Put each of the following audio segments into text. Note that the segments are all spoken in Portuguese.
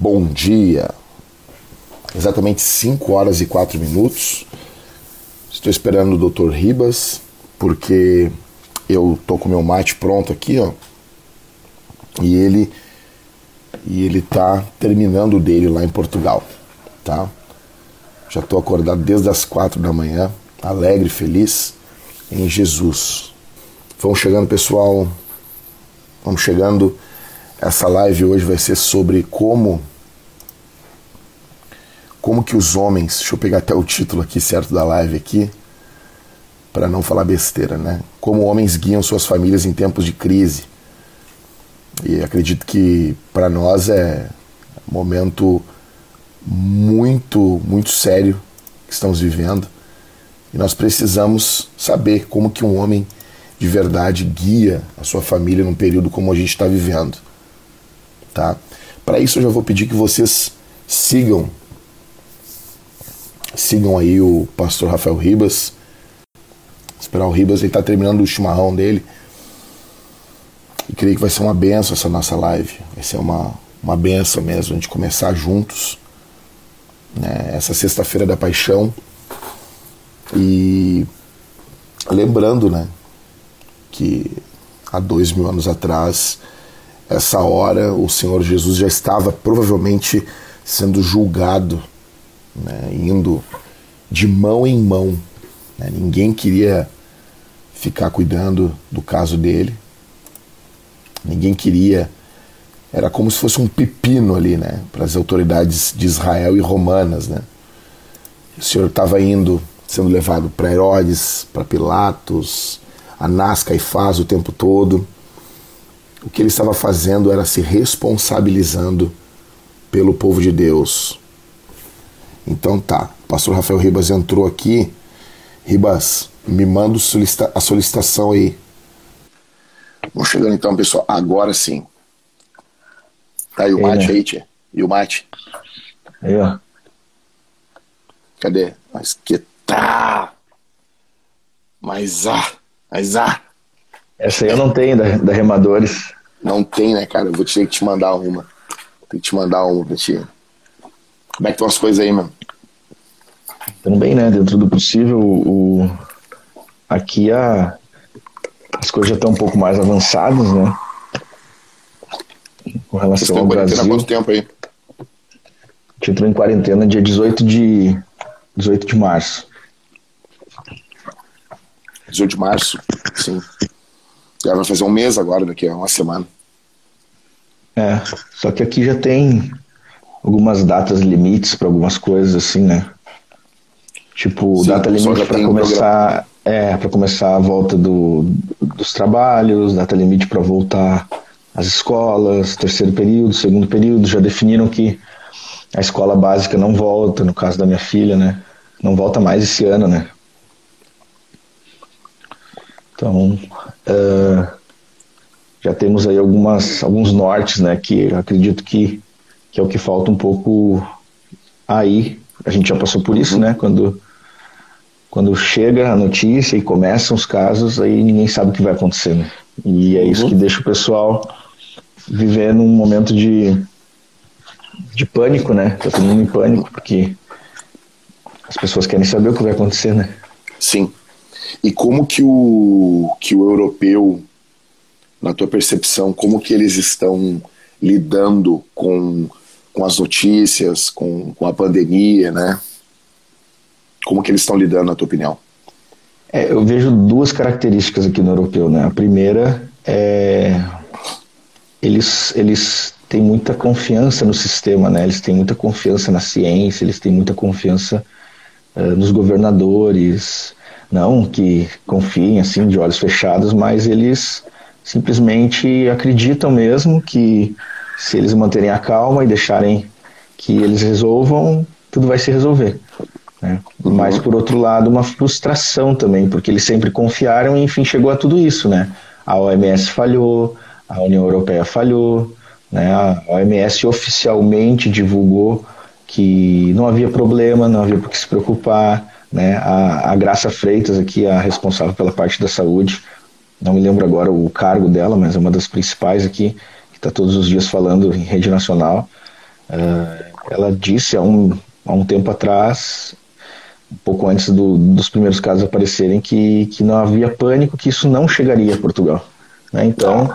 bom dia. Exatamente 5 horas e 4 minutos. Estou esperando o Dr. Ribas, porque eu tô com meu mate pronto aqui, ó. E ele e ele tá terminando dele lá em Portugal, tá? Já tô acordado desde as quatro da manhã, alegre, feliz em Jesus. Vamos chegando, pessoal. Vamos chegando. Essa live hoje vai ser sobre como como que os homens, deixa eu pegar até o título aqui certo da live aqui, para não falar besteira, né? Como homens guiam suas famílias em tempos de crise. E acredito que para nós é momento muito, muito sério que estamos vivendo. E nós precisamos saber como que um homem de verdade guia a sua família num período como a gente está vivendo. Tá? Para isso eu já vou pedir que vocês sigam sigam aí o pastor Rafael Ribas. Esperar o Ribas, ele está terminando o chimarrão dele. E creio que vai ser uma benção essa nossa live. Vai ser uma, uma benção mesmo, a gente começar juntos. Né? Essa sexta-feira da paixão. E lembrando, né? Que há dois mil anos atrás, essa hora, o Senhor Jesus já estava provavelmente sendo julgado, né? indo de mão em mão. Né? Ninguém queria ficar cuidando do caso dele Ninguém queria. Era como se fosse um pepino ali, né? Para as autoridades de Israel e romanas, né? O senhor estava indo, sendo levado para Herodes, para Pilatos, Anás, Caifás o tempo todo. O que ele estava fazendo era se responsabilizando pelo povo de Deus. Então tá, o pastor Rafael Ribas entrou aqui. Ribas, me manda a solicitação aí Vamos chegando então, pessoal. Agora sim. Tá aí o mate né? aí, tia. E o mate? Aí, ó. Cadê? Mas que tá. Mas ah, mas ah. Essa aí eu não tenho, da, da Remadores. Não tem, né, cara? Eu vou ter que te mandar uma. Tem que te mandar uma pra ti. Como é que estão as coisas aí, mano? Tudo bem, né? Dentro do possível, o... aqui a as coisas já estão um pouco mais avançadas, né? Com relação ao Brasil. quanto tempo aí? A gente entrou em quarentena dia 18 de, 18 de março. 18 de março, sim. Já vai fazer um mês agora, daqui a uma semana. É, só que aqui já tem algumas datas limites para algumas coisas, assim, né? Tipo, sim, data limite para começar. É, para começar a volta do, dos trabalhos, data limite para voltar às escolas, terceiro período, segundo período, já definiram que a escola básica não volta, no caso da minha filha, né? Não volta mais esse ano, né? Então, uh, já temos aí algumas, alguns nortes, né? Que acredito que, que é o que falta um pouco aí. A gente já passou por isso, né? Quando quando chega a notícia e começam os casos, aí ninguém sabe o que vai acontecer. Né? E é isso uhum. que deixa o pessoal viver num momento de, de pânico, né? Tá todo mundo em pânico, porque as pessoas querem saber o que vai acontecer, né? Sim. E como que o, que o europeu, na tua percepção, como que eles estão lidando com, com as notícias, com, com a pandemia, né? Como que eles estão lidando, na tua opinião? É, eu vejo duas características aqui no europeu. Né? A primeira é eles, eles têm muita confiança no sistema, né? eles têm muita confiança na ciência, eles têm muita confiança uh, nos governadores. Não que confiem assim de olhos fechados, mas eles simplesmente acreditam mesmo que se eles manterem a calma e deixarem que eles resolvam, tudo vai se resolver. Né? Mas, por outro lado, uma frustração também, porque eles sempre confiaram e, enfim, chegou a tudo isso. Né? A OMS falhou, a União Europeia falhou, né? a OMS oficialmente divulgou que não havia problema, não havia por que se preocupar. Né? A, a Graça Freitas, aqui, a responsável pela parte da saúde, não me lembro agora o cargo dela, mas é uma das principais aqui, que está todos os dias falando em rede nacional Uh, ela disse há um, há um tempo atrás, um pouco antes do, dos primeiros casos aparecerem, que, que não havia pânico, que isso não chegaria a Portugal. Né? Então,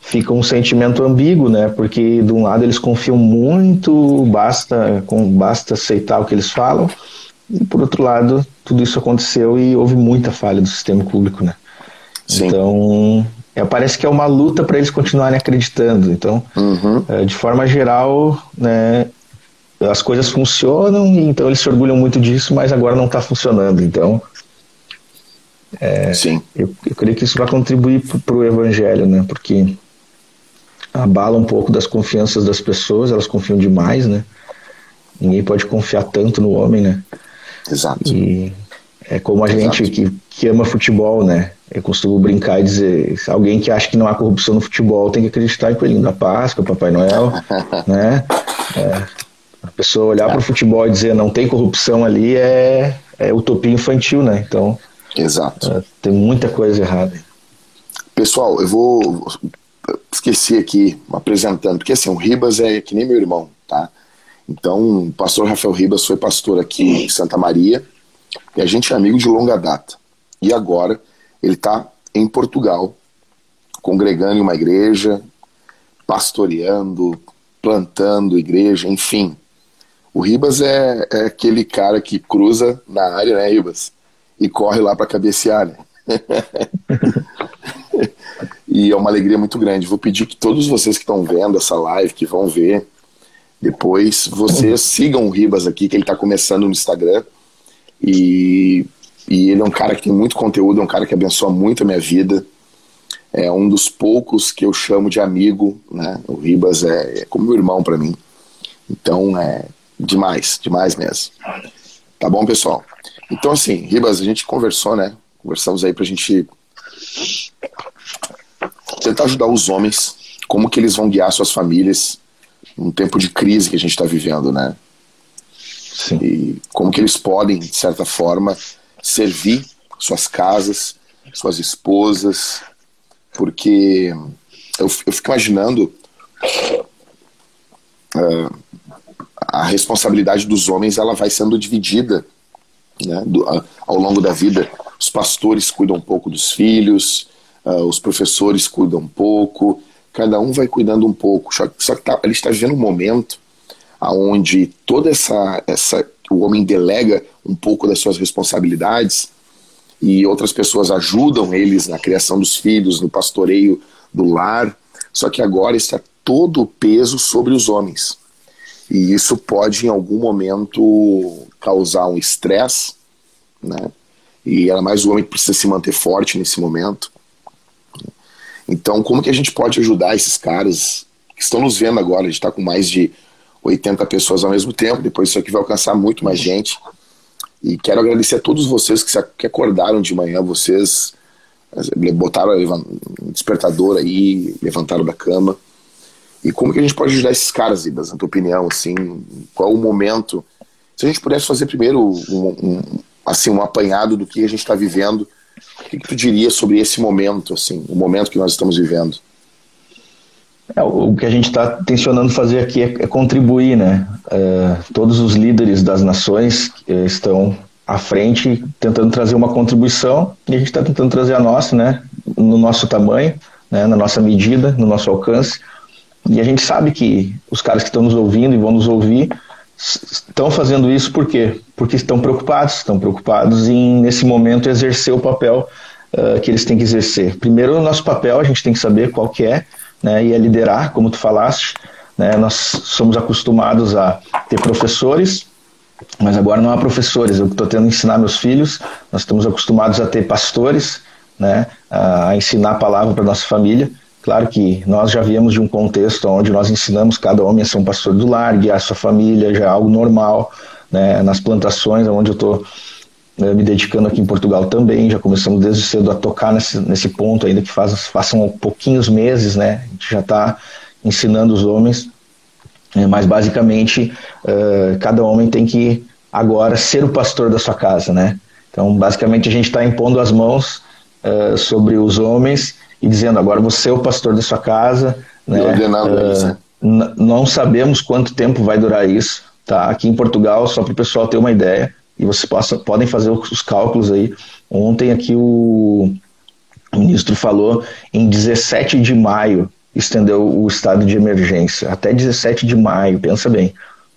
fica um sentimento ambíguo, né? Porque de um lado eles confiam muito, basta, com, basta aceitar o que eles falam, e por outro lado, tudo isso aconteceu e houve muita falha do sistema público, né? Sim. Então, é, parece que é uma luta para eles continuarem acreditando. Então, uhum. é, de forma geral, né, as coisas funcionam, então eles se orgulham muito disso, mas agora não está funcionando. Então, é, Sim. Eu, eu creio que isso vai contribuir para o evangelho, né? Porque abala um pouco das confianças das pessoas, elas confiam demais, né? Ninguém pode confiar tanto no homem, né? Exato. E é como a Exato. gente que, que ama futebol, né? Eu costumo brincar e dizer, alguém que acha que não há corrupção no futebol tem que acreditar em Coelhinho da Páscoa, Papai Noel, né? É, a pessoa olhar para o futebol e dizer não tem corrupção ali é, é utopia infantil, né? Então, Exato. É, tem muita coisa errada. Pessoal, eu vou esqueci aqui apresentando, porque assim, o Ribas é que nem meu irmão, tá? Então, o pastor Rafael Ribas foi pastor aqui em Santa Maria, e a gente é amigo de longa data. E agora ele está em Portugal, congregando em uma igreja, pastoreando, plantando igreja, enfim. O Ribas é, é aquele cara que cruza na área, né, Ribas? E corre lá para cabecear, né? e é uma alegria muito grande. Vou pedir que todos vocês que estão vendo essa live, que vão ver depois, vocês sigam o Ribas aqui, que ele está começando no Instagram. E, e ele é um cara que tem muito conteúdo, é um cara que abençoa muito a minha vida. É um dos poucos que eu chamo de amigo, né? O Ribas é, é como meu irmão para mim. Então é demais, demais mesmo. Tá bom, pessoal? Então, assim, Ribas, a gente conversou, né? Conversamos aí pra gente tentar ajudar os homens, como que eles vão guiar suas famílias num tempo de crise que a gente está vivendo, né? Sim. E como que eles podem, de certa forma, servir suas casas, suas esposas, porque eu, eu fico imaginando uh, a responsabilidade dos homens ela vai sendo dividida né, do, uh, ao longo da vida. Os pastores cuidam um pouco dos filhos, uh, os professores cuidam um pouco, cada um vai cuidando um pouco. Só, só que tá, ele está vivendo um momento onde toda essa, essa. O homem delega um pouco das suas responsabilidades e outras pessoas ajudam eles na criação dos filhos, no pastoreio do lar. Só que agora está todo o peso sobre os homens. E isso pode, em algum momento, causar um estresse, né? E era mais o homem que precisa se manter forte nesse momento. Então, como que a gente pode ajudar esses caras que estão nos vendo agora? A gente está com mais de 80 pessoas ao mesmo tempo, depois isso aqui vai alcançar muito mais gente. E quero agradecer a todos vocês que, acordaram de manhã, vocês botaram um despertador aí, levantaram da cama. E como que a gente pode ajudar esses caras, Ibas, na tua opinião, assim, qual o momento? Se a gente pudesse fazer primeiro um, um assim, um apanhado do que a gente está vivendo que, que tu diria sobre esse momento, assim, o momento que nós estamos vivendo? É, o que a gente está tensionando fazer aqui é, é contribuir, né? É, todos os líderes das nações é, estão à frente tentando trazer uma contribuição e a gente está tentando trazer a nossa, né? No nosso tamanho, né? na nossa medida, no nosso alcance. E a gente sabe que os caras que estão nos ouvindo e vão nos ouvir estão fazendo isso por quê? Porque estão preocupados, estão preocupados em, nesse momento, exercer o papel uh, que eles têm que exercer. Primeiro, o nosso papel, a gente tem que saber qual que é, né, e é liderar, como tu falaste. Né, nós somos acostumados a ter professores, mas agora não há professores, eu estou tendo que ensinar meus filhos, nós estamos acostumados a ter pastores, né, a ensinar a palavra para nossa família, Claro que nós já viemos de um contexto onde nós ensinamos cada homem a ser um pastor do lar, guiar sua família, já é algo normal, né? nas plantações, onde eu estou né, me dedicando aqui em Portugal também, já começamos desde cedo a tocar nesse, nesse ponto, ainda que faz, façam pouquinhos meses, né? a gente já está ensinando os homens, né? mas basicamente uh, cada homem tem que agora ser o pastor da sua casa, né? Então, basicamente, a gente está impondo as mãos uh, sobre os homens e dizendo agora você é o pastor da sua casa, né? uh, eles, né? não sabemos quanto tempo vai durar isso, tá? Aqui em Portugal, só para o pessoal ter uma ideia, e vocês possam, podem fazer os cálculos aí. Ontem aqui o, o ministro falou em 17 de maio estendeu o estado de emergência até 17 de maio, pensa bem,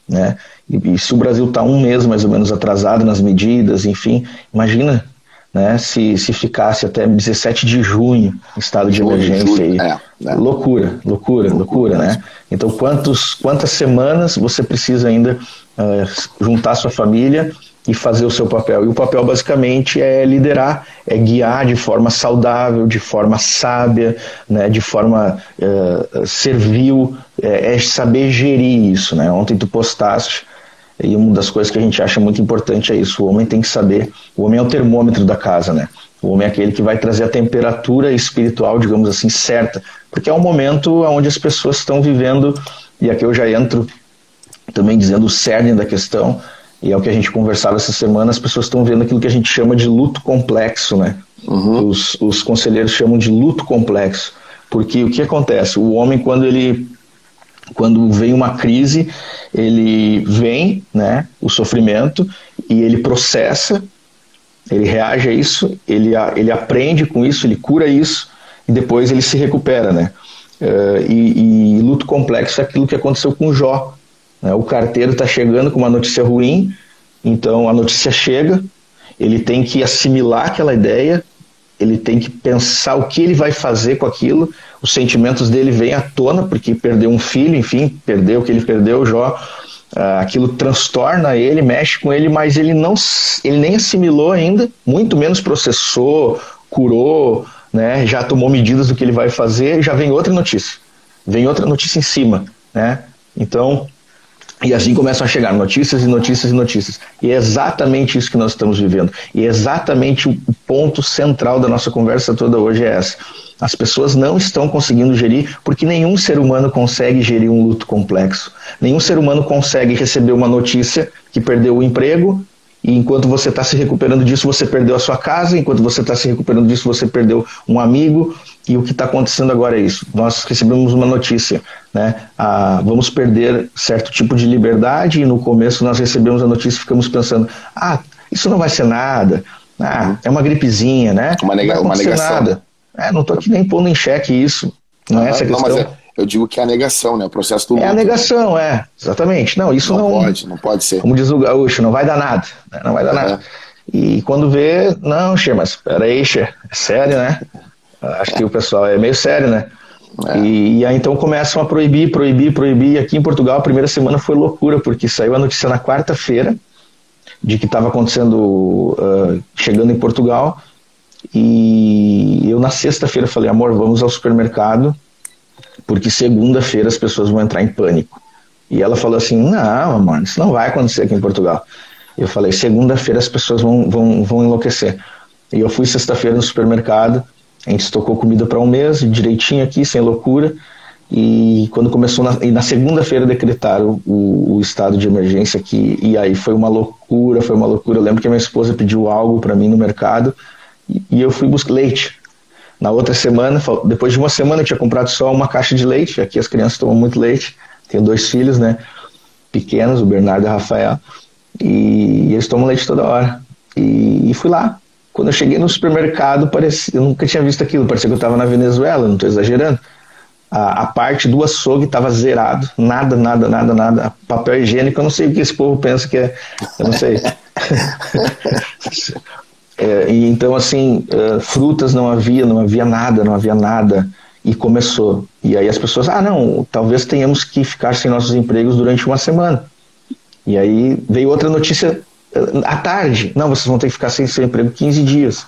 né? E, e se o Brasil está um mês mais ou menos atrasado nas medidas, enfim, imagina né, se, se ficasse até 17 de junho estado de junho, emergência junho. É, é. Loucura, loucura, loucura, loucura né? Então, quantos, quantas semanas você precisa ainda uh, juntar sua família e fazer o seu papel? E o papel, basicamente, é liderar, é guiar de forma saudável, de forma sábia, né, de forma uh, servil, é, é saber gerir isso, né? Ontem tu postaste e uma das coisas que a gente acha muito importante é isso: o homem tem que saber, o homem é o termômetro da casa, né? O homem é aquele que vai trazer a temperatura espiritual, digamos assim, certa, porque é um momento onde as pessoas estão vivendo, e aqui eu já entro também dizendo o cerne da questão, e é o que a gente conversava essa semana, as pessoas estão vendo aquilo que a gente chama de luto complexo, né? Uhum. Os, os conselheiros chamam de luto complexo, porque o que acontece? O homem, quando ele quando vem uma crise, ele vem, né, o sofrimento, e ele processa, ele reage a isso, ele, ele aprende com isso, ele cura isso, e depois ele se recupera, né? Uh, e, e, luto complexo é aquilo que aconteceu com Jó. Né? O carteiro está chegando com uma notícia ruim, então a notícia chega, ele tem que assimilar aquela ideia, ele tem que pensar o que ele vai fazer com aquilo, os sentimentos dele vêm à tona, porque perdeu um filho, enfim, perdeu o que ele perdeu, Jó, ah, aquilo transtorna ele, mexe com ele, mas ele não, ele nem assimilou ainda, muito menos processou, curou, né, já tomou medidas do que ele vai fazer, já vem outra notícia, vem outra notícia em cima, né, então e assim começam a chegar notícias e notícias e notícias. E é exatamente isso que nós estamos vivendo. E é exatamente o ponto central da nossa conversa toda hoje é essa. As pessoas não estão conseguindo gerir porque nenhum ser humano consegue gerir um luto complexo. Nenhum ser humano consegue receber uma notícia que perdeu o emprego e enquanto você está se recuperando disso, você perdeu a sua casa, enquanto você está se recuperando disso, você perdeu um amigo. E o que está acontecendo agora é isso. Nós recebemos uma notícia, né? Ah, vamos perder certo tipo de liberdade, e no começo nós recebemos a notícia e ficamos pensando: ah, isso não vai ser nada, ah, é uma gripezinha, né? Uma, nega, não vai uma negação. Nada. É, não estou aqui nem pondo em xeque isso. Não é essa a questão. Não, mas é eu digo que é a negação, né? O processo do luto. É a negação, é. Exatamente. Não, isso não. Não pode, não pode ser. Como diz o gaúcho, não vai dar nada. Né? Não vai dar nada. E quando vê, não, Xê, mas peraí, Xê, é sério, né? Acho que o pessoal é meio sério, né? É. E, e, aí então começam a proibir, proibir, proibir. E aqui em Portugal a primeira semana foi loucura, porque saiu a notícia na quarta-feira de que estava acontecendo, uh, chegando em Portugal. E eu na sexta-feira falei, amor, vamos ao supermercado porque segunda-feira as pessoas vão entrar em pânico. E ela falou assim: Não, mano, isso não vai acontecer aqui em Portugal. Eu falei: Segunda-feira as pessoas vão, vão, vão enlouquecer. E eu fui sexta-feira no supermercado, a gente estocou comida para um mês, direitinho aqui, sem loucura. E quando começou, na, e na segunda-feira decretaram o, o, estado de emergência aqui, e aí foi uma loucura, foi uma loucura. Eu lembro que minha esposa pediu algo para mim no mercado, e, e eu fui buscar leite. Na outra semana, depois de uma semana, eu tinha comprado só uma caixa de leite. Aqui as crianças tomam muito leite. Tenho dois filhos, né? Pequenos, o Bernardo e o Rafael. E, eles tomam leite toda hora. E, e, fui lá. Quando eu cheguei no supermercado, parecia, eu nunca tinha visto aquilo. Parecia que eu estava na Venezuela, não estou exagerando. A, a, parte do açougue estava zerado. Nada, nada, nada, nada. Papel higiênico, eu não sei o que esse povo pensa que é. Eu não sei. É, e então, assim, uh, frutas não havia, não havia nada, não havia nada. E começou. E aí as pessoas, ah, não, talvez tenhamos que ficar sem nossos empregos durante uma semana. E aí veio outra notícia à tarde. Não, vocês vão ter que ficar sem seu emprego 15 dias.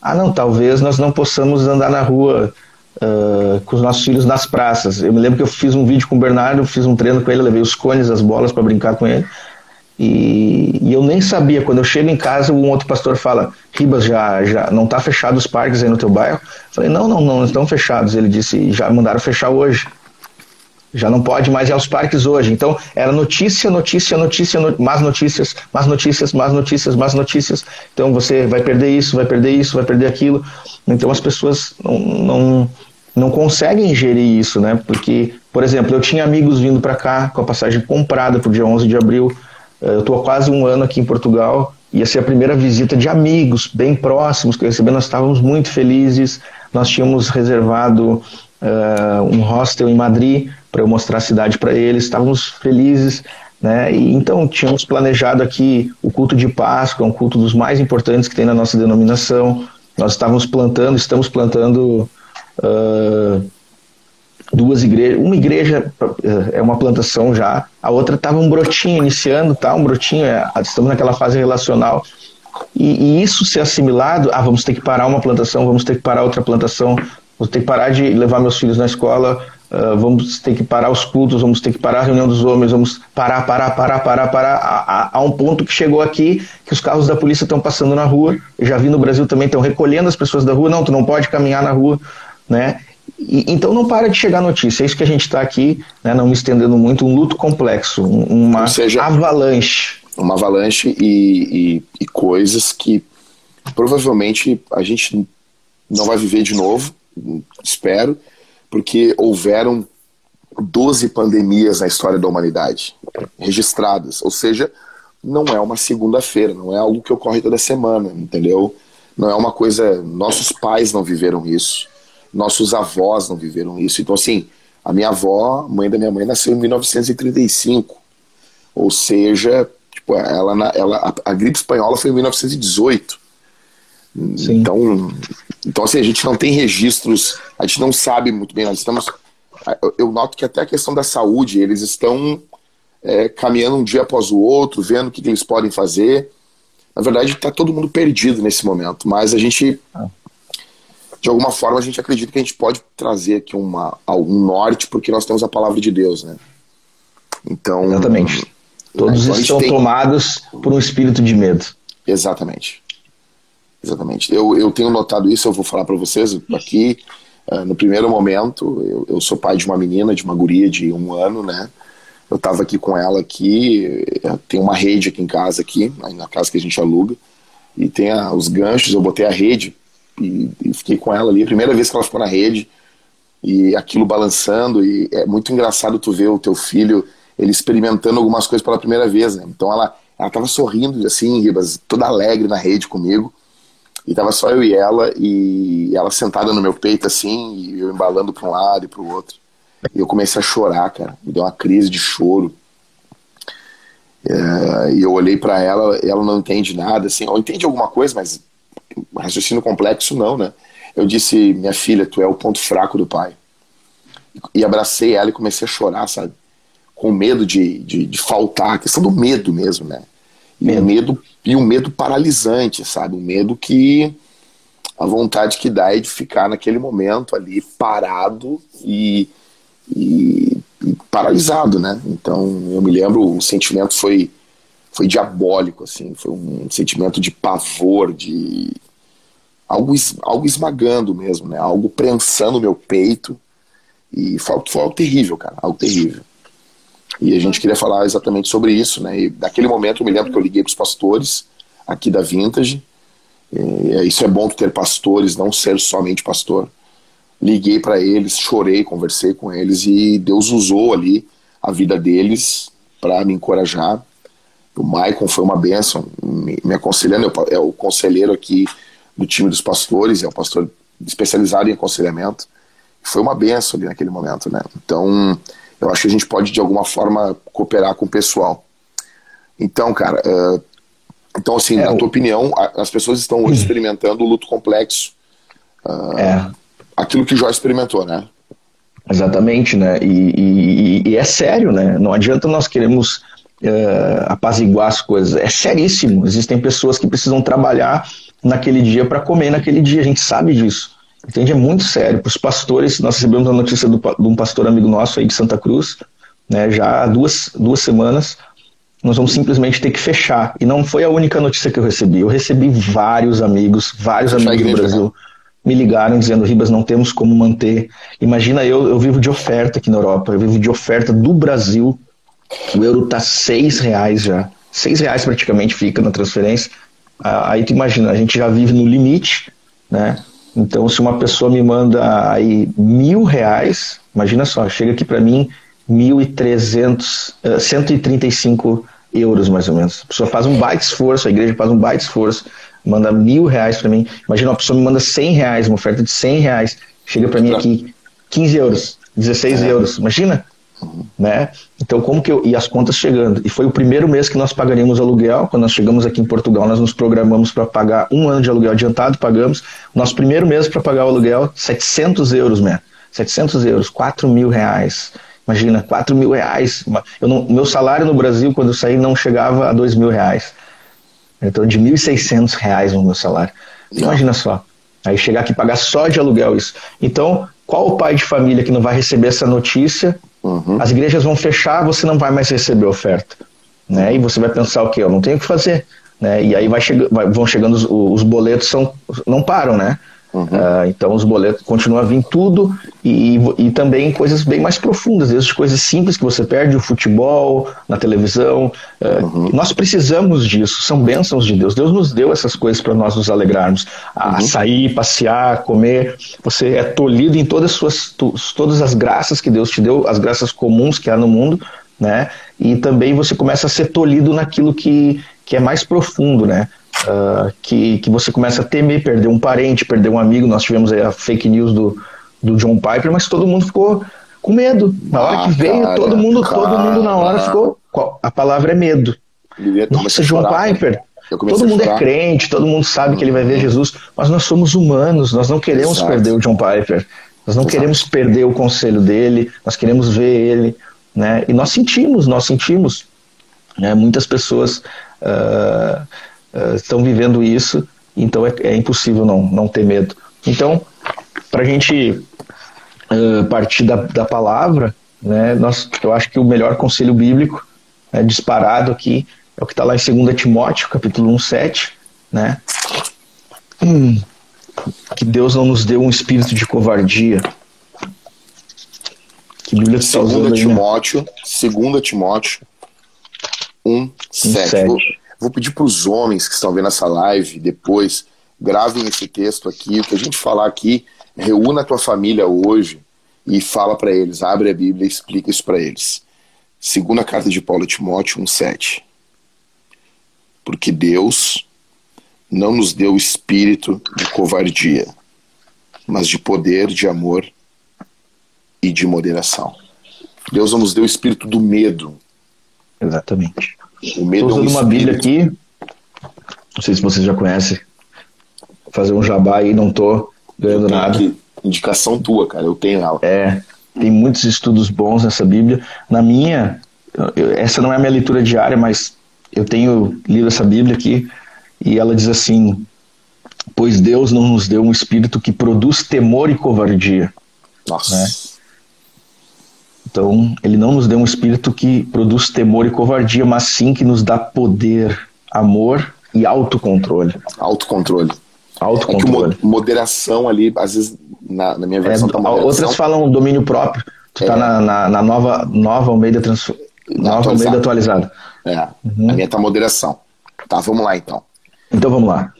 Ah, não, talvez nós não possamos andar na rua uh, com os nossos filhos nas praças. Eu me lembro que eu fiz um vídeo com o Bernardo, fiz um treino com ele, levei os cones, as bolas para brincar com ele. E, e, eu nem sabia, quando eu chego em casa, um outro pastor fala: Ribas, já, já não está fechado os parques aí no teu bairro? Eu falei: Não, não, não, estão fechados. Ele disse: Já mandaram fechar hoje. Já não pode mais ir aos parques hoje. Então, era notícia, notícia, notícia, no, mais notícias, mais notícias, mais notícias, mais notícias. Então, você vai perder isso, vai perder isso, vai perder aquilo. Então, as pessoas não, não, não conseguem gerir isso, né? Porque Por exemplo, eu tinha amigos vindo para cá com a passagem comprada para o dia 11 de abril. Eh, eu estou há quase um ano aqui em Portugal. Ia ser a primeira visita de amigos bem próximos que eu recebi. Nós estávamos muito felizes. Nós tínhamos reservado uh, um hostel em Madrid para eu mostrar a cidade para eles. Estávamos felizes. Né? E, então, tínhamos planejado aqui o culto de Páscoa, um culto dos mais importantes que tem na nossa denominação. Nós estávamos plantando, estamos plantando uh, duas igrejas. Uma igreja é uma plantação já, a outra estava um brotinho iniciando, tá? Um brotinho, é, estamos naquela fase relacional. E, e, isso ser assimilado, ah, vamos ter que parar uma plantação, vamos ter que parar outra plantação, vamos ter que parar de levar meus filhos na escola, uh, vamos ter que parar os cultos, vamos ter que parar a reunião dos homens, vamos parar, parar, parar, parar, parar, a um ponto que chegou aqui que os carros da polícia estão passando na rua, eu já vi no Brasil também, estão recolhendo as pessoas da rua, não, tu não pode caminhar na rua, né? E, então não para de chegar notícia. É isso que a gente está aqui, né, não me estendendo muito, um luto complexo, uma seja, avalanche. Uma avalanche e, e, e coisas que provavelmente a gente não vai viver de novo, espero, porque houveram 12 pandemias na história da humanidade registradas. Ou seja, não é uma segunda-feira, não é algo que ocorre toda semana, entendeu? Não é uma coisa. Nossos pais não viveram isso nossos avós não viveram isso. Então, assim, a minha avó, mãe da minha mãe, nasceu em 1935. Ou seja, tipo, ela, ela, a, a gripe espanhola foi em 1918. Sim. Então, então, assim, a gente não tem registros, a gente não sabe muito bem. Nós estamos. Eu noto que até a questão da saúde, eles estão é, caminhando um dia após o outro, vendo o que, que eles podem fazer. Na verdade, está todo mundo perdido nesse momento, mas a gente. Ah de alguma forma a gente acredita que a gente pode trazer aqui uma, um norte porque nós temos a palavra de Deus, né? Então. Exatamente. Né, Todos então estão tem... tomados por um espírito de medo. Exatamente. Exatamente. Eu, eu tenho notado isso, eu vou falar para vocês aqui. Uh, no primeiro momento, eu, eu sou pai de uma menina, de uma guria de um ano, né? Eu estava aqui com ela aqui, tem uma rede aqui em casa, aqui, na casa que a gente aluga, e tem a, os ganchos, eu botei a rede e, e, fiquei com ela ali, a primeira vez que ela ficou na rede, e aquilo balançando, e é muito engraçado tu ver o teu filho, ele experimentando algumas coisas pela primeira vez, né? Então ela, ela tava sorrindo, assim, Ribas, toda alegre na rede comigo, e tava só eu e ela, e ela sentada no meu peito, assim, e eu embalando para um lado e para o outro. E eu comecei a chorar, cara, me deu uma crise de choro. É, e eu olhei para ela, ela não entende nada, assim, ou entende alguma coisa, mas raciocínio complexo não, né? Eu disse, minha filha, tu é o ponto fraco do pai. E abracei ela e comecei a chorar, sabe? Com medo de, de, de faltar, a questão do medo mesmo, né? E um medo e um medo paralisante, sabe? Um medo que a vontade que dá é de ficar naquele momento ali parado e, e, e paralisado, né? Então eu me lembro, o sentimento foi foi diabólico, assim, foi um sentimento de pavor, de algo, algo esmagando mesmo, né? Algo prensando o meu peito e foi, foi algo terrível, cara, algo terrível. E a gente queria falar exatamente sobre isso, né? E daquele momento eu me lembro que eu liguei para os pastores aqui da Vintage. Isso é bom ter pastores, não ser somente pastor. Liguei para eles, chorei, conversei com eles e Deus usou ali a vida deles para me encorajar o Maicon foi uma benção, me, me aconselhando, é o conselheiro aqui do time dos pastores, é um pastor especializado em aconselhamento. Foi uma benção ali naquele momento, né? Então, eu acho que a gente pode de alguma forma cooperar com o pessoal. Então, cara, uh, então assim, é, na tua opinião, a, as pessoas estão hoje experimentando o luto complexo. Uh, é. Aquilo que o Jó experimentou, né? Exatamente, né? E, e, e, é sério, né? Não adianta nós queremos uh, apaziguar as coisas. É seríssimo. Existem pessoas que precisam trabalhar naquele dia para comer naquele dia. A gente sabe disso. Entende? É muito sério. Para os pastores, nós recebemos a notícia do, de um pastor amigo nosso aí de Santa Cruz, né, já há duas, duas semanas. Nós vamos simplesmente ter que fechar. E não foi a única notícia que eu recebi. Eu recebi vários amigos, vários amigos do Brasil. Né? me ligaram dizendo, Ribas, não temos como manter. Imagina eu, eu vivo de oferta aqui na Europa, eu vivo de oferta do Brasil o euro tá seis reais já. Seis reais praticamente fica na transferência. Aí tu imagina, a gente já vive no limite, né? Então, se uma pessoa me manda aí mil reais, imagina só, chega aqui para mim 1.300, uh, 135 euros mais ou menos. A pessoa faz um baita esforço, a igreja faz um baita esforço, manda mil reais para mim. Imagina uma pessoa me manda 100 reais, uma oferta de 100 reais, chega para mim aqui 15 euros, 16 é. euros. Imagina? Né? Então, como que eu. E as contas chegando. E foi o primeiro mês que nós pagaríamos aluguel. Quando nós chegamos aqui em Portugal, nós nos programamos para pagar um ano de aluguel adiantado, pagamos. Nosso primeiro mês para pagar o aluguel, 700 euros, né? 700 euros, 4 mil reais. Imagina, 4 mil reais. Eu não, meu salário no Brasil, quando eu saí, não chegava a 2 mil reais. Então, de 1.600 reais no meu salário. Imagina só. Aí chegar aqui e pagar só de aluguel isso. Então, qual o pai de família que não vai receber essa notícia? Uhum. As igrejas vão fechar, você não vai mais receber oferta. Né? E você vai pensar o quê? Eu não tenho o que fazer. Né? E aí vai chega, vai, vão chegando os, os boletos, são, não param, né? Uhum. Uh, então os boletos continuam a vir tudo e, e, e, também coisas bem mais profundas, desde coisas simples que você perde, o futebol, na televisão. Uh, uhum. Nós precisamos disso, são bênçãos de Deus. Deus nos deu essas coisas para nós nos alegrarmos. A, uhum. sair, passear, comer. Você é tolhido em todas, suas, todas as graças que Deus te deu, as graças comuns que há no mundo, né? E também você começa a ser tolhido naquilo que, que é mais profundo, né? Uh, que, que você começa a temer perder um parente, perder um amigo. Nós tivemos a fake news do, do John Piper, mas todo mundo ficou com medo. Na hora ah, que veio, cara, todo mundo, cara, todo mundo na hora ficou. A palavra é medo. Nossa, John chorar, Piper. Todo mundo é crente, todo mundo sabe que ele vai ver Jesus, mas nós somos humanos, nós não queremos Exato. perder o John Piper. Nós não Exato. queremos perder o conselho dele, nós queremos ver ele, né? E nós sentimos, nós sentimos, né? Muitas pessoas uh, uh, estão vivendo isso, então é, é, impossível não, não ter medo. Então, para a gente uh, partir da, da palavra, né, nós, eu acho que o melhor conselho bíblico, né, disparado aqui, é o que está lá em 2 Timóteo, capítulo 1, 7, né? Hum, que Deus não nos deu um espírito de covardia. Que Bíblia está usando 2 Timóteo, 2 Timóteo 1, 7. 7. Vou pedir para os homens que estão vendo essa live depois, gravem esse texto aqui. O que a gente falar aqui, reúna a tua família hoje e fala para eles, abre a Bíblia e explica isso para eles. Segunda carta de Paulo a Timóteo 1,7. Porque Deus não nos deu espírito de covardia, mas de poder, de amor e de moderação. Deus não nos deu o espírito do medo. Exatamente. O medo Estou usando é um uma Bíblia aqui. Não sei se vocês já conhecem. Fazer um jabá aí, não tô ganhando nada. Aqui. Indicação tua, cara. Eu tenho ela. É. Tem muitos estudos bons nessa Bíblia. Na minha, eu, essa não é a minha leitura diária, mas eu tenho lido essa Bíblia aqui e ela diz assim: Pois Deus não nos deu um espírito que produz temor e covardia. Nossa. Né? Então, ele não nos deu um espírito que produz temor e covardia, mas sim que nos dá poder, amor e autocontrole. Autocontrole. Autocontrole. É que moderação ali, às vezes, na, na minha versão é, tá Outras falam domínio próprio. Tu tá é. tá na, na, na, nova, nova Almeida, trans, nova Almeida atualizada. É, uhum. a minha tá moderação. Tá, vamos lá então. Então vamos lá.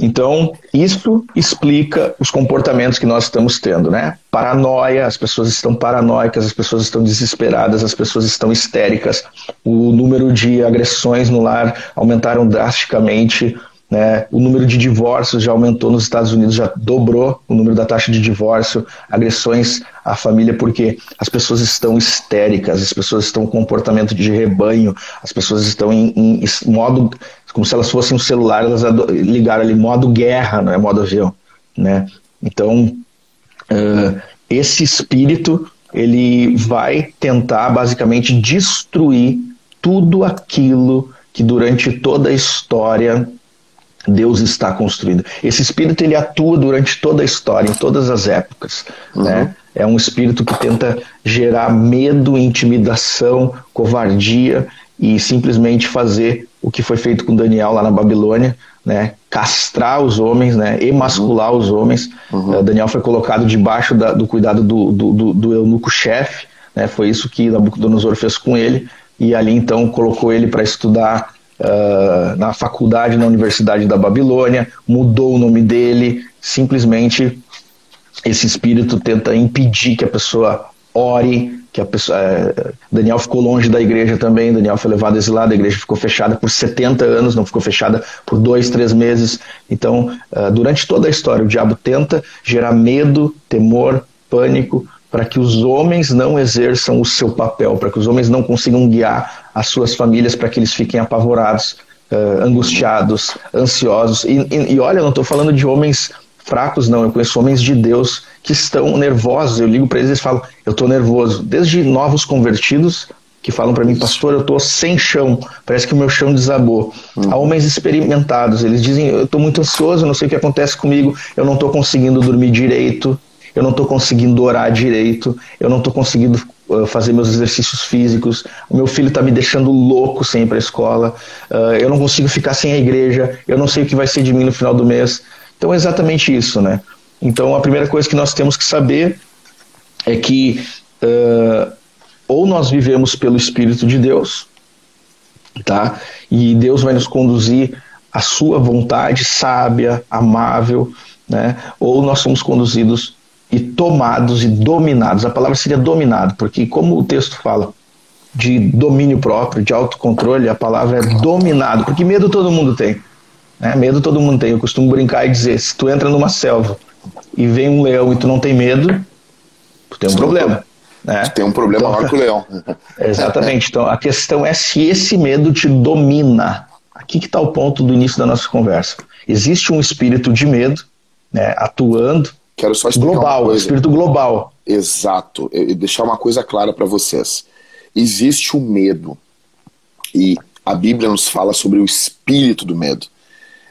Então, isso explica os comportamentos que nós estamos tendo, né? Paranoia, as pessoas estão paranoicas, as pessoas estão desesperadas, as pessoas estão histéricas, o número de agressões no lar aumentaram drasticamente, né? O número de divórcios já aumentou nos Estados Unidos, já dobrou o número da taxa de divórcio, agressões à família, porque as pessoas estão histéricas, as pessoas estão com comportamento de rebanho, as pessoas estão em, em modo como se elas fossem um celular, elas ligaram ali modo guerra, não é modo avião, né? Então, uh, esse espírito ele vai tentar basicamente destruir tudo aquilo que durante toda a história Deus está construindo. Esse espírito ele atua durante toda a história, em todas as épocas. Uhum. Né? É um espírito que tenta gerar medo, intimidação, covardia e simplesmente fazer o que foi feito com Daniel lá na Babilônia, né? castrar os homens, né? emascular uhum. os homens. Uhum. Uh, Daniel foi colocado debaixo da, do cuidado do, do, do, do eunuco-chefe, né? foi isso que Nabucodonosor fez com ele, e ali então colocou ele para estudar uh, na faculdade, na Universidade da Babilônia, mudou o nome dele, simplesmente esse espírito tenta impedir que a pessoa ore, que a pessoa, é, Daniel ficou longe da igreja também, Daniel foi levado exilado, a igreja ficou fechada por 70 anos, não ficou fechada por dois, três meses. Então, uh, durante toda a história, o diabo tenta gerar medo, temor, pânico, para que os homens não exerçam o seu papel, para que os homens não consigam guiar as suas famílias, para que eles fiquem apavorados, uh, angustiados, ansiosos. E, e, e olha, eu não estou falando de homens fracos, não. Eu conheço homens de Deus que estão nervosos. Eu ligo para eles e falam: Eu estou nervoso. Desde novos convertidos que falam para mim, pastor, eu estou sem chão, parece que o meu chão desabou. Hum. Há homens experimentados, eles dizem: Eu estou muito ansioso, não sei o que acontece comigo, eu não estou conseguindo dormir direito, eu não estou conseguindo orar direito, eu não estou conseguindo fazer meus exercícios físicos, o meu filho está me deixando louco sem ir para a escola, uh, eu não consigo ficar sem a igreja, eu não sei o que vai ser de mim no final do mês. Então é exatamente isso, né? Então a primeira coisa que nós temos que saber é que uh, ou nós vivemos pelo Espírito de Deus, tá? E Deus vai nos conduzir à sua vontade sábia, amável, né? Ou nós somos conduzidos e tomados e dominados. A palavra seria dominado, porque como o texto fala de domínio próprio, de autocontrole, a palavra é dominado, porque medo todo mundo tem. Né? Medo todo mundo tem. Eu costumo brincar e dizer: se tu entra numa selva e vem um leão e tu não tem medo, tu tem um problema. Né? Tu tem um problema então, maior que o leão. Exatamente. Então a questão é se esse medo te domina. Aqui que está o ponto do início da nossa conversa. Existe um espírito de medo né, atuando. Quero só global, um espírito global. Exato. E deixar uma coisa clara para vocês. Existe o medo e a Bíblia nos fala sobre o espírito do medo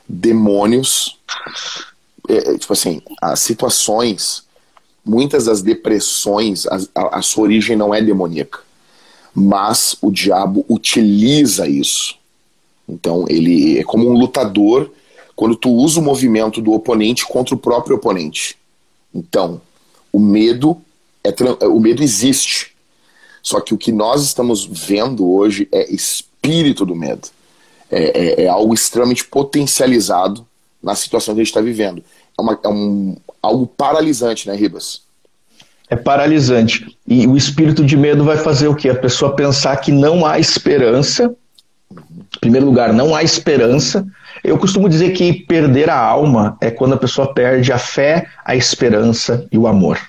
demônios, é, é, tipo assim, as situações, muitas das depressões, a, a, a sua origem não é demoníaca, mas o diabo utiliza isso. Então ele é como um lutador quando tu usa o movimento do oponente contra o próprio oponente. Então, o medo é o medo existe. Só que o que nós estamos vendo hoje é espírito do medo é, é, é algo extremamente potencializado na situação que a gente está vivendo. É, uma, é um, algo paralisante, né, Ribas? É paralisante. E o espírito de medo vai fazer o quê? A pessoa pensar que não há esperança. Em primeiro lugar, não há esperança. Eu costumo dizer que perder a alma é quando a pessoa perde a fé, a esperança e o amor.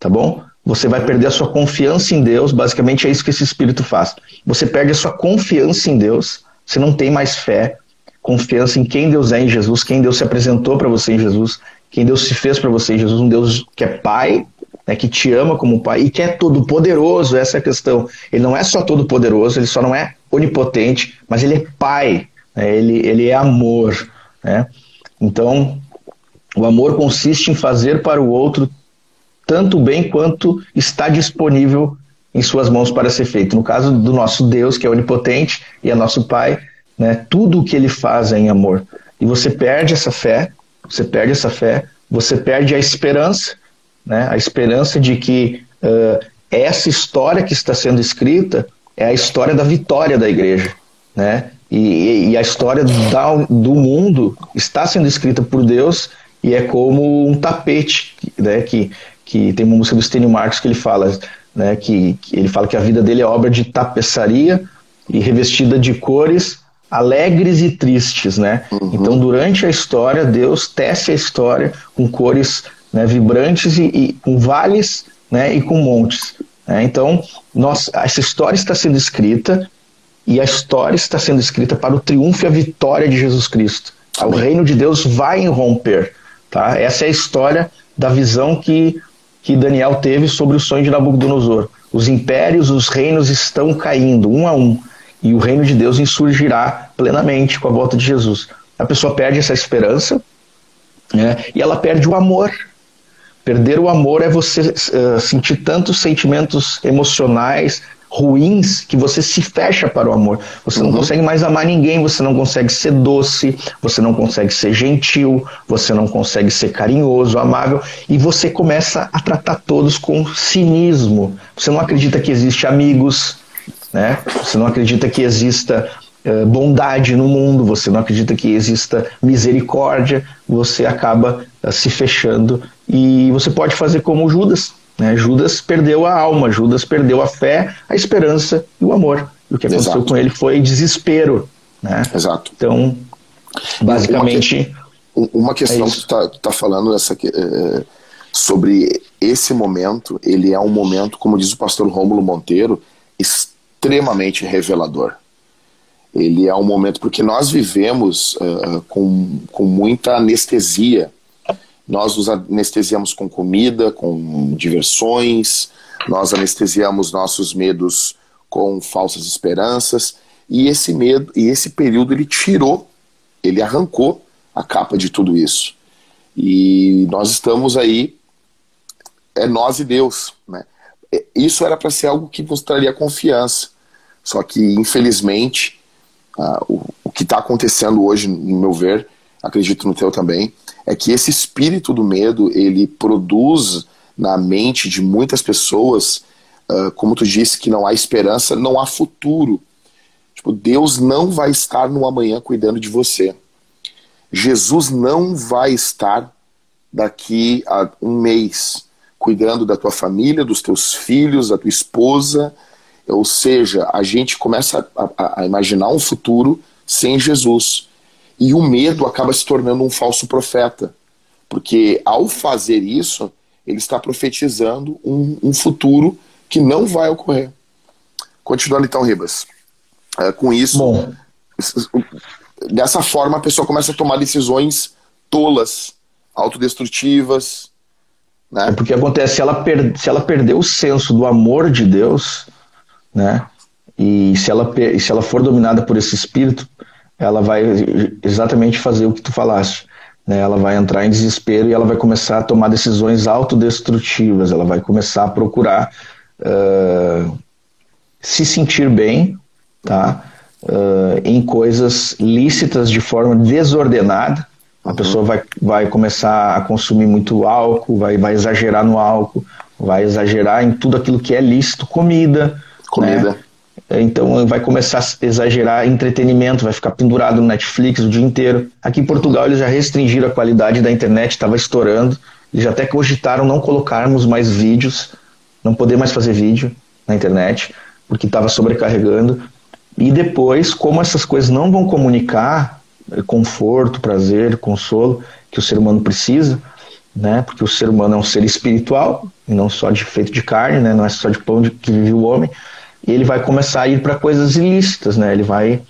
Tá bom? Você vai perder a sua confiança em Deus, basicamente é isso que esse espírito faz. Você perde a sua confiança em Deus, você não tem mais fé, confiança em quem Deus é em Jesus, quem Deus se apresentou para você em Jesus, quem Deus se fez para você em Jesus, um Deus que é Pai, né, que te ama como Pai e que é todo poderoso, essa é a questão. Ele não é só todo poderoso, ele só não é onipotente, mas ele é Pai, né, ele, ele é amor. Né? Então, o amor consiste em fazer para o outro tanto bem quanto está disponível em suas mãos para ser feito. No caso do nosso Deus, que é onipotente e é nosso Pai, né, tudo o que ele faz é em amor. E você perde essa fé, você perde essa fé, você perde a esperança, né, a esperança de que uh, essa história que está sendo escrita é a história da vitória da igreja. Né? E, e a história da, do mundo está sendo escrita por Deus e é como um tapete, né, que, que tem uma música do Stênio Marcos que ele fala né, que, que ele fala que a vida dele é obra de tapeçaria e revestida de cores alegres e tristes, né? Uhum. Então, durante a história, Deus tece a história com cores né, vibrantes e, e, com vales né, e com montes. Né? Então, nós, essa história está sendo escrita e a história está sendo escrita para o triunfo e a vitória de Jesus Cristo. O reino de Deus vai irromper. Tá? Essa é a história da visão que que Daniel teve sobre o sonho de Nabucodonosor. Os impérios, os reinos estão caindo um a um, e o reino de Deus insurgirá plenamente com a volta de Jesus. A pessoa perde essa esperança né, e ela perde o amor. Perder o amor é você uh, sentir tantos sentimentos emocionais, ruins que você se fecha para o amor. Você não uhum. consegue mais amar ninguém, você não consegue ser doce, você não consegue ser gentil, você não consegue ser carinhoso, amável, e você começa a tratar todos com cinismo. Você não acredita que existe amigos, né? Você não acredita que exista uh, bondade no mundo, você não acredita que exista misericórdia, você acaba uh, se fechando e você pode fazer como Judas. Né? Judas perdeu a alma, Judas perdeu a fé, a esperança e o amor. E o que aconteceu Exato. com ele foi desespero. Né? Exato. Então, basicamente. Uma, que, uma questão é que tu está tá falando essa, é, sobre esse momento, ele é um momento, como diz o pastor Rômulo Monteiro, extremamente revelador. Ele é um momento porque nós vivemos uh, com, com muita anestesia. Nós nos anestesiamos com comida, com diversões, nós anestesiamos nossos medos com falsas esperanças, e esse medo e esse período ele tirou, ele arrancou a capa de tudo isso. E nós estamos aí é nós e Deus, né? É, isso era para ser algo que nos traria confiança. Só que, infelizmente, uh, o, o, que está acontecendo hoje, no meu ver, acredito no teu também, é que esse espírito do medo ele produz na mente de muitas pessoas, uh, como tu disse, que não há esperança, não há futuro. Tipo, Deus não vai estar no amanhã cuidando de você. Jesus não vai estar daqui a um mês cuidando da tua família, dos teus filhos, da tua esposa. Ou seja, a gente começa a, a imaginar um futuro sem Jesus. E o medo acaba se tornando um falso profeta. Porque ao fazer isso, ele está profetizando um, um futuro que não vai ocorrer. Continuando então, Ribas. É, com isso, Bom. dessa forma a pessoa começa a tomar decisões tolas, autodestrutivas, né? É porque acontece, se ela, per, se ela perder o senso do amor de Deus, né? E se ela, se ela for dominada por esse espírito, ela vai exatamente fazer o que tu falaste. Né? Ela vai entrar em desespero e ela vai começar a tomar decisões autodestrutivas. Ela vai começar a procurar uh, se sentir bem, tá? Uh, em coisas lícitas de forma desordenada, a uhum. pessoa vai, vai começar a consumir muito álcool, vai, vai exagerar no álcool, vai exagerar em tudo aquilo que é lícito, comida. Comida. Né? Então vai começar a exagerar entretenimento, vai ficar pendurado no Netflix o dia inteiro. Aqui em Portugal eles já restringiram a qualidade da internet, estava estourando. Eles até cogitaram não colocarmos mais vídeos, não poder mais fazer vídeo na internet, porque estava sobrecarregando. E depois, como essas coisas não vão comunicar, conforto, prazer, consolo que o ser humano precisa, né? Porque o ser humano é um ser espiritual e não só de feito de carne, né? Não é só de pão de que vive o homem. E ele vai começar a ir para coisas ilícitas, né? Ele vai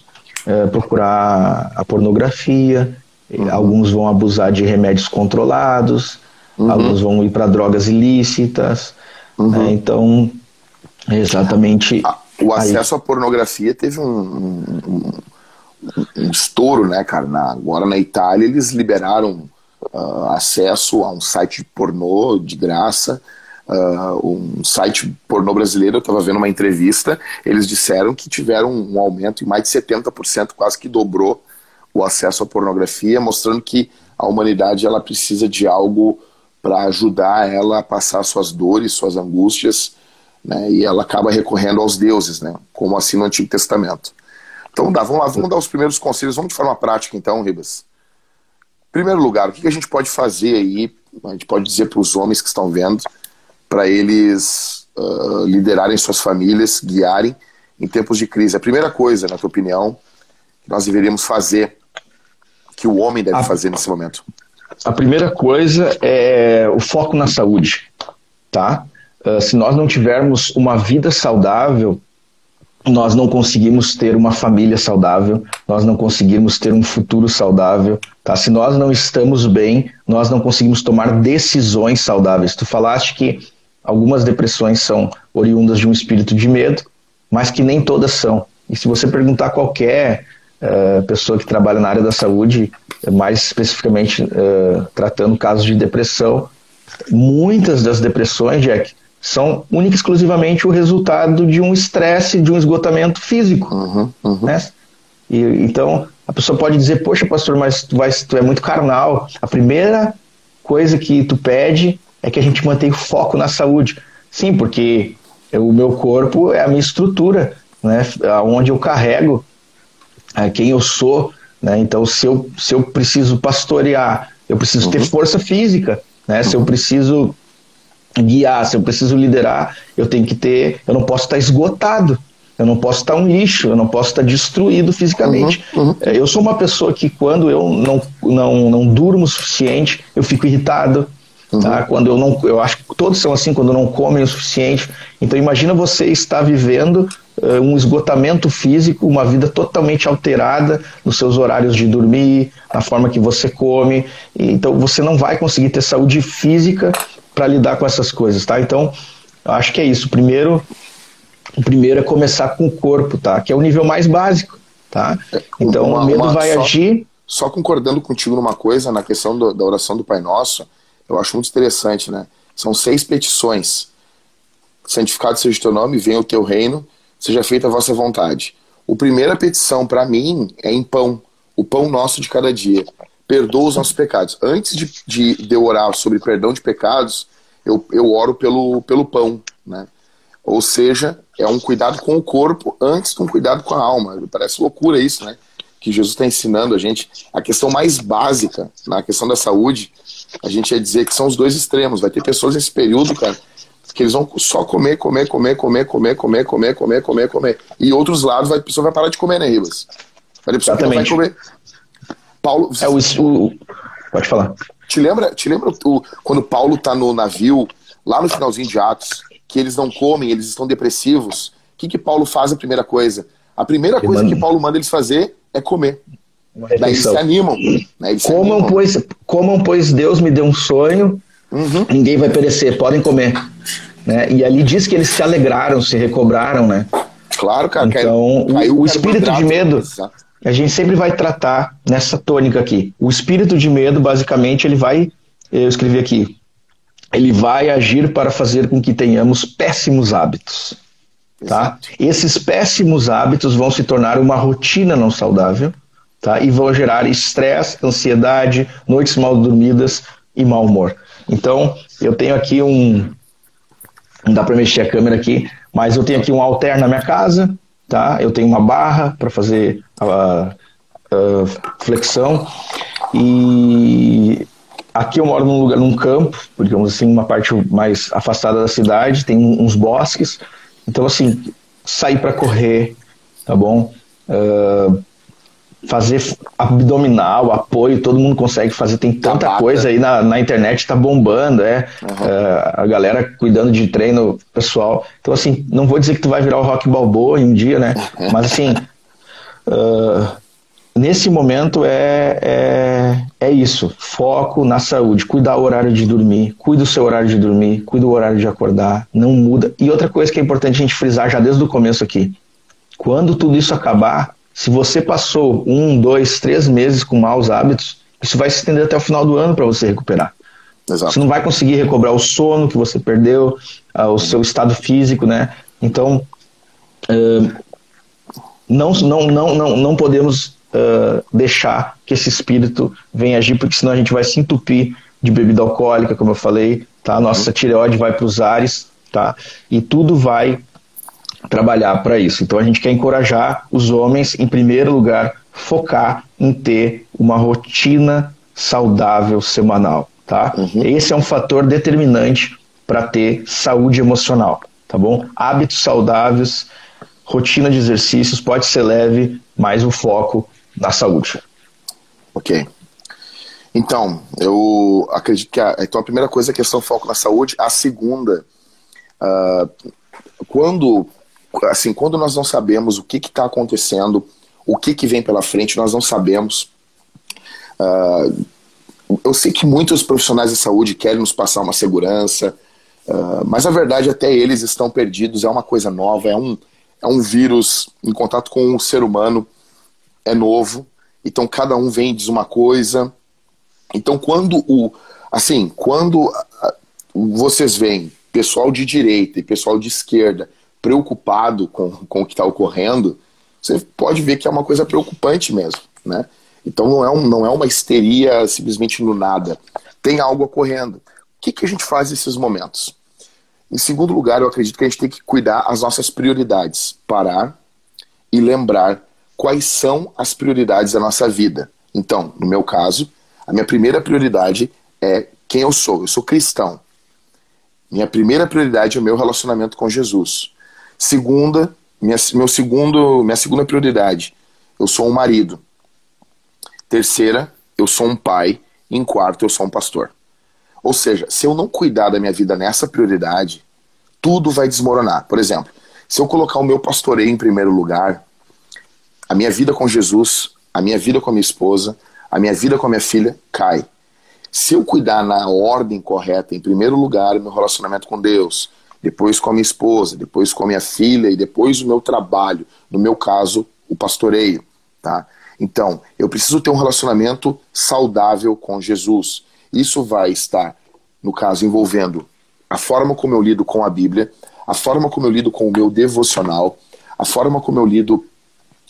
é, procurar a pornografia, uhum. alguns vão abusar de remédios controlados, uhum. alguns vão ir para drogas ilícitas. Uhum. Né? Então, exatamente. O acesso aí. à pornografia teve um, um, um estouro, né, cara? Na, agora na Itália eles liberaram uh, acesso a um site pornô de graça. Uh, um site pornô brasileiro, eu estava vendo uma entrevista, eles disseram que tiveram um aumento em mais de 70%, quase que dobrou o acesso à pornografia, mostrando que a humanidade ela precisa de algo para ajudar ela a passar suas dores, suas angústias, né, e ela acaba recorrendo aos deuses, né, como assim no Antigo Testamento. Então dá, vamos lá, vamos dar os primeiros conselhos, vamos de forma prática então, Ribas. Primeiro lugar, o que a gente pode fazer aí, a gente pode dizer para os homens que estão vendo, para eles uh, liderarem suas famílias, guiarem em tempos de crise. A primeira coisa, na tua opinião, que nós deveríamos fazer, que o homem deve a, fazer nesse momento? A primeira coisa é o foco na saúde, tá? Uh, se nós não tivermos uma vida saudável, nós não conseguimos ter uma família saudável, nós não conseguimos ter um futuro saudável. Tá? Se nós não estamos bem, nós não conseguimos tomar decisões saudáveis. Tu falaste que algumas depressões são oriundas de um espírito de medo, mas que nem todas são. E se você perguntar a qualquer uh, pessoa que trabalha na área da saúde, mais especificamente uh, tratando casos de depressão, muitas das depressões, Jack, são única e exclusivamente o resultado de um estresse, de um esgotamento físico. Uhum, uhum. Né? E, então, a pessoa pode dizer, poxa, pastor, mas tu, vai, tu é muito carnal. A primeira coisa que tu pede é que a gente mantenha o foco na saúde. Sim, porque o meu corpo é a minha estrutura, né? onde eu carrego é, quem eu sou, né? Então, se eu, se eu preciso pastorear, eu preciso uhum. ter força física, né? Uhum. Se eu uhum. preciso guiar, se eu preciso liderar, eu tenho que ter, eu não posso estar esgotado, eu não posso estar um lixo, eu não posso estar destruído fisicamente. Uhum, uhum. É, eu sou uma pessoa que quando eu não, não, não durmo o suficiente, eu fico irritado. Uhum. Tá? Quando eu não, eu acho que todos são assim quando não comem o suficiente. Então imagina você estar vivendo uh, um esgotamento físico, uma vida totalmente alterada nos seus horários de dormir, na forma que você come. Então você não vai conseguir ter saúde física para lidar com essas coisas, tá? Então eu acho que é isso. Primeiro o primeiro é começar com o corpo, tá? Que é o nível mais básico, tá? Então uma, o medo uma, vai só, agir. Só concordando contigo numa coisa, na questão do, da oração do Pai Nosso, eu acho muito interessante, né? São seis petições. Santificado seja o teu nome, venha o teu reino, seja feita a vossa vontade. O primeira petição para mim é em pão, o pão nosso de cada dia. Perdoa os nossos pecados. Antes de, de, de eu orar sobre perdão de pecados, eu, eu oro pelo, pelo pão, né? Ou seja, é um cuidado com o corpo antes de um cuidado com a alma. Parece loucura isso, né? Que Jesus está ensinando a gente. A questão mais básica na questão da saúde, a gente ia dizer que são os dois extremos. Vai ter pessoas nesse período, cara, que eles vão só comer, comer, comer, comer, comer, comer, comer, comer, comer, comer. E outros lados, a pessoa vai parar de comer, né, Ribas? Vai Exatamente. Vai comer. Paulo. É o, o, Pode falar. Te lembra, te lembra o, quando Paulo tá no navio, lá no finalzinho de Atos, que eles não comem, eles estão depressivos, o que, que Paulo faz a primeira coisa? A primeira coisa que Paulo manda eles fazer é comer. Daí eles se animam. Né? Eles comam, se animam. Pois, comam, pois Deus me deu um sonho, uhum. ninguém vai perecer, podem comer. Né? E ali diz que eles se alegraram, se recobraram, né? Claro, cara. Então, o, o espírito de medo, a gente sempre vai tratar nessa tônica aqui. O espírito de medo, basicamente, ele vai, eu escrevi aqui, ele vai agir para fazer com que tenhamos péssimos hábitos. Tá? Esses péssimos hábitos vão se tornar uma rotina não saudável tá? e vão gerar estresse, ansiedade, noites mal dormidas e mau humor. Então, eu tenho aqui um. Não dá para mexer a câmera aqui, mas eu tenho aqui um alter na minha casa, tá? eu tenho uma barra para fazer a, a, flexão e Aqui eu moro num lugar, num campo, digamos assim, uma parte mais afastada da cidade, tem uns bosques. Então, assim, sair para correr, tá bom? Uh, fazer abdominal, apoio, todo mundo consegue fazer. Tem tanta Tabata. coisa aí na, na internet, tá bombando, é. Uhum. Uh, a galera cuidando de treino pessoal. Então, assim, não vou dizer que tu vai virar o rock balboa em um dia, né? Mas, assim, uh, nesse momento é, é, é isso, foco na saúde, cuidar o horário de dormir, cuida o seu horário de dormir, cuida o horário de acordar, não muda. E outra coisa que é importante a gente frisar já desde o começo aqui, quando tudo isso acabar, se você passou um, dois, três meses com maus hábitos, isso vai se estender até o final do ano para você recuperar. Exato. Você não vai conseguir recobrar o sono que você perdeu, ah, o seu estado físico, né? Então, não, não, não, não, não podemos deixar que esse espírito venha agir, porque senão a gente vai se entupir de bebida alcoólica, como eu falei, tá? A nossa uhum. tireoide vai para os ares, tá? E tudo vai trabalhar para isso. Então a gente quer encorajar os homens, em primeiro lugar, focar em ter uma rotina saudável semanal, tá? Uhum. Esse é um fator determinante para ter saúde emocional, tá bom? Hábitos saudáveis, rotina de exercícios pode ser leve, mas o foco na saúde. Ok. Então, eu acredito que a, então a primeira coisa é a questão foco na saúde. A segunda, uh, quando assim, quando nós não sabemos o que está acontecendo, o que, que vem pela frente, nós não sabemos. Uh, eu sei que muitos profissionais de saúde querem nos passar uma segurança, uh, mas a verdade até eles estão perdidos. É uma coisa nova, é um, é um vírus em contato com o ser humano é novo, então cada um vem e diz uma coisa. Então quando o assim, quando vocês veem pessoal de direita e pessoal de esquerda preocupado com, com o que está ocorrendo, você pode ver que é uma coisa preocupante mesmo, né? Então não é, um, não é uma histeria simplesmente no nada. Tem algo ocorrendo. O que, que a gente faz nesses momentos? Em segundo lugar, eu acredito que a gente tem que cuidar as nossas prioridades. Parar e lembrar quais são as prioridades da nossa vida. Então, no meu caso, a minha primeira prioridade é quem eu sou. Eu sou cristão. Minha primeira prioridade é o meu relacionamento com Jesus. Segunda, minha, meu segundo, minha segunda prioridade, eu sou um marido. Terceira, eu sou um pai. Em quarto, eu sou um pastor. Ou seja, se eu não cuidar da minha vida nessa prioridade, tudo vai desmoronar. Por exemplo, se eu colocar o meu pastoreio em primeiro lugar, a minha vida com Jesus, a minha vida com a minha esposa, a minha vida com a minha filha cai. Se eu cuidar na ordem correta, em primeiro lugar, meu relacionamento com Deus, depois com a minha esposa, depois com a minha filha e depois o meu trabalho, no meu caso, o pastoreio, tá? Então, eu preciso ter um relacionamento saudável com Jesus. Isso vai estar, no caso, envolvendo a forma como eu lido com a Bíblia, a forma como eu lido com o meu devocional, a forma como eu lido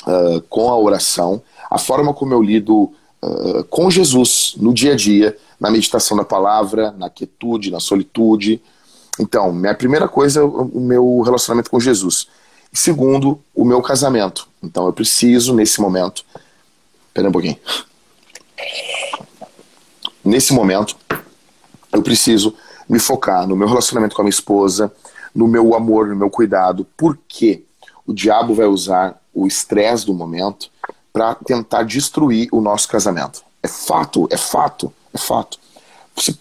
uh, com a oração, a forma como eu lido uh, com Jesus no dia a dia, na meditação da palavra, na quietude, na solitude. Então, minha primeira coisa é o meu relacionamento com Jesus. E segundo, o meu casamento. Então, eu preciso, nesse momento. Espera um pouquinho. Nesse momento, eu preciso me focar no meu relacionamento com a minha esposa, no meu amor, no meu cuidado, porque o diabo vai usar o estresse do momento para tentar destruir o nosso casamento. É fato, é fato, é fato.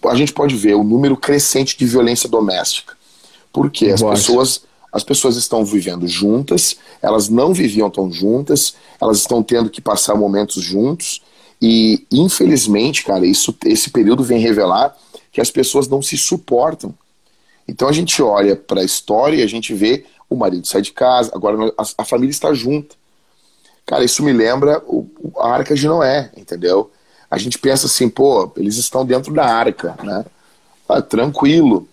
A gente pode ver o número crescente de violência doméstica. Porque as pessoas, as pessoas estão vivendo juntas, elas não viviam tão juntas, elas estão tendo que passar momentos juntos, e infelizmente, cara, isso, esse período vem revelar que as pessoas não se suportam. Então a gente olha para a história e a gente vê o marido sai de casa, agora a, a família está junta. Cara, isso me lembra o, a Arca de Noé, entendeu? A gente pensa assim, pô, eles estão dentro da arca, né? Ah, tranquilo.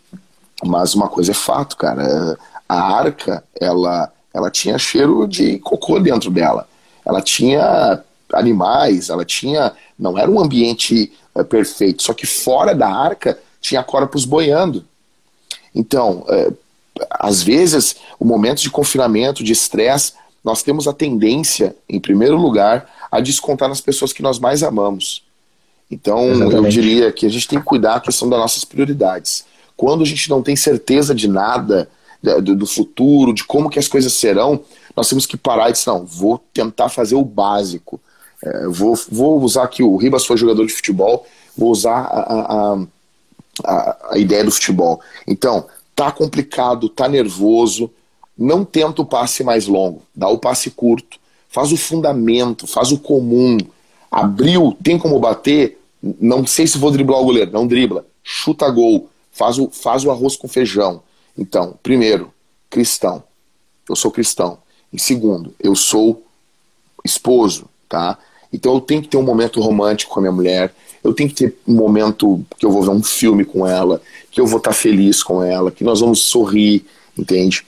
Mas uma coisa é fato, cara. A arca, ela, ela tinha cheiro de cocô dentro dela. Ela tinha animais, ela tinha. Não era um ambiente é, perfeito. Só que fora da arca tinha corpos boiando. Então, é, às vezes, o momento de confinamento, de estresse, nós temos a tendência, em primeiro lugar, a descontar nas pessoas que nós mais amamos. Então, Exatamente. eu diria que a gente tem que cuidar da questão das nossas prioridades. Quando a gente não tem certeza de nada, do, do futuro, de como que as coisas serão, nós temos que parar e dizer, não, vou tentar fazer o básico. É, vou, vou usar aqui, o Ribas foi jogador de futebol, vou usar a, a, a, a ideia do futebol. Então, tá complicado, tá nervoso, não tenta o passe mais longo, dá o passe curto, faz o fundamento, faz o comum. Abriu, tem como bater, não sei se vou driblar o goleiro, não dribla, chuta gol, faz o, faz o arroz com feijão. Então, primeiro, cristão. Eu sou cristão. Em segundo, eu sou esposo, tá? Então eu tenho que ter um momento romântico com a minha mulher, eu tenho que ter um momento que eu vou ver um filme com ela, que eu vou estar feliz com ela, que nós vamos sorrir, entende?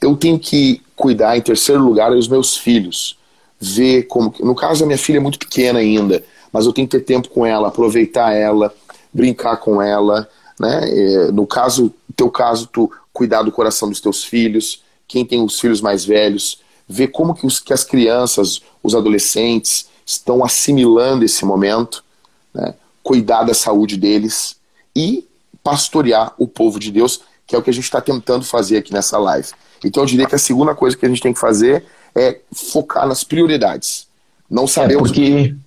Eu tenho que cuidar, em terceiro lugar, dos meus filhos. Ver como. No caso, a minha filha é muito pequena ainda, mas eu tenho que ter tempo com ela, aproveitar ela, brincar com ela. Né? É, no caso, teu caso, tu cuidar do coração dos teus filhos, quem tem os filhos mais velhos, ver como que, os, que as crianças, os adolescentes estão assimilando esse momento, né? cuidar da saúde deles e pastorear o povo de Deus, que é o que a gente está tentando fazer aqui nessa live. Então eu diria que a segunda coisa que a gente tem que fazer é focar nas prioridades. Não sabemos. É porque...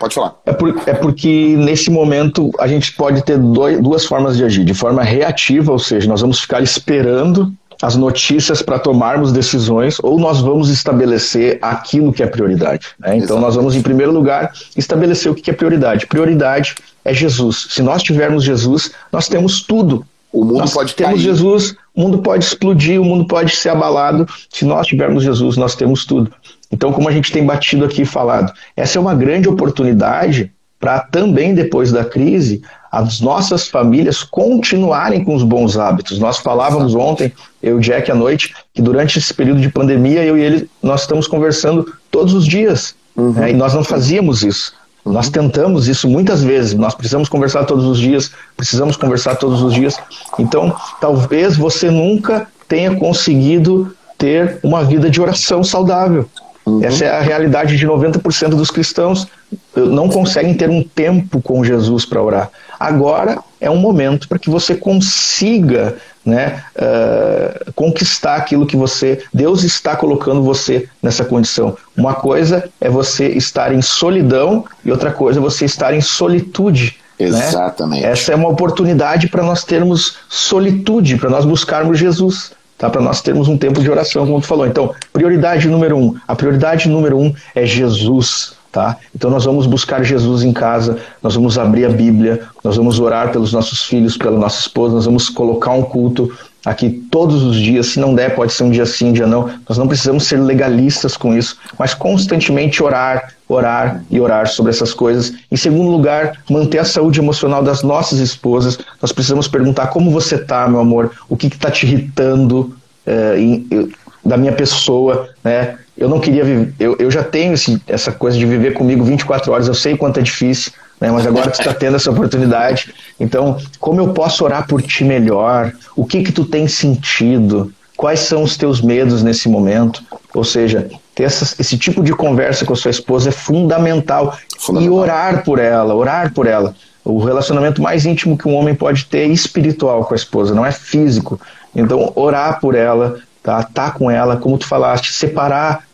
Pode falar. É, por, é, porque nesse momento a gente pode ter dois, duas formas de agir. De forma reativa, ou seja, nós vamos ficar esperando as notícias para tomarmos decisões ou nós vamos estabelecer aquilo que é prioridade. Né? Então nós vamos, em primeiro lugar, estabelecer o que é prioridade. Prioridade é Jesus. Se nós tivermos Jesus, nós temos tudo. O mundo nós pode temos cair. Jesus, o mundo pode explodir, o mundo pode ser abalado. Se nós tivermos Jesus, nós temos tudo. Então, como a gente tem batido aqui e falado, essa é uma grande oportunidade para também depois da crise as nossas famílias continuarem com os bons hábitos. Nós falávamos ontem, eu e Jack à noite, que durante esse período de pandemia, eu e ele, nós estamos conversando todos os dias. Uhum. Né? E nós não fazíamos isso. Uhum. Nós tentamos isso muitas vezes. Nós precisamos conversar todos os dias, precisamos conversar todos os dias. Então, talvez você nunca tenha conseguido ter uma vida de oração saudável. Uhum. Essa é a realidade de 90% dos cristãos. Não conseguem ter um tempo com Jesus para orar. Agora é um momento para que você consiga né, uh, conquistar aquilo que você. Deus está colocando você nessa condição. Uma coisa é você estar em solidão e outra coisa é você estar em solitude. Né? Exatamente. Né? Essa é uma oportunidade para nós termos solitude, para nós buscarmos Jesus tá? para nós termos um tempo de oração, como tu falou. Então, prioridade número um. A prioridade número um é Jesus. Tá? Então nós vamos buscar Jesus em casa, nós vamos abrir a Bíblia, nós vamos orar pelos nossos filhos, pela nossa esposa, nós vamos colocar um culto aqui todos os dias. Se não der, pode ser um dia sim, um dia não. Nós não precisamos ser legalistas com isso, mas constantemente orar, orar e orar sobre essas coisas. Em segundo lugar, manter a saúde emocional das nossas esposas. Nós precisamos perguntar como você está, meu amor, o que está te irritando é, em, eu, da minha pessoa, né? Eu não queria viver, eu, eu já tenho esse, essa coisa de viver comigo 24 horas, eu sei quanto é difícil, né? mas agora tu está tendo essa oportunidade. Então, como eu posso orar por ti melhor? O que que tu tem sentido? Quais são os teus medos nesse momento? Ou seja, ter essa, esse tipo de conversa com a sua esposa é fundamental. fundamental. E orar por ela, orar por ela. O relacionamento mais íntimo que um homem pode ter é espiritual com a esposa, não é físico. Então, orar por ela, tá? Tá com ela, como tu falaste, separar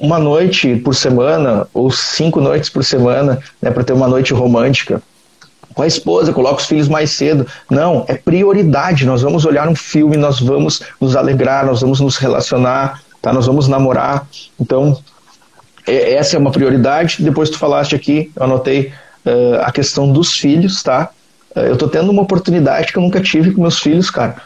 uma noite por semana ou cinco noites por semana, né, para ter uma noite romântica. Com a esposa, coloca os filhos mais cedo. Não, é prioridade. Nós vamos olhar um filme, nós vamos nos alegrar, nós vamos nos relacionar, tá? Nós vamos namorar. Então, é, essa é uma prioridade. Depois tu falaste aqui, eu anotei uh, a questão dos filhos, tá? Uh, eu tô tendo uma oportunidade que eu nunca tive com meus filhos, cara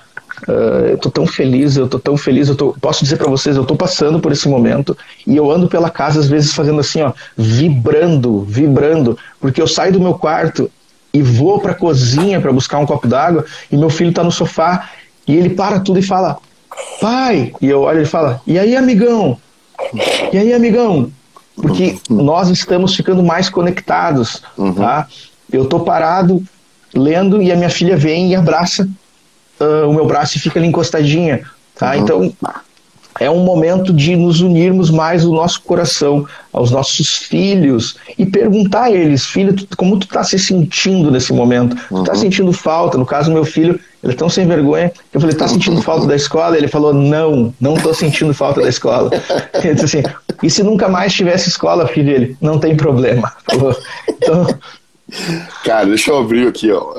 Uh, eu tô tão feliz, eu tô tão feliz, eu tô, posso dizer para vocês, eu tô passando por esse momento e eu ando pela casa às vezes fazendo assim, ó, vibrando, vibrando, porque eu saio do meu quarto e vou para cozinha para buscar um copo d'água e meu filho tá no sofá e ele para tudo e fala: "Pai". E eu olho e ele fala: "E aí, amigão?". "E aí, amigão?". Porque nós estamos ficando mais conectados, uhum. tá? Eu tô parado lendo e a minha filha vem e abraça uh, o meu braço e fica ali encostadinha, tá? Uhum. Então é um momento de nos unirmos mais o nosso coração aos nossos filhos e perguntar a eles, filho, tu, como tu tá se sentindo nesse momento? Tu tá uhum. sentindo falta? No caso, meu filho, ele é tão sem vergonha. Eu falei, tá sentindo falta da escola? Ele falou, não, não tô sentindo falta da escola. Ele disse assim, e se nunca mais tivesse escola, filho? Ele, não tem problema. Então, Cara, deixa eu abrir aqui, ó.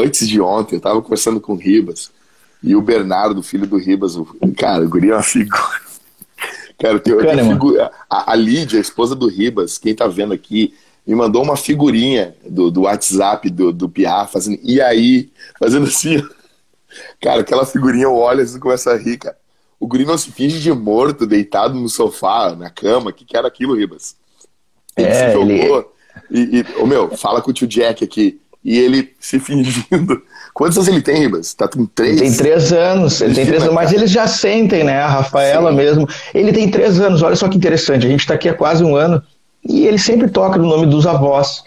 Antes de ontem, eu tava conversando com o Ribas e o Bernardo, filho do Ribas, o... cara, o guri é uma figura. Cara, tem, tem figura... a, a Lídia, a esposa do Ribas, quem tá vendo aqui, me mandou uma figurinha do, do WhatsApp do, do Piá, fazendo, e aí, fazendo assim, cara, aquela figurinha eu olho e começa a rir, cara. O guri não se finge de morto, deitado no sofá, na cama, o que, que era aquilo, Ribas? Ele é, se jogou, ele e, e meu, fala com o tio Jack aqui. E ele se fingindo. Quantos anos ele tem, Ribas? Tá com três? Tem três anos. Ele tem três anos, mas eles já sentem, né? A Rafaela Sim. mesmo. Ele tem três anos, olha só que interessante. A gente está aqui há quase um ano e ele sempre toca no nome dos avós.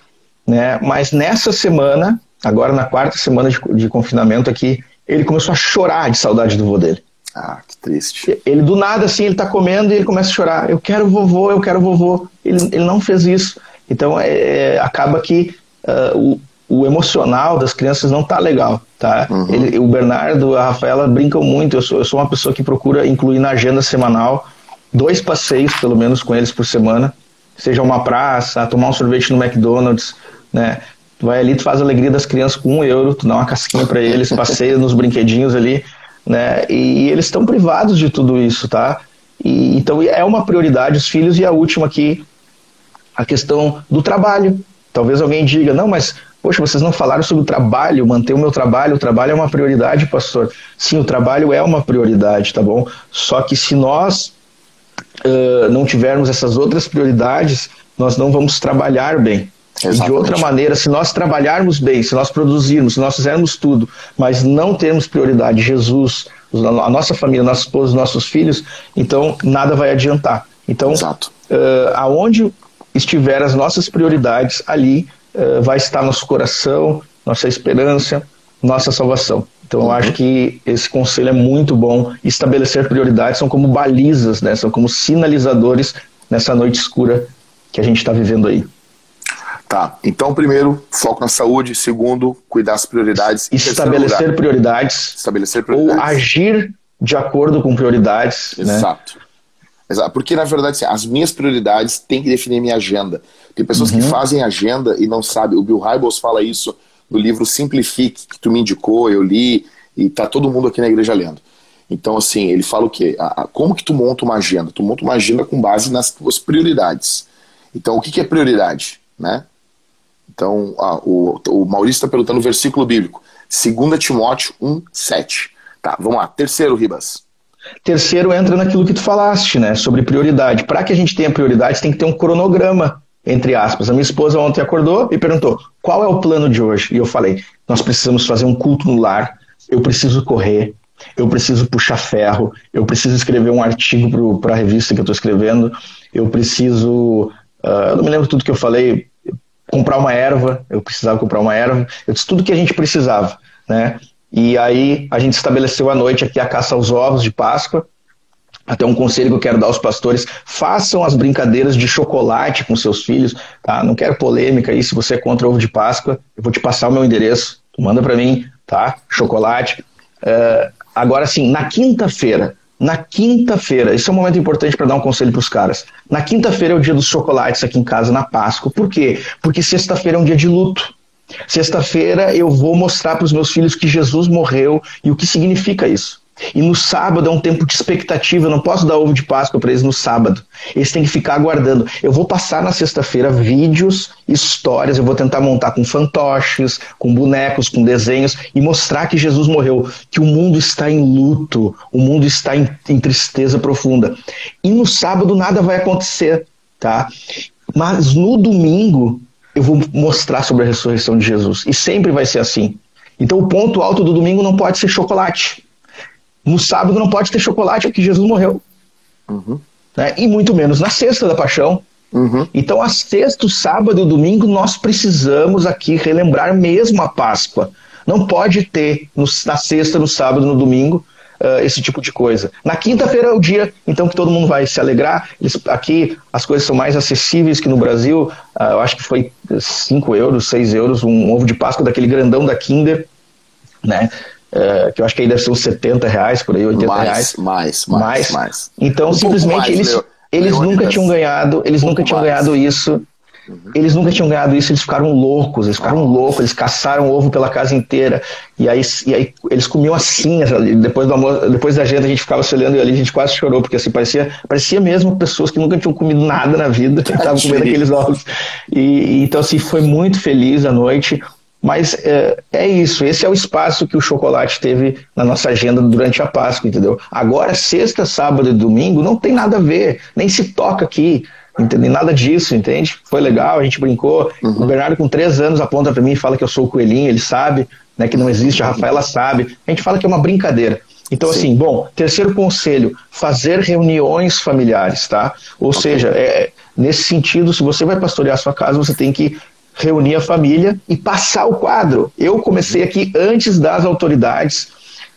Né? Mas nessa semana, agora na quarta semana de, de confinamento aqui, ele começou a chorar de saudade do vô dele. Ah, que triste. Ele do nada, assim, ele tá comendo e ele começa a chorar. Eu quero vovô, eu quero vovô. Ele, ele não fez isso. Então é, é, acaba que uh, o, o, emocional das crianças não tá legal, tá? Uhum. Ele, o Bernardo, a Rafaela brincam muito. Eu sou, eu sou uma pessoa que procura incluir na agenda semanal dois passeios, pelo menos, com eles por semana. Seja uma praça, tomar um sorvete no McDonald's, né? Tu vai ali, tu faz a alegria das crianças com um euro, tu dá uma casquinha para eles, passeia nos brinquedinhos ali, né? E, e eles estão privados de tudo isso, tá? E, então é uma prioridade os filhos e a última aqui a questão do trabalho. Talvez alguém diga, não, mas poxa, vocês não falaram sobre o trabalho, manter o meu trabalho, o trabalho é uma prioridade, pastor. Sim, o trabalho é uma prioridade, tá bom? Só que se nós uh, não tivermos essas outras prioridades, nós não vamos trabalhar bem. Exatamente. De outra maneira, se nós trabalharmos bem, se nós produzirmos, se nós fizermos tudo, mas não termos prioridade Jesus, a nossa família, nossa esposa, nossos filhos, então nada vai adiantar. Então, uh, aonde estiver as nossas prioridades, ali uh, vai estar nosso coração, nossa esperança, nossa salvação. Então uhum. eu acho que esse conselho é muito bom. Estabelecer prioridades são como balizas, né? são como sinalizadores nessa noite escura que a gente está vivendo aí. Tá. Então, primeiro, foco na saúde. Segundo, cuidar das prioridades. Estabelecer prioridades. Estabelecer prioridades. Ou agir de acordo com prioridades. Né? Exato. Né? Porque, na verdade, assim, as minhas prioridades têm que definir minha agenda. Tem pessoas uhum. que fazem agenda e não sabem. O Bill Hybels fala isso no livro Simplifique, que tu me indicou, eu li, e tá todo mundo aqui na igreja lendo. Então, assim, ele fala o quê? A, a, como que tu monta uma agenda? Tu monta uma agenda com base nas tuas prioridades. Então, o que, que é prioridade? Né? Então, o, o Maurício está perguntando o versículo bíblico. 2 Timóteo 1, 7. Tá, vamos lá. Terceiro, Ribas. Terceiro entra naquilo que tu falaste, né? Sobre prioridade. Para que a gente tenha prioridade, tem que ter um cronograma, entre aspas. A minha esposa ontem acordou e perguntou: qual é o plano de hoje? E eu falei: nós precisamos fazer um culto no lar, eu preciso correr, eu preciso puxar ferro, eu preciso escrever um artigo para a revista que eu estou escrevendo, eu preciso. Uh, eu não me lembro tudo que eu falei, comprar uma erva, eu precisava comprar uma erva, eu disse tudo que a gente precisava, né? E aí a gente estabeleceu à noite aqui a caça aos ovos de Páscoa. Até um conselho que eu quero dar aos pastores: façam as brincadeiras de chocolate com seus filhos. Tá? Não quero polêmica aí. Se você é contra ovo de Páscoa, eu vou te passar o meu endereço. Manda para mim, tá? Chocolate. Uh, agora sim, na quinta-feira, na quinta-feira, isso é um momento importante para dar um conselho para os caras. Na quinta-feira é o dia dos chocolates aqui em casa, na Páscoa. Por quê? Porque sexta-feira é um dia de luto. Sexta-feira eu vou mostrar para os meus filhos que Jesus morreu e o que significa isso. E no sábado é um tempo de expectativa, eu não posso dar ovo de Páscoa para eles no sábado. Eles têm que ficar aguardando. Eu vou passar na sexta-feira vídeos, histórias, eu vou tentar montar com fantoches, com bonecos, com desenhos e mostrar que Jesus morreu, que o mundo está em luto, o mundo está em, em tristeza profunda. E no sábado nada vai acontecer, tá? Mas no domingo eu vou mostrar sobre a ressurreição de Jesus. E sempre vai ser assim. Então o ponto alto do domingo não pode ser chocolate. No sábado não pode ter chocolate, porque Jesus morreu. Uhum. Né? E muito menos na sexta da paixão. Uhum. Então, a sexta, o sábado e o domingo, nós precisamos aqui relembrar mesmo a Páscoa. Não pode ter no, na sexta, no sábado, no domingo, uh, esse tipo de coisa. Na quinta-feira é o dia, então, que todo mundo vai se alegrar. Eles, aqui as coisas são mais acessíveis que no Brasil. Uh, eu acho que foi 5 euros, 6 euros, um ovo de Páscoa daquele grandão da Kinder. Né? é, que eu acho que aí deve ser uns 70 reais, por aí, 80 mais, reais. Mais, mais, mais. mais. Então, um simplesmente, mais, eles, meu, eles meu nunca tinham ganhado, eles um nunca tinham mais. ganhado isso. Uhum. Eles nunca tinham ganhado isso, eles ficaram loucos, eles ficaram loucos, eles caçaram ovo pela casa inteira, e aí, e aí eles comiam assim, depois, do almoço, depois da janta a gente ficava se olhando e ali a gente quase chorou, porque assim, parecia, parecia mesmo pessoas que nunca tinham comido nada na vida, estavam comendo aqueles ovos. E, e, então assim, foi muito feliz a noite, mas é, é, isso, esse é o espaço que o chocolate teve na nossa agenda durante a Páscoa, entendeu? Agora, sexta, sábado e domingo não tem nada a ver, nem se toca aqui, entende? Nada disso, entende? Foi legal, a gente brincou. Uhum. O Bernardo, com três anos, aponta para mim e fala que eu sou o coelhinho, ele sabe, né, que não existe, a Rafaela sabe. A gente fala que é uma brincadeira. Então, Sim. assim, bom, terceiro conselho, fazer reuniões familiares, tá? Ou okay. seja, é, nesse sentido, se você vai pastorear a sua casa, você tem que reunir a família e passar o quadro. Eu comecei aqui antes das autoridades.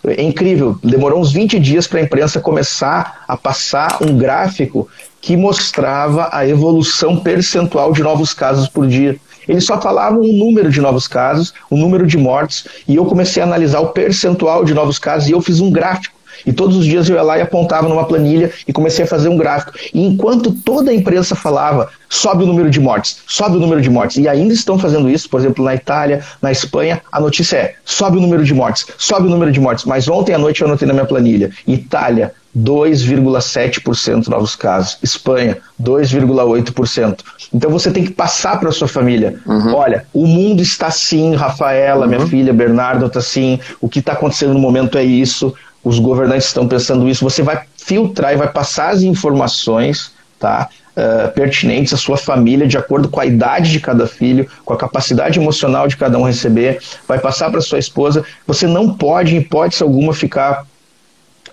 É incrível, demorou uns 20 dias para a imprensa começar a passar um gráfico que mostrava a evolução percentual de novos casos por dia. Eles só falavam o número de novos casos, o número de mortes, e eu comecei a analisar o percentual de novos casos e eu fiz um gráfico e todos os dias eu ia lá e apontava numa planilha e comecei a fazer um gráfico. E enquanto toda a imprensa falava, sobe o número de mortes, sobe o número de mortes, e ainda estão fazendo isso, por exemplo, na Itália, na Espanha, a notícia é, sobe o número de mortes, sobe o número de mortes. Mas ontem à noite eu anotei na minha planilha, Itália, 2,7% novos casos. Espanha, 2,8%. Então você tem que passar para sua família. Uhum. Olha, o mundo está assim, Rafaela, uhum. minha filha, Bernardo está assim, o que está acontecendo no momento é isso os governantes estão pensando isso, você vai filtrar e vai passar as informações tá, uh, pertinentes à sua família, de acordo com a idade de cada filho, com a capacidade emocional de cada um receber, vai passar para sua esposa. Você não pode, em hipótese alguma, ficar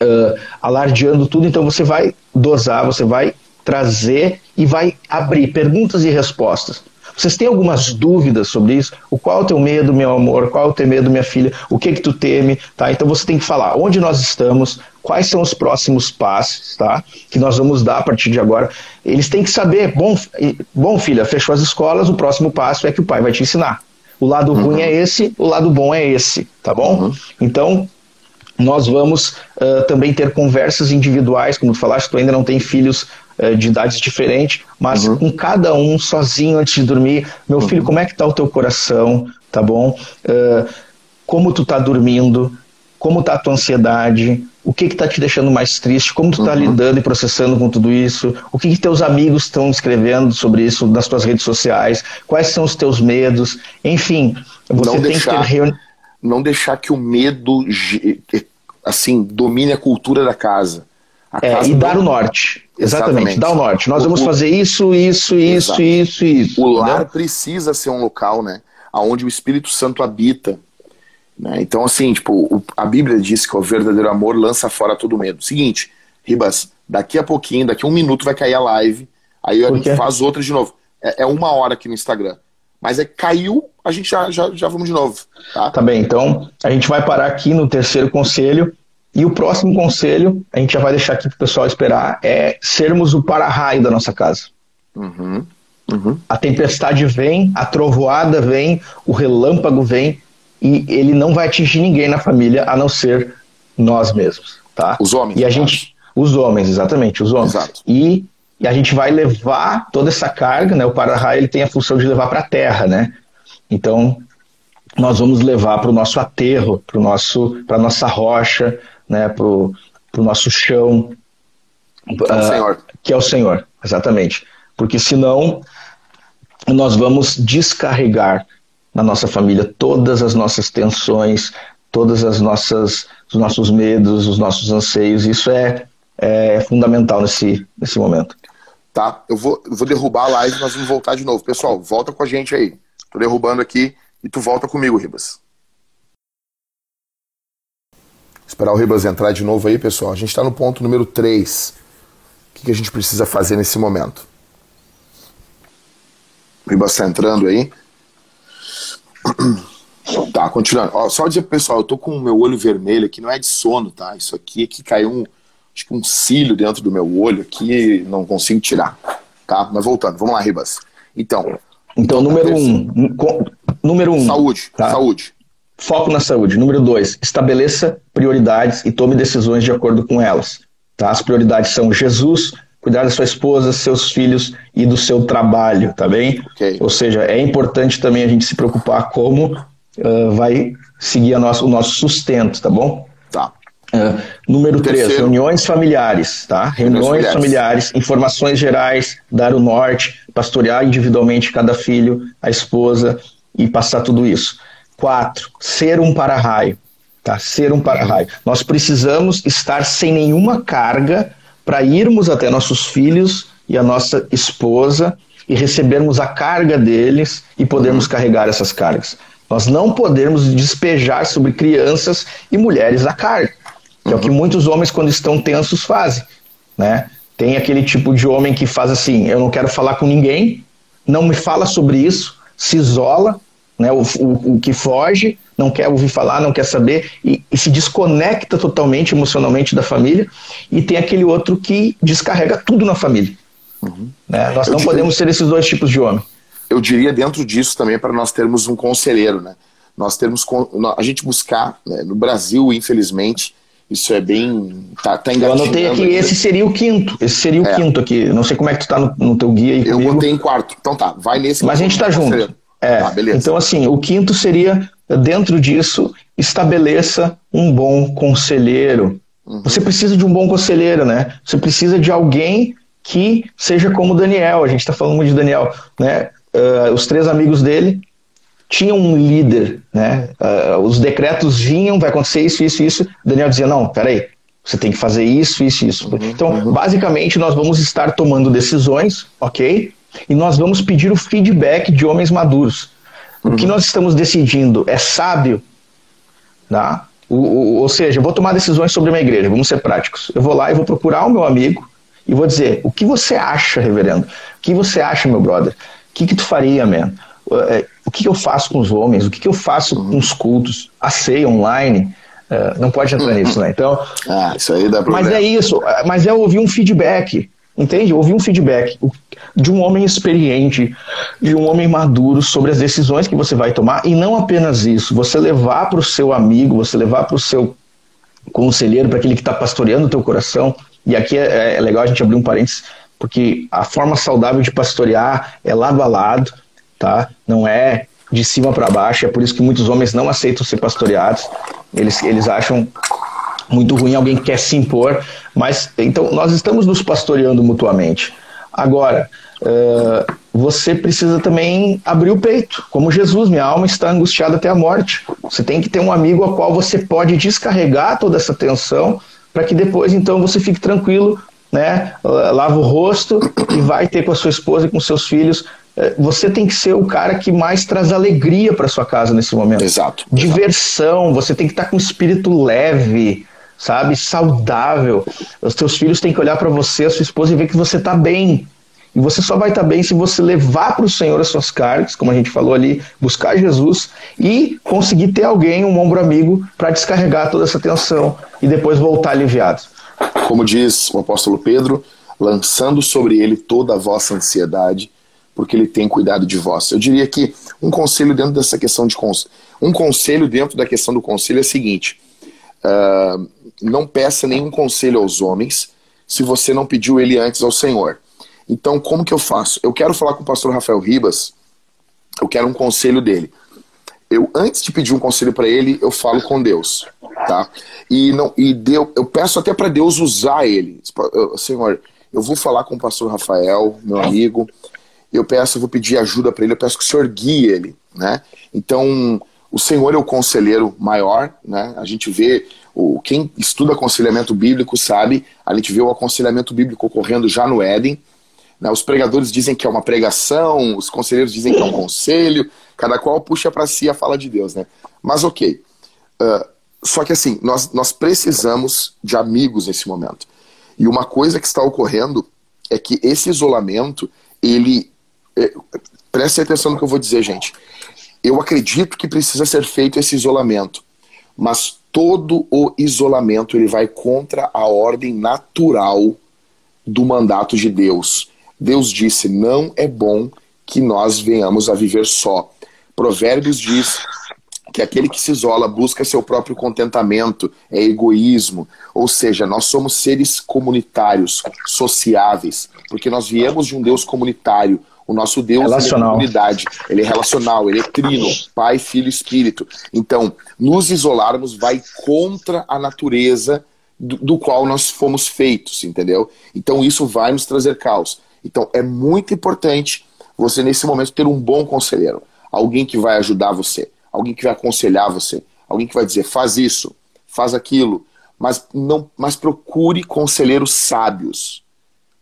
uh, alardeando tudo, então você vai dosar, você vai trazer e vai abrir perguntas e respostas. Vocês têm algumas dúvidas sobre isso? O qual é o teu medo, meu amor? Qual é o teu medo, minha filha? O que que tu teme? Tá? Então você tem que falar onde nós estamos, quais são os próximos passos, tá? Que nós vamos dar a partir de agora. Eles têm que saber, bom, bom filha, fechou as escolas, o próximo passo é que o pai vai te ensinar. O lado uhum. ruim é esse, o lado bom é esse, tá bom? Uhum. Então, nós vamos uh, também ter conversas individuais, como tu falaste, tu ainda não tem filhos de idades diferentes, mas uhum. com cada um sozinho antes de dormir. Meu uhum. filho, como é que está o teu coração, tá bom? Uh, como tu está dormindo? Como está a tua ansiedade? O que está te deixando mais triste? Como tu está uhum. lidando e processando com tudo isso? O que, que teus amigos estão escrevendo sobre isso nas tuas redes sociais? Quais são os teus medos? Enfim, você não tem deixar, que ter reunião não deixar que o medo assim domine a cultura da casa. É, e dar o norte. Exatamente, Exatamente, dar o norte. Nós o, vamos fazer isso, isso, isso, exato. isso, isso. O lar precisa ser um local, né, onde o Espírito Santo habita. Né? Então, assim, tipo, a Bíblia diz que o verdadeiro amor lança fora todo medo. Seguinte, Ribas, daqui a pouquinho, daqui a um minuto vai cair a live, aí a gente faz outra de novo. É, é uma hora aqui no Instagram. Mas é caiu, a gente já, já, já vamos de novo. Tá? tá bem, então a gente vai parar aqui no terceiro conselho. E o próximo conselho, a gente já vai deixar aqui para o pessoal esperar, é sermos o para-raio da nossa casa. Uhum, uhum. A tempestade vem, a trovoada vem, o relâmpago vem, e ele não vai atingir ninguém na família a não ser nós mesmos. Tá? Os homens. E a gente, os homens, exatamente, os homens. Exato. E e a gente vai levar toda essa carga, né? O para-raio ele tem a função de levar para a terra, né? Então nós vamos levar para o nosso aterro, para nosso, para nossa rocha, né? Para o nosso chão, que é o uh, Senhor, que é o Senhor, exatamente. Porque senão nós vamos descarregar na nossa família todas as nossas tensões, todas as nossas, os nossos medos, os nossos anseios. Isso é, é fundamental nesse, nesse momento tá? Eu vou, eu vou derrubar a live e nós vamos voltar de novo. Pessoal, volta com a gente aí. Tô derrubando aqui e tu volta comigo, Ribas. Esperar o Ribas entrar de novo aí, pessoal. A gente está no ponto número 3. O que, que a gente precisa fazer nesse momento? O Ribas está entrando aí. Tá, continuando. Ó, só dizer pro pessoal, eu tô com o meu olho vermelho aqui, não é de sono, tá? Isso aqui é que caiu um, acho que um cílio dentro do meu olho aqui, não consigo tirar. Tá? Mas voltando, vamos lá, Ribas. Então. Então, número um, número um. Saúde. Tá? Saúde. Foco na saúde. Número dois, estabeleça prioridades e tome decisões de acordo com elas. Tá? As prioridades são Jesus, cuidar da sua esposa, seus filhos e do seu trabalho, tá bem? Okay. Ou seja, é importante também a gente se preocupar como uh, vai seguir nosso, o nosso sustento, tá bom? Tá. Uh, número 3, reuniões familiares, tá? Reuniões familiares. familiares, informações gerais, dar o norte, pastorear individualmente cada filho, a esposa e passar tudo isso. 4, ser um para-raio, tá? Ser um para-raio. Nós precisamos estar sem nenhuma carga para irmos até nossos filhos e a nossa esposa e recebermos a carga deles e podermos uhum. carregar essas cargas. Nós não podemos despejar sobre crianças e mulheres a carga que uhum. é o que muitos homens, quando estão tensos, fazem. Né? Tem aquele tipo de homem que faz assim: eu não quero falar com ninguém, não me fala sobre isso, se isola, né? o, o, o que foge, não quer ouvir falar, não quer saber, e, e, se desconecta totalmente emocionalmente da família, e tem aquele outro que descarrega tudo na família. Uhum. Né? Nós eu não diria, podemos ser esses dois tipos de homem. Eu diria dentro disso também para nós termos um conselheiro, né? Nós termos a gente buscar, né? no Brasil, infelizmente, isso é bem. Tá, tá Eu anotei aqui, ainda. esse seria o quinto. Esse seria o é. quinto aqui. Não sei como é que tu tá no, no teu guia aí. Eu comigo. botei em quarto. Então tá, vai nesse. Mas a gente tá junto. É. Tá, então, assim, o quinto seria, dentro disso, estabeleça um bom conselheiro. Uhum. Você precisa de um bom conselheiro, né? Você precisa de alguém que seja como Daniel. A gente está falando muito de Daniel, né? Uh, os três amigos dele tinha um líder, né? Uh, os decretos vinham, vai acontecer isso, isso, isso. Daniel dizia: não, peraí, você tem que fazer isso, isso, isso. Uhum, então, uhum. basicamente, nós vamos estar tomando decisões, ok? E nós vamos pedir o feedback de homens maduros. Uhum. O que uhum. nós estamos decidindo é sábio, tá? O, o, ou seja, eu vou tomar decisões sobre a minha igreja, vamos ser práticos. Eu vou lá e vou procurar o meu amigo e vou dizer: o que você acha, reverendo? O que você acha, meu brother? O que, que tu faria, man? É, o que eu faço com os homens, o que eu faço com os cultos, a ceia online, Uh, não pode entrar nisso, né? Então. Ah, isso aí dá problema. Mas é isso, mas é ouvir um feedback, entende? Ouvir um feedback de um homem experiente, de um homem maduro sobre as decisões que você vai tomar e não apenas isso, você levar para o seu amigo, você levar para o seu conselheiro, para aquele que está pastoreando o teu coração. E aqui é, é legal a gente abrir um parênteses, porque a forma saudável de pastorear é lado a lado, tá? Não é de cima para baixo, é por isso que muitos homens não aceitam ser pastoreados. Eles, eles acham muito ruim alguém que quer se impor, mas então nós estamos nos pastoreando mutuamente. Agora, uh, você precisa também abrir o peito, como Jesus, minha alma está angustiada até a morte. Você tem que ter um amigo ao qual você pode descarregar toda essa tensão, para que depois então você fique tranquilo, né? Lava o rosto e vai ter com a sua esposa e com seus filhos eh, você tem que ser o cara que mais traz alegria para sua casa nesse momento. Exato. Diversão, exato. você tem que estar com um espírito leve, sabe, saudável. Os teus filhos têm que olhar para você, a sua esposa e ver que você está bem. E você só vai estar tá bem se você levar para o Senhor as suas cargas, como a gente falou ali, buscar Jesus e conseguir ter alguém, um ombro amigo, para descarregar toda essa tensão e depois voltar aliviado. Como diz o apóstolo Pedro, lançando sobre ele toda a vossa ansiedade, porque ele tem cuidado de vós. Eu diria que um conselho dentro dessa questão de um conselho dentro da questão do conselho é o seguinte: uh, não peça nenhum conselho aos homens se você não pediu ele antes ao Senhor. Então, como que eu faço? Eu quero falar com o pastor Rafael Ribas, eu quero um conselho dele. Eu, antes de pedir um conselho para ele, eu falo com Deus, tá? E não e deu, eu peço até para Deus usar ele. Senhor, eu vou falar com o pastor Rafael, meu amigo, eu peço, eu vou pedir ajuda para ele, eu peço que o Senhor guie ele, né? Então, o Senhor é o conselheiro maior, né? A gente vê, o, quem estuda aconselhamento bíblico sabe, a gente vê o aconselhamento bíblico ocorrendo já no Éden, né? Os pregadores dizem que é uma pregação, os conselheiros dizem que é um conselho, cada qual puxa para si a fala de Deus, né? Mas ok. Uh, só que assim, nós, nós precisamos de amigos nesse momento. E uma coisa que está ocorrendo é que esse isolamento, ele é, preste atenção no que eu vou dizer, gente. Eu acredito que precisa ser feito esse isolamento, mas todo o isolamento ele vai contra a ordem natural do mandato de Deus. Deus disse: não é bom que nós venhamos a viver só. Provérbios diz que aquele que se isola busca seu próprio contentamento, é egoísmo. Ou seja, nós somos seres comunitários, sociáveis, porque nós viemos de um Deus comunitário, o nosso Deus é comunidade, ele é relacional, ele é trino, Pai, Filho Espírito. Então, nos isolarmos vai contra a natureza do, do, qual nós fomos feitos, entendeu? Então, isso vai nos trazer caos. Então, é muito importante você, nesse momento, ter um bom conselheiro. Alguém que vai ajudar você, alguém que vai aconselhar você, alguém que vai dizer, faz isso, faz aquilo. Mas, não, mas procure conselheiros sábios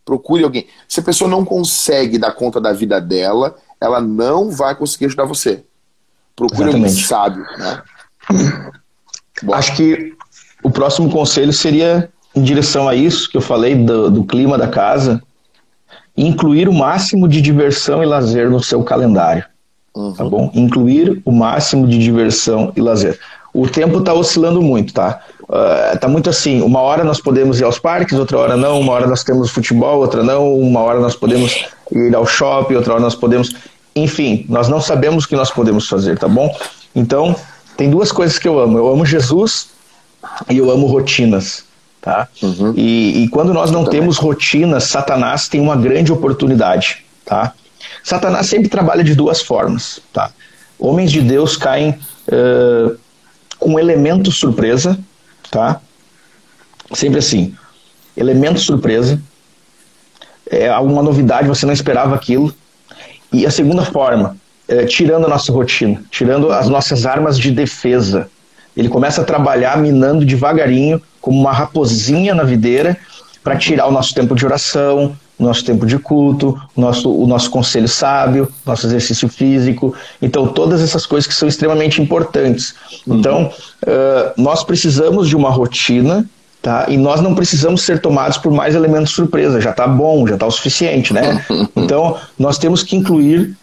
Procure alguém. Se a pessoa não consegue dar conta da vida dela, ela não vai conseguir ajudar você. Procure Exatamente. alguém sábio. Né? Acho que o próximo conselho seria em direção a isso que eu falei do, do clima da casa, incluir o máximo de diversão e lazer no seu calendário. Uhum. Tá bom? Incluir o máximo de diversão e lazer. O tempo está oscilando muito, tá? Uh, tá muito assim, uma hora nós podemos ir aos parques, outra hora não, uma hora nós temos futebol, outra não, uma hora nós podemos ir ao shopping, outra hora nós podemos. Enfim, nós não sabemos o que nós podemos fazer, tá bom? Então, tem duas coisas que eu amo. Eu amo Jesus e eu amo rotinas. Tá? Uhum. E, e, quando nós não temos rotinas, Satanás tem uma grande oportunidade. Tá? Satanás sempre trabalha de duas formas. Tá? Homens de Deus caem uh, com elemento surpresa, tá? Sempre assim, elemento surpresa, é alguma novidade, você não esperava aquilo. E a segunda forma, é, tirando a nossa rotina, tirando as nossas armas de defesa. Ele começa a trabalhar minando devagarinho, como uma raposinha na videira, para tirar o nosso tempo de oração, nosso tempo de culto, nosso, o nosso conselho sábio, nosso exercício físico. Então, todas essas coisas que são extremamente importantes. Uhum. Então, uh, nós precisamos de uma rotina, tá? E nós não precisamos ser tomados por mais elementos surpresa. Já está bom, já está o suficiente, né? Então, nós temos que incluir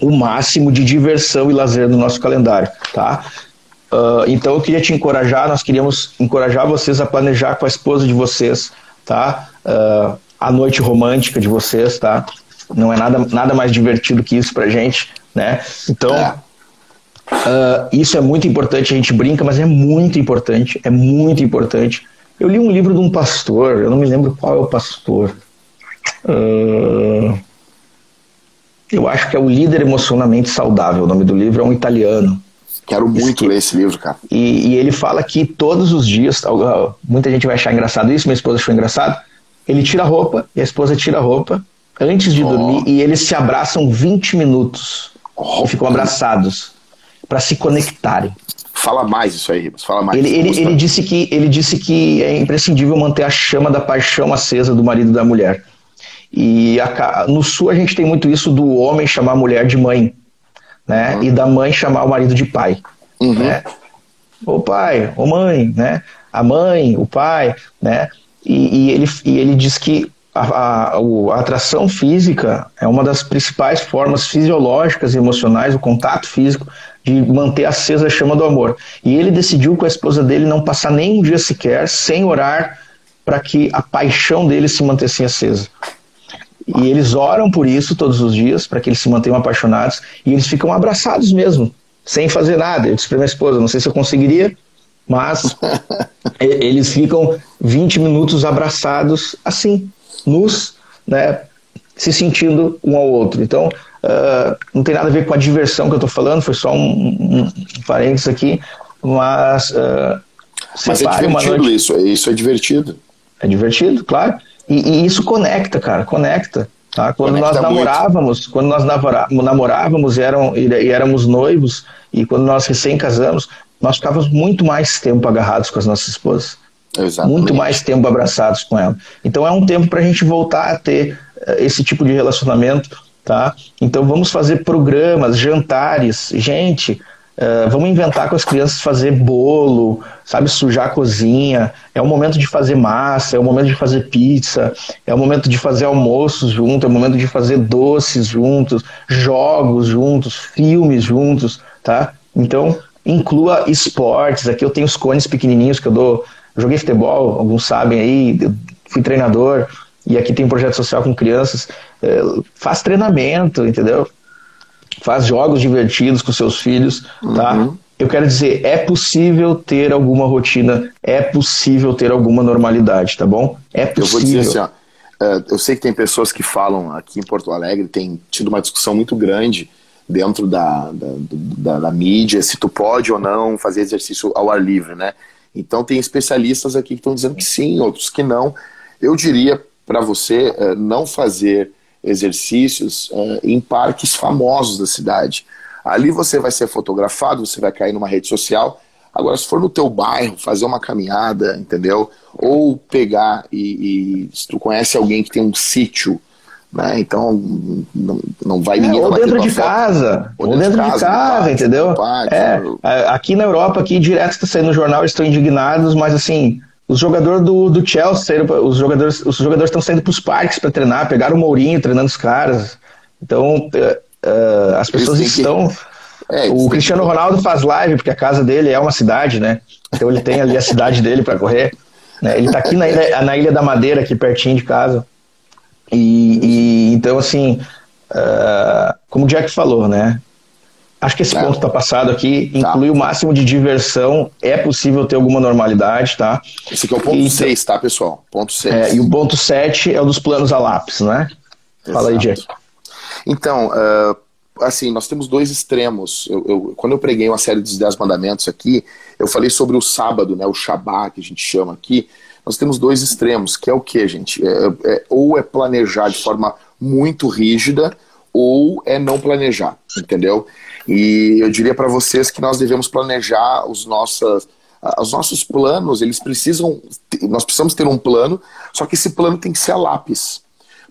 o máximo de diversão e lazer no nosso calendário, tá? Uh, então eu queria te encorajar, nós queríamos encorajar vocês a planejar com a esposa de vocês, tá? Uh, a noite romântica de vocês, tá? Não é nada, nada mais divertido que isso pra gente, né? Então, é. uh, isso é muito importante, a gente brinca, mas é muito importante, é muito importante. Eu li um livro de um pastor, eu não me lembro qual é o pastor. Uh, eu acho que é o Líder Emocionalmente Saudável, o nome do livro é um italiano. Quero muito ler esse livro, cara. E, e, ele fala que todos os dias, muita gente vai achar engraçado isso, minha esposa achou engraçado, ele tira a roupa e a esposa tira a roupa antes de oh. dormir e eles se abraçam 20 minutos oh, e ficam abraçados para se conectarem. Fala mais isso aí, Ribas. Fala mais. Ele, ele, ele, disse que, ele disse que é imprescindível manter a chama da paixão acesa do marido e da mulher. E a, no sul a gente tem muito isso do homem chamar a mulher de mãe, né? Uhum. E da mãe chamar o marido de pai, uhum. né? Ô pai, ô mãe, né? A mãe, o pai, né? E, e ele, e ele diz que a, a, a, atração física é uma das principais formas fisiológicas e emocionais, o contato físico, de manter acesa a chama do amor. E ele decidiu com a esposa dele não passar nem um dia sequer sem orar para que a paixão dele se mantesse acesa. E eles oram por isso todos os dias, para que eles se mantenham apaixonados, e eles ficam abraçados mesmo, sem fazer nada. Eu disse para minha esposa, não sei se eu conseguiria, mas eles ficam 20 minutos abraçados assim, nus, né, se sentindo um ao outro. Então, uh, não tem nada a ver com a diversão que eu estou falando, foi só um, um, parênteses aqui, mas. Uh, mas é divertido isso, isso é divertido. É divertido, claro. E, e isso conecta, cara, conecta. Tá? Quando conecta nós namorávamos, muito. quando nós namorávamos e, eram, e éramos noivos, e quando nós recém casamos, nós ficávamos muito mais tempo agarrados com as nossas esposas. Exatamente. Muito mais tempo abraçados com ela. Então é um tempo para a gente voltar a ter uh, esse tipo de relacionamento, tá? Então vamos fazer programas, jantares. Gente, Uh, vamos inventar com as crianças fazer bolo, sabe, sujar a cozinha. É o momento de fazer massa, é o momento de fazer pizza, é o momento de fazer almoços juntos, é o momento de fazer doces juntos, jogos juntos, filmes juntos, tá? Então, inclua esportes. Aqui eu tenho os cones pequenininhos que eu dou. Joguei futebol, alguns sabem aí, fui treinador. E aqui tem um projeto social com crianças. Uh, faz treinamento, entendeu? faz jogos divertidos com seus filhos, tá? Uhum. Eu quero dizer, é possível ter alguma rotina, é possível ter alguma normalidade, tá bom? É possível. Eu vou dizer assim, ó, é, eu sei que tem pessoas que falam aqui em Porto Alegre, tem tido uma discussão muito grande dentro da, da, da, da mídia, se tu pode ou não fazer exercício ao ar livre, né? Então tem especialistas aqui que estão dizendo que sim, outros que não. Eu diria para você é, não fazer exercícios uh, em parques famosos da cidade. Ali você vai ser fotografado, você vai cair numa rede social. Agora, se for no teu bairro, fazer uma caminhada, entendeu? Ou pegar e, e se tu conhece alguém que tem um sítio, né? Então não, não vai ninguém. É, ou dentro de casa, ou dentro, de casa, de casa entendeu? É, aqui na Europa, aqui direto está saindo no jornal, estão indignados, mas assim, os jogadores do, do Chelsea, os jogadores, os jogadores estão saindo para os parques para treinar, pegaram o Mourinho treinando os caras. Então, uh, as pessoas estão. Que... É, o Cristiano. Ronaldo faz live, porque a casa dele é uma cidade, né? Então ele tem ali a cidade dele para correr. Né? Ele está aqui na ilha, na ilha da Madeira, aqui pertinho de casa. E, e então, assim, uh, como o Jack falou, né? Acho que esse ponto está passado aqui. Tá. Inclui o máximo de diversão. É possível ter alguma normalidade, tá? Esse aqui é o ponto 6, tá, pessoal? Ponto 6. É, e o ponto 7 é o dos planos a lápis, né? Exato. Fala aí, Jack. Então, uh, assim, nós temos dois extremos. Eu, eu, quando eu preguei uma série dos Dez Mandamentos aqui, eu falei sobre o sábado, né? O Shabá, que a gente chama aqui. Nós temos dois extremos, que é o que, gente? É, é, ou é planejar de forma muito rígida, ou é não planejar, entendeu? E eu diria para vocês que nós devemos planejar os nossos, os nossos planos, eles precisam, nós precisamos ter um plano, só que esse plano tem que ser a lápis.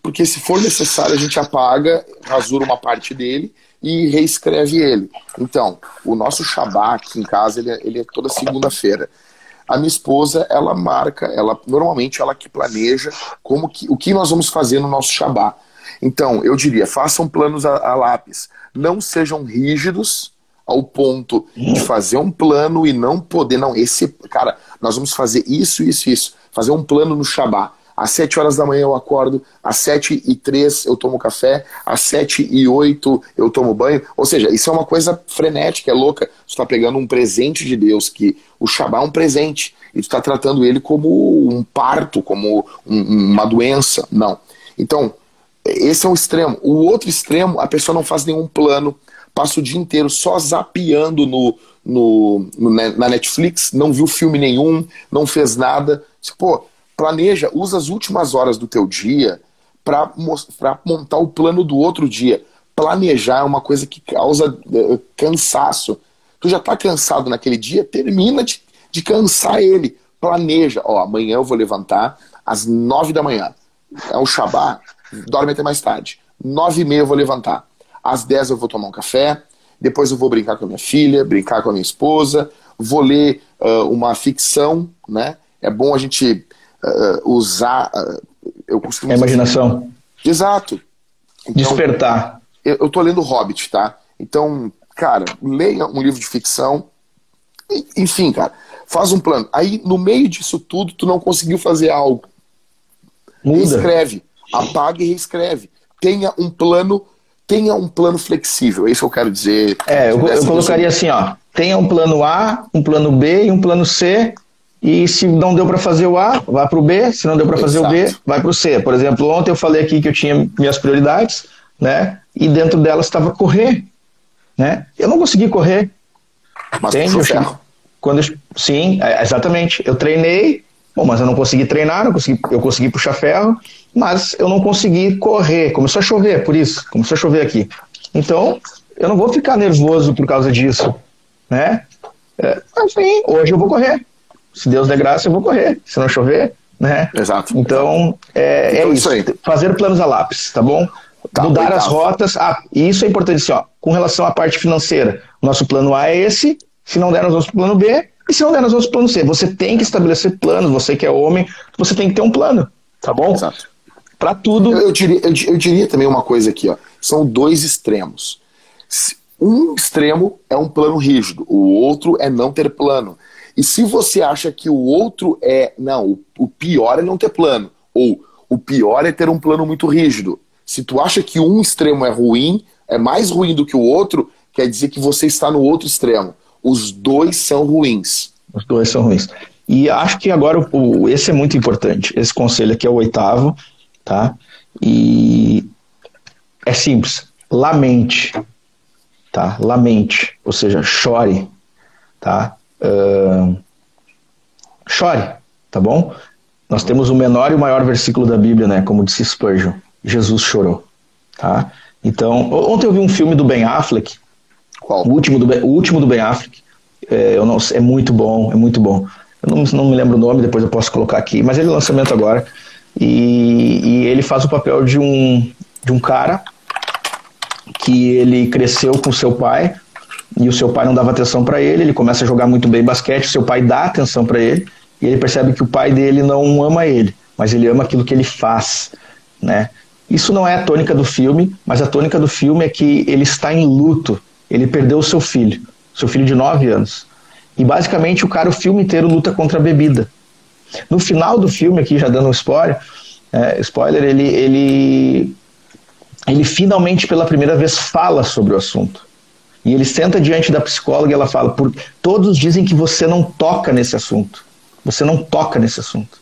Porque se for necessário, a gente apaga, rasura uma parte dele e reescreve ele. Então, o nosso Shabá aqui em casa, ele é, ele é toda segunda-feira. A minha esposa, ela marca, ela normalmente ela que planeja como que, o que nós vamos fazer no nosso Shabá. Então, eu diria, façam planos a, a lápis. Não sejam rígidos, ao ponto de fazer um plano e não poder, não, esse, cara, nós vamos fazer isso, isso, isso, fazer um plano no Shabá. Às 7 horas da manhã eu acordo, às 7 e 3 eu tomo café, às 7 e 8 eu tomo banho. Ou seja, isso é uma coisa frenética, é louca. Você está pegando um presente de Deus, que o Shabá é um presente, e tu está tratando ele como um parto, como um, uma doença. Não. Então, esse é um extremo. O outro extremo, a pessoa não faz nenhum plano, passa o dia inteiro só zapeando no, no, no, na Netflix, não viu filme nenhum, não fez nada. Pô, planeja, usa as últimas horas do teu dia para montar o plano do outro dia. Planejar é uma coisa que causa uh, cansaço. Tu já está cansado naquele dia, termina de, de cansar ele. Planeja, ó, amanhã eu vou levantar às nove da manhã. É o Shabá, dorme até mais tarde. Nove e meia eu vou levantar. Às dez eu vou tomar um café. Depois eu vou brincar com a minha filha, brincar com a minha esposa. Vou ler uh, uma ficção, né? É bom a gente uh, usar. Uh, eu costumo a imaginação. Assim, exato. Então, Despertar. Eu, eu tô lendo Hobbit, tá? Então, cara, leia um livro de ficção. Enfim, cara, faz um plano. Aí, no meio disso tudo, tu não conseguiu fazer algo. Muda. Reescreve. Apaga e reescreve. Tenha um plano tenha um plano flexível, é isso que eu quero dizer. É, eu, eu colocaria assim, ó, tenha um plano A, um plano B e um plano C, e se não deu para fazer o A, vá para o B, se não deu para fazer Exato. o B, vai para o C. Por exemplo, ontem eu falei aqui que eu tinha minhas prioridades, né, e dentro delas estava correr, né, eu não consegui correr, mas entende? Eu, quando eu, sim, é, exatamente, eu treinei, bom, mas eu não consegui treinar, não consegui, eu consegui puxar ferro, mas eu não consegui correr. Começou a chover, por isso. Começou a chover aqui. Então, eu não vou ficar nervoso por causa disso, né? É, enfim, hoje eu vou correr. Se Deus der graça, eu vou correr. Se não chover, né? Exato. Então, é, então, é isso. isso Fazer planos a lápis, tá bom? Tá, Mudar as rotas. Ah, e isso é importante, assim, ó, com relação à parte financeira. Nosso plano A é esse. Se não der, nós vamos para o plano B. E se não der, nós vamos para o plano C. Você tem que estabelecer planos. Você que é homem, você tem que ter um plano, tá bom? Exato para tudo. Eu, eu, diria, eu, eu, diria também uma coisa aqui, ó. São dois extremos. Um extremo é um plano rígido, o outro é não ter plano. E se você acha que o outro é. Não, o, pior é não ter plano. Ou o pior é ter um plano muito rígido. Se tu acha que um extremo é ruim, é mais ruim do que o outro, quer dizer que você está no outro extremo. Os dois são ruins. Os dois são ruins. E acho que agora o, esse é muito importante. Esse conselho aqui é o oitavo tá? E é simples, lamente, tá? Lamente, ou seja, chore, tá? Uh, chore, tá bom? Nós temos o menor e o maior versículo da Bíblia, né? Como disse Spurgeon, Jesus chorou, tá? Então, ontem eu vi um filme do Ben Affleck, Qual? O último do Ben, o último do Ben Affleck, é, eu não, é muito bom, é muito bom. Eu não, não me lembro o nome, depois eu posso colocar aqui, mas ele é lançamento agora. E, e ele faz o papel de um, de um cara que ele cresceu com seu pai e o seu pai não dava atenção para ele, ele começa a jogar muito bem basquete, o seu pai dá atenção para ele e ele percebe que o pai dele não ama ele, mas ele ama aquilo que ele faz, né? Isso não é a tônica do filme, mas a tônica do filme é que ele está em luto, ele perdeu o seu filho, seu filho de 9 anos. E basicamente o cara o filme inteiro luta contra a bebida. No final do filme, aqui já dando um spoiler, é, spoiler ele, ele, ele finalmente pela primeira vez fala sobre o assunto. E ele senta diante da psicóloga e ela fala: por, todos dizem que você não toca nesse assunto. Você não toca nesse assunto.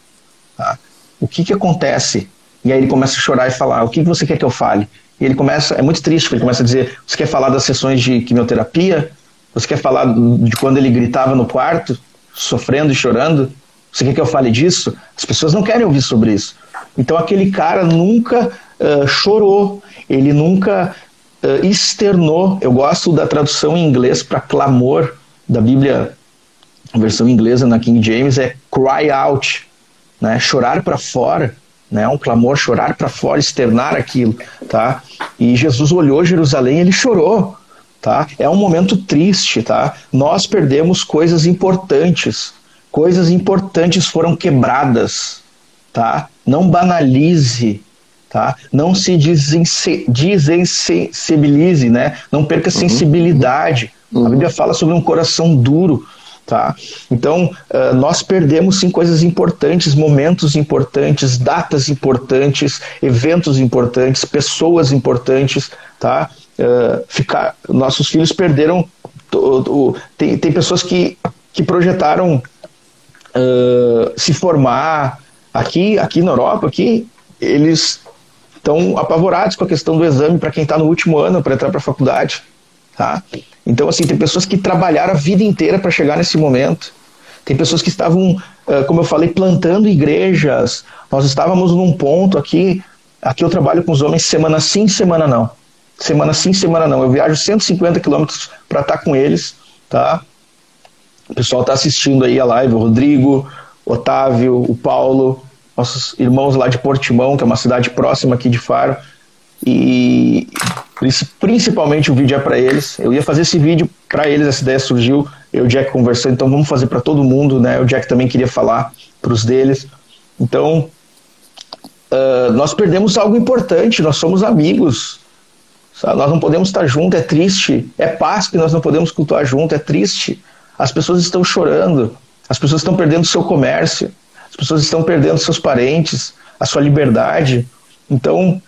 Tá? O que, que acontece? E aí ele começa a chorar e falar: o que, que você quer que eu fale? E ele começa, é muito triste, porque ele começa a dizer: você quer falar das sessões de quimioterapia? Você quer falar de quando ele gritava no quarto, sofrendo e chorando? Você quer que eu fale disso? As pessoas não querem ouvir sobre isso. Então aquele cara nunca uh, chorou, ele nunca uh, externou. Eu gosto da tradução em inglês para clamor da Bíblia, versão inglesa na King James é cry out, né? chorar para fora. Né, um clamor, chorar para fora, externar aquilo, tá? E Jesus olhou Jerusalém, ele chorou, tá? É um momento triste, tá? Nós perdemos coisas importantes, coisas importantes foram quebradas, tá? Não banalize tá? Não se desensibilize, né? Não perca a uhum. sensibilidade. Uhum. A Bíblia fala sobre um coração duro, tá? Então, uh, nós perdemos sim coisas importantes, momentos importantes, datas importantes, eventos importantes, pessoas importantes, tá? Uh, ficar, nossos filhos perderam. tem, tem pessoas que, que projetaram uh, se formar aqui, aqui na Europa, aqui eles estão apavorados com a questão do exame para quem está no último ano para entrar para a faculdade, tá? Então assim tem pessoas que trabalharam a vida inteira para chegar nesse momento. Tem pessoas que estavam, como eu falei, plantando igrejas. Nós estávamos num ponto aqui, aqui eu trabalho com os homens semana sim, semana não. Semana sim, semana não. Eu viajo 150 quilômetros para estar tá com eles, tá? O pessoal está assistindo aí a live, o Rodrigo, o Otávio, o Paulo, nossos irmãos lá de Portimão, que é uma cidade próxima aqui de Faro. E principalmente o vídeo é para eles. Eu ia fazer esse vídeo para eles, essa ideia surgiu. Eu e o Jack conversando, então vamos fazer para todo mundo, né? O Jack também queria falar para os deles. Então, uh, nós perdemos algo importante, nós somos amigos. Sabe? Nós não podemos estar juntos, é triste. É paz que nós não podemos cultuar junto, é triste. As pessoas estão chorando, as pessoas estão perdendo seu comércio, as pessoas estão perdendo seus parentes, a sua liberdade. Então,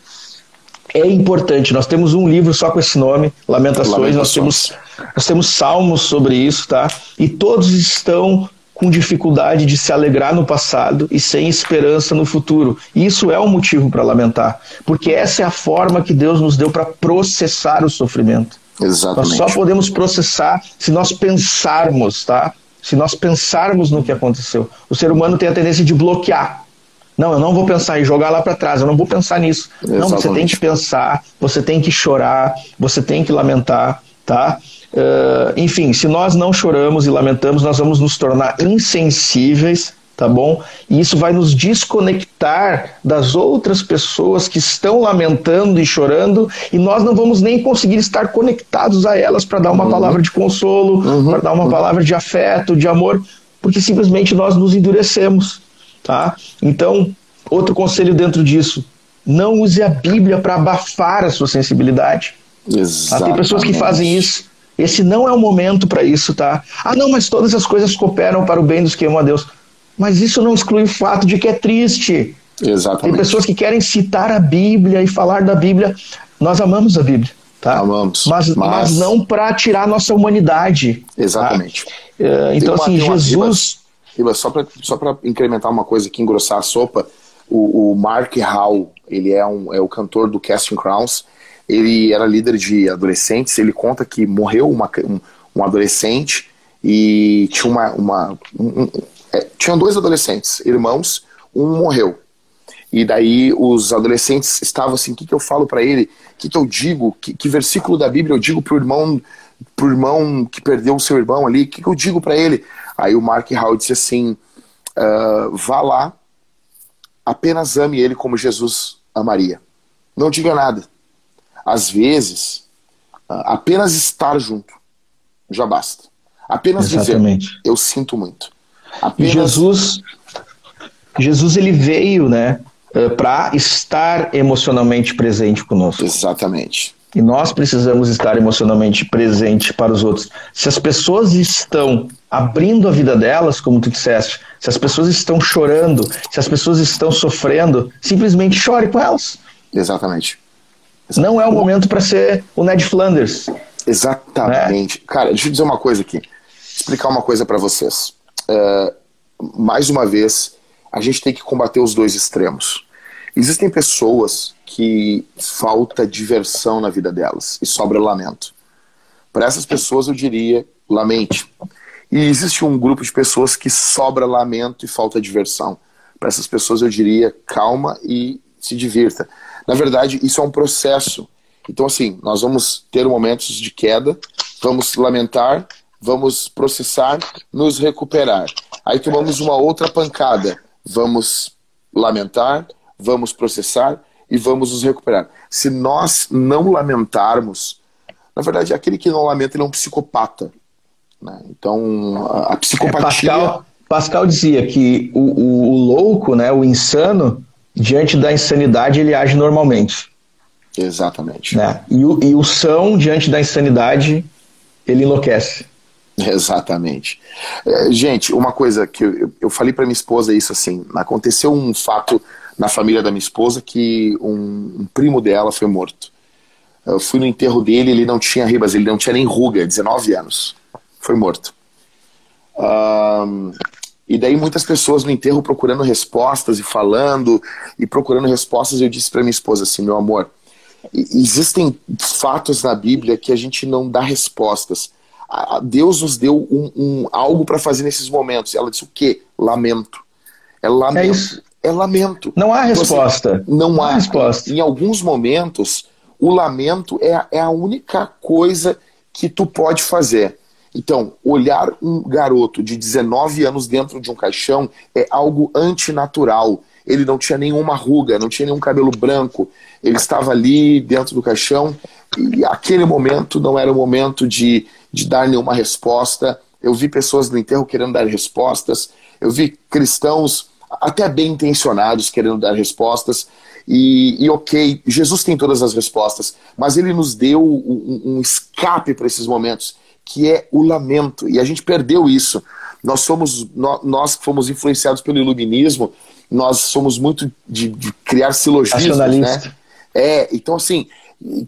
é importante. Nós temos um livro só com esse nome, Lamentações. Lamentações. Nós temos, nós temos salmos sobre isso, tá? E todos estão com dificuldade de se alegrar no passado e sem esperança no futuro. E isso é um motivo para lamentar, porque essa é a forma que Deus nos deu para processar o sofrimento. Exatamente. Nós só podemos processar se nós pensarmos, tá? Se nós pensarmos no que aconteceu. O ser humano tem a tendência de bloquear. Não, eu não vou pensar e jogar lá para trás, eu não vou pensar nisso. Exatamente. Não, você tem que pensar, você tem que chorar, você tem que lamentar, tá? Uh, enfim, se nós não choramos e lamentamos, nós vamos nos tornar insensíveis tá bom? E isso vai nos desconectar das outras pessoas que estão lamentando e chorando, e nós não vamos nem conseguir estar conectados a elas para dar uma uhum. palavra de consolo, uhum. para dar uma uhum. palavra de afeto, de amor, porque simplesmente nós nos endurecemos, tá? Então, outro conselho dentro disso, não use a Bíblia para abafar a sua sensibilidade. Tá? Tem pessoas que fazem isso. Esse não é o momento para isso, tá? Ah, não, mas todas as coisas cooperam para o bem dos que amam a Deus. Mas isso não exclui o fato de que é triste. Exatamente. Tem pessoas que querem citar a Bíblia e falar da Bíblia. Nós amamos a Bíblia. Tá? Amamos. Mas, mas... mas não para tirar a nossa humanidade. Tá? Exatamente. Tá? então, uma, assim, Jesus. Uma, só para só incrementar uma coisa aqui, engrossar a sopa, o, o Mark Howell, ele é, um, é o cantor do Casting Crowns, ele era líder de adolescentes, ele conta que morreu uma, um, um adolescente e tinha uma, uma um, é, tinham dois adolescentes, irmãos, um morreu. E daí os adolescentes estavam assim, o que, que eu falo para ele? O que, que eu digo? Que, que versículo da Bíblia eu digo pro irmão pro irmão que perdeu o seu irmão ali? O que, que eu digo para ele? Aí o Mark Howard disse assim, uh, vá lá, apenas ame ele como Jesus amaria. Não diga nada. Às vezes, uh, apenas estar junto já basta. Apenas Exatamente. dizer, eu sinto muito. Apenas... Jesus, Jesus ele veio, né, eh, para estar emocionalmente presente conosco. Exatamente. E nós precisamos estar emocionalmente presente para os outros. Se as pessoas estão abrindo a vida delas, como tu disseste, se as pessoas estão chorando, se as pessoas estão sofrendo, simplesmente chore com elas. Exatamente. Exatamente. Não é o momento para ser o Ned Flanders. Exatamente. Né? Cara, deixa eu dizer uma coisa aqui. Explicar uma coisa para vocês. Uh, mais uma vez, a gente tem que combater os dois extremos. Existem pessoas que falta diversão na vida delas e sobra lamento. Para essas pessoas eu diria lamente. E existe um grupo de pessoas que sobra lamento e falta diversão. Para essas pessoas eu diria calma e se divirta. Na verdade, isso é um processo. Então, assim, nós vamos ter momentos de queda, vamos lamentar, vamos processar, nos recuperar. Aí tomamos uma outra pancada, vamos lamentar, vamos processar e vamos nos recuperar. Se nós não lamentarmos, na verdade, aquele que não lamenta ele é um psicopata. Né? Então, a, a psicopatia. É, Pascal, Pascal, dizia que o, o, o, louco, né, o insano, diante da insanidade, ele age normalmente. Exatamente. Né? E, o, e o são, diante da insanidade, ele enlouquece. Exatamente. É, gente, uma coisa que eu, eu falei para minha esposa isso assim, aconteceu um fato na família da minha esposa que um, um, primo dela foi morto. Eu fui no enterro dele, ele não tinha ribas, ele não tinha nem ruga, 19 anos. Foi morto. Um, e daí muitas pessoas no enterro procurando respostas e falando e procurando respostas, eu disse para minha esposa assim, meu amor, existem fatos na Bíblia que a gente não dá respostas Deus nos deu um, um algo para fazer nesses momentos. Ela disse o quê? Lamento. É lamento. É, é lamento. Não há resposta. Você, não, não há, há resposta. Em, em, alguns momentos, o lamento é, é a única coisa que tu pode fazer. Então, olhar um garoto de 19 anos dentro de um caixão é algo antinatural. Ele não tinha nenhuma ruga, não tinha nenhum cabelo branco. Ele estava ali dentro do caixão e aquele momento não era o momento de, de dar nenhuma resposta. Eu vi pessoas no enterro querendo dar respostas, eu vi cristãos até bem intencionados querendo dar respostas. E, e ok, Jesus tem todas as respostas, mas ele nos deu um, um escape para esses momentos, que é o lamento. E a gente perdeu isso. Nós somos, nós fomos influenciados pelo iluminismo, nós somos muito de, de criar silogismos, né? É, então assim,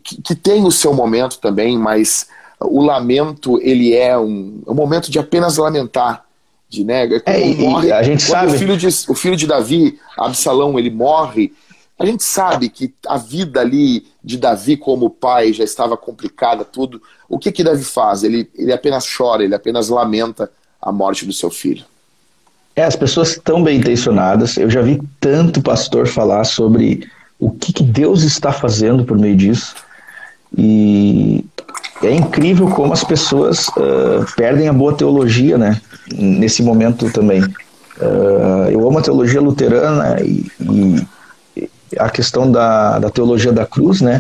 que, que, tem o seu momento também, mas o lamento ele é um, é um momento de apenas lamentar, de né, é, morre, a gente sabe o filho de o filho de Davi, Absalão, ele morre. A gente sabe que a vida ali de Davi como pai já estava complicada, tudo. O que que Davi faz? Ele, ele apenas chora, ele apenas lamenta a morte do seu filho. É, as pessoas estão bem intencionadas. Eu já vi tanto pastor falar sobre o que, que Deus está fazendo por meio disso. E é incrível como as pessoas uh, perdem a boa teologia, né? Nesse momento também. Uh, eu amo a teologia luterana e, e a questão da, da teologia da cruz, né?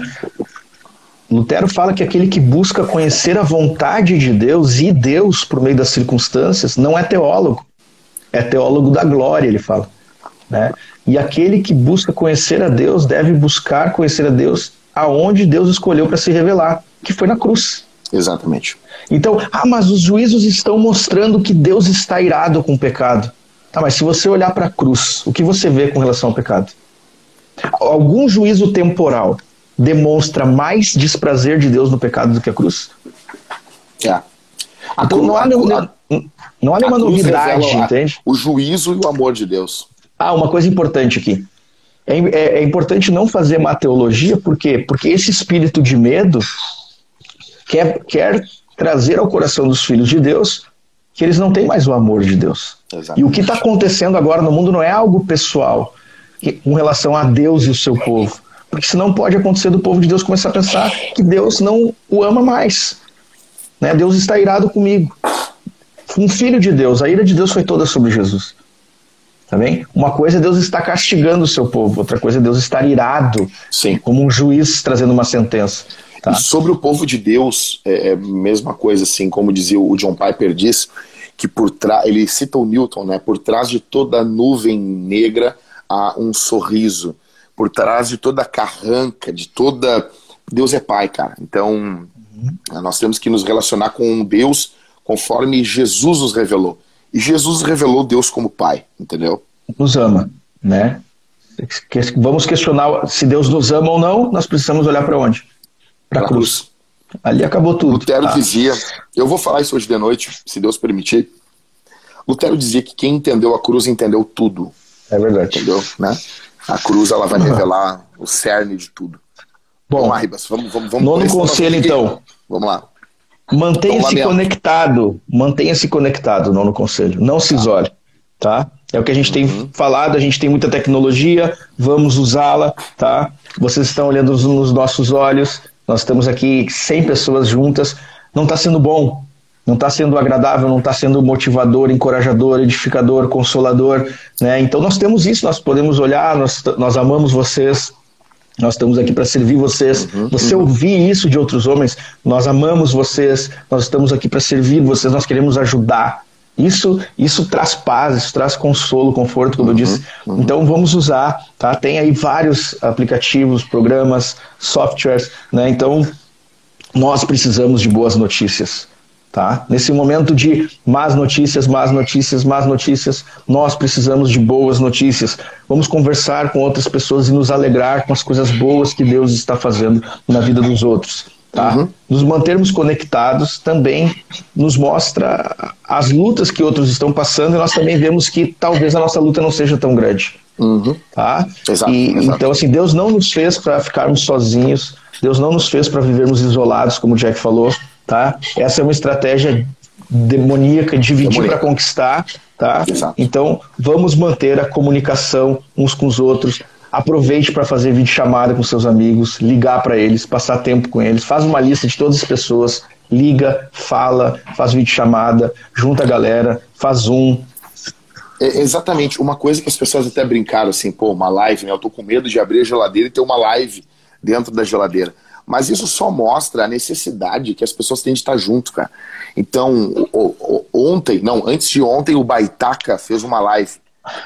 Lutero fala que aquele que busca conhecer a vontade de Deus e Deus por meio das circunstâncias não é teólogo, é teólogo da glória, ele fala. Né? E aquele que busca conhecer a Deus deve buscar conhecer a Deus aonde Deus escolheu para se revelar, que foi na cruz. Exatamente. Então, ah, mas os juízos estão mostrando que Deus está irado com o pecado. Tá, mas se você olhar para a cruz, o que você vê com relação ao pecado? Algum juízo temporal demonstra mais desprazer de Deus no pecado do que a cruz? É. Então, não há, nenhuma, não há nenhuma novidade, entende? O juízo e o amor de Deus. Ah, uma coisa importante aqui. É, é, é, importante não fazer má teologia, por quê? Porque esse espírito de medo quer, quer trazer ao coração dos filhos de Deus que eles não têm mais o amor de Deus. Exatamente. E o que está acontecendo agora no mundo não é algo pessoal com relação a Deus e o seu povo. Porque senão pode acontecer do povo de Deus começar a pensar que Deus não o ama mais. Né? Deus está irado comigo. Um filho de Deus, a ira de Deus foi toda sobre Jesus. Também? Uma coisa é Deus estar castigando o seu povo, outra coisa é Deus estar irado, Sim. como um juiz trazendo uma sentença. Tá? E sobre o povo de Deus, é a é mesma coisa, assim, como dizia o John Piper diz, que por trás, ele cita o Newton, né? Por trás de toda nuvem negra há um sorriso. Por trás de toda carranca, de toda. Deus é pai, cara. Então, uhum. nós temos que nos relacionar com Deus conforme Jesus nos revelou. E Jesus revelou Deus como Pai, entendeu? Nos ama, né? Vamos questionar se Deus nos ama ou não, nós precisamos olhar para onde? Para a cruz. cruz. Ali acabou tudo. Lutero ah. dizia, eu vou falar isso hoje de noite, se Deus permitir. Lutero dizia que quem entendeu a cruz entendeu tudo. É verdade. Entendeu? Né? A cruz ela vai revelar o cerne de tudo. Bom, vamos lá, Ribas. Vamos, vamos, vamos nono conselho, então. Vamos lá. Mantenha-se conectado, mantenha-se conectado, não no conselho, não se isole, tá? É o que a gente tem uhum. falado, a gente tem muita tecnologia, vamos usá-la, tá? Vocês estão olhando nos nossos olhos, nós estamos aqui 100 pessoas juntas, não está sendo bom, não está sendo agradável, não está sendo motivador, encorajador, edificador, consolador, né? Então nós temos isso, nós podemos olhar, nós, nós amamos vocês, nós estamos aqui para servir vocês. Uhum, Você uhum. ouvir isso de outros homens, nós amamos vocês, nós estamos aqui para servir vocês, nós queremos ajudar. Isso, isso traz paz, isso traz consolo, conforto, como uhum, eu disse. Uhum. Então vamos usar, tá? Tem aí vários aplicativos, programas, softwares, né? Então nós precisamos de boas notícias. Tá? Nesse momento de más notícias, más notícias, más notícias, nós precisamos de boas notícias. Vamos conversar com outras pessoas e nos alegrar com as coisas boas que Deus está fazendo na vida dos outros. Tá? Uhum. Nos mantermos conectados também nos mostra as lutas que outros estão passando e nós também vemos que talvez a nossa luta não seja tão grande. Uhum. Tá? Exato, e, exato. Então, assim, Deus não nos fez para ficarmos sozinhos, Deus não nos fez para vivermos isolados, como o Jack falou tá? Essa é uma estratégia demoníaca, dividir para conquistar, tá? Exato. Então, vamos manter a comunicação uns com os outros. Aproveite para fazer vídeo chamada com seus amigos, ligar para eles, passar tempo com eles. Faz uma lista de todas as pessoas, liga, fala, faz vídeo chamada, junta a galera, faz um. É exatamente, uma coisa que as pessoas até brincaram assim, pô, uma live, né? Eu tô com medo de abrir a geladeira e ter uma live dentro da geladeira. Mas isso só mostra a necessidade que as pessoas têm de estar junto, cara. Então, ontem, não, antes de ontem, o Baitaca fez uma live.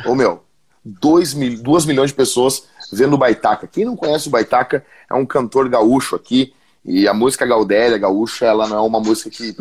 Ô meu, dois mil, duas milhões de pessoas vendo o Baitaca. Quem não conhece o Baitaca é um cantor gaúcho aqui. E a música Gaudélia, gaúcha, ela não é uma música que,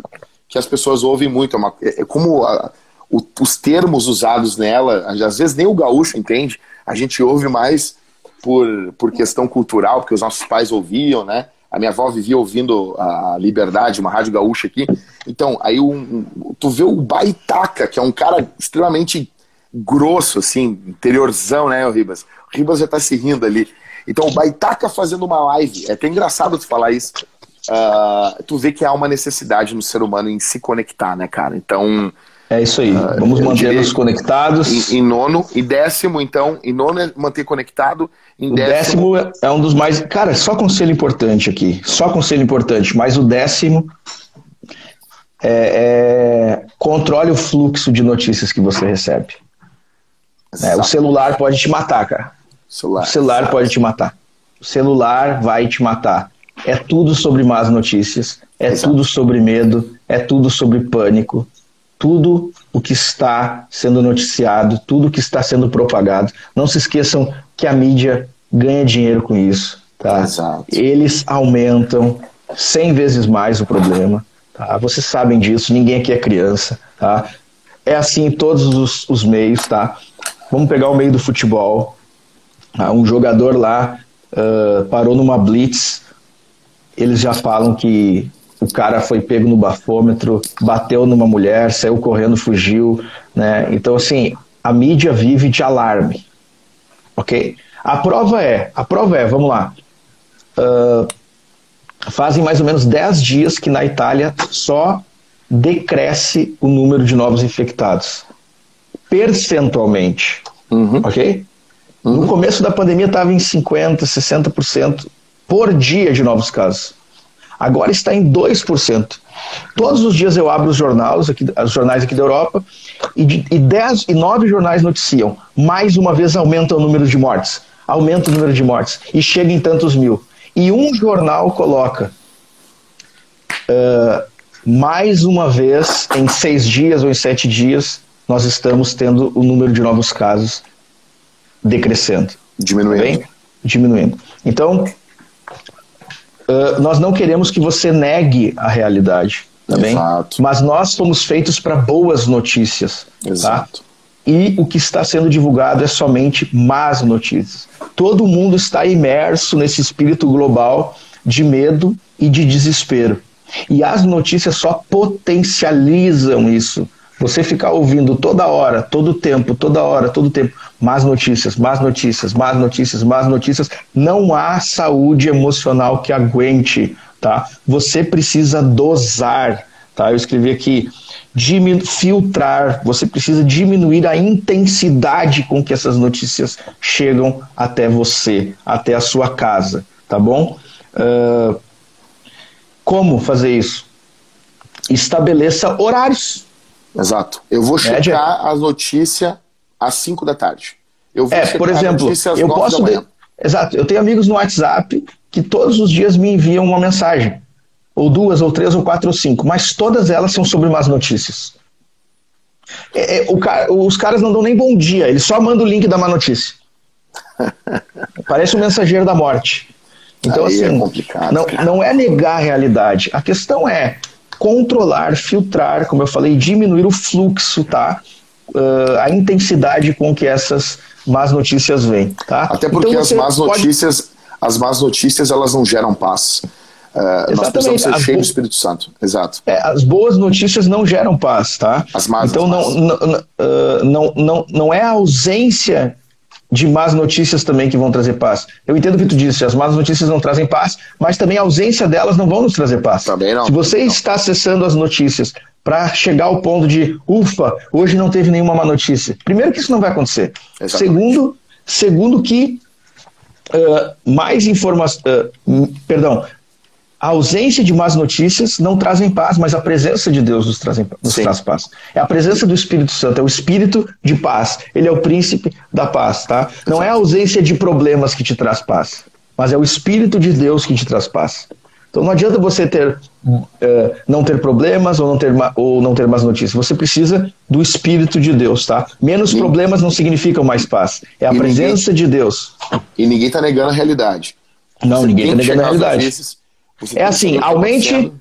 que as pessoas ouvem muito. É, uma, é, é como a, o, os termos usados nela, às vezes nem o gaúcho entende. A gente ouve mais por, por questão cultural, porque os nossos pais ouviam, né? A minha avó vivia ouvindo a Liberdade, uma rádio gaúcha aqui. Então, aí um, um, tu vê o Baitaca, que é um cara extremamente grosso, assim, interiorzão, né, o Ribas? O Ribas já tá se rindo ali. Então, o Baitaca fazendo uma live, é até engraçado tu falar isso. Uh, tu vê que há uma necessidade no ser humano em se conectar, né, cara? Então, é isso aí. Ah, Vamos manter-nos conectados. Em, em, nono. E décimo, então, em nono é manter conectado. Em o décimo... décimo é um dos mais. Cara, só conselho importante aqui. Só conselho importante. Mas o décimo é, é... controle o fluxo de notícias que você recebe. É, o celular pode te matar, cara. Celular, o celular pode te matar. O celular vai te matar. É tudo sobre más notícias, é Exato. tudo sobre medo, é tudo sobre pânico, tudo o que está sendo noticiado, tudo o que está sendo propagado. Não se esqueçam que a mídia ganha dinheiro com isso. Tá? Exato. Eles aumentam 100 vezes mais o problema. Tá? Vocês sabem disso, ninguém aqui é criança. Tá? É assim em todos os, os meios. Tá? Vamos pegar o meio do futebol. Tá? Um jogador lá uh, parou numa blitz. Eles já falam que o cara foi pego no bafômetro, bateu numa mulher, saiu correndo, fugiu, né? Então, assim, a mídia vive de alarme, ok? A prova é, a prova é, vamos lá, uh, fazem mais ou menos 10 dias que na Itália só decresce o número de novos infectados, percentualmente, uhum. ok? Uhum. No começo da pandemia estava em 50%, 60% por dia de novos casos. Agora está em 2%. Todos os dias eu abro os jornais aqui, os jornais aqui da Europa e, de, e, dez, e nove jornais noticiam. Mais uma vez aumenta o número de mortes. Aumenta o número de mortes. E chega em tantos mil. E um jornal coloca uh, mais uma vez, em seis dias ou em sete dias, nós estamos tendo o número de novos casos decrescendo. Diminuindo. Diminuindo. Então, uh, nós não queremos que você negue a realidade. Tá Mas nós fomos feitos para boas notícias, tá? Exato. Tá? E o que está sendo divulgado é somente más notícias. Todo mundo está imerso nesse espírito global de medo e de desespero. E as notícias só potencializam isso. Você ficar ouvindo toda hora, todo tempo, toda hora, todo tempo, más notícias, más notícias, más notícias, más notícias, não há saúde emocional que aguente, tá? Você precisa dosar, tá? Eu escrevi aqui, filtrar, você precisa diminuir a intensidade com que essas notícias chegam até você, até a sua casa, tá bom? Uh, como fazer isso? Estabeleça horários Exato. Eu vou checar as notícias às 5 da tarde. Eu vou é, por exemplo, eu posso. De... Exato. Eu tenho amigos no WhatsApp que todos os dias me enviam uma mensagem. Ou duas, ou três, ou quatro, ou cinco. Mas todas elas são sobre más notícias. É, é, cara, os caras não dão nem bom dia, eles só mandam o link da má notícia. Parece um mensageiro da morte. Então, Aí é assim, é complicado, não, não é negar a realidade. A questão é controlar, filtrar, como eu falei, diminuir o fluxo, tá? Uh, a intensidade com que essas más notícias vêm, tá? Até porque então, as más pode... notícias, as más notícias, elas não geram paz. Uh, nós precisamos ser cheios do Espírito Santo. Exato. É, as boas notícias não geram paz, tá? As más, então não, não, uh, não, não, não é a ausência de más notícias também que vão trazer paz. Eu entendo o que tu disse, as más notícias não trazem paz, mas também a ausência delas não vão nos trazer paz. Também não. Se você não. está acessando as notícias para chegar ao ponto de, ufa, hoje não teve nenhuma má notícia. Primeiro que isso não vai acontecer. Exatamente. Segundo, segundo que uh, mais informação, uh, perdão, a ausência de más notícias não trazem paz, mas a presença de Deus nos, trazem, nos traz paz. É a presença do Espírito Santo, é o Espírito de paz. Ele é o príncipe da paz, tá? Não é a ausência de problemas que te traz paz, mas é o Espírito de Deus que te traz paz. Então não adianta você ter uh, não ter problemas ou não ter, ou não ter más notícias. Você precisa do Espírito de Deus, tá? Menos problemas não significam mais paz. É a e presença ninguém, de Deus. E ninguém está negando a realidade. Não, você ninguém está negando a realidade. Vezes, é assim, aumente,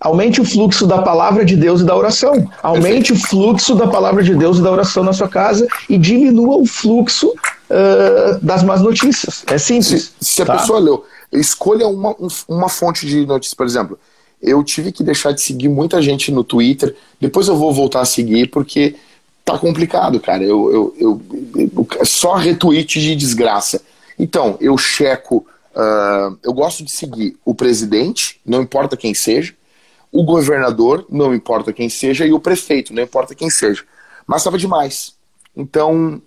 aumente o fluxo da palavra de Deus e da oração. Aumente Perfeito. o fluxo da palavra de Deus e da oração na sua casa e diminua o fluxo uh, das más notícias. É simples. Se, se a tá? pessoa leu, escolha uma, uma fonte de notícias, por exemplo. Eu tive que deixar de seguir muita gente no Twitter. Depois eu vou voltar a seguir porque tá complicado, cara. Eu, eu, eu, eu só retweet de desgraça. Então, eu checo Uh, eu gosto de seguir o presidente, não importa quem seja, o governador, não importa quem seja, e o prefeito, não importa quem seja. Mas estava demais. Então,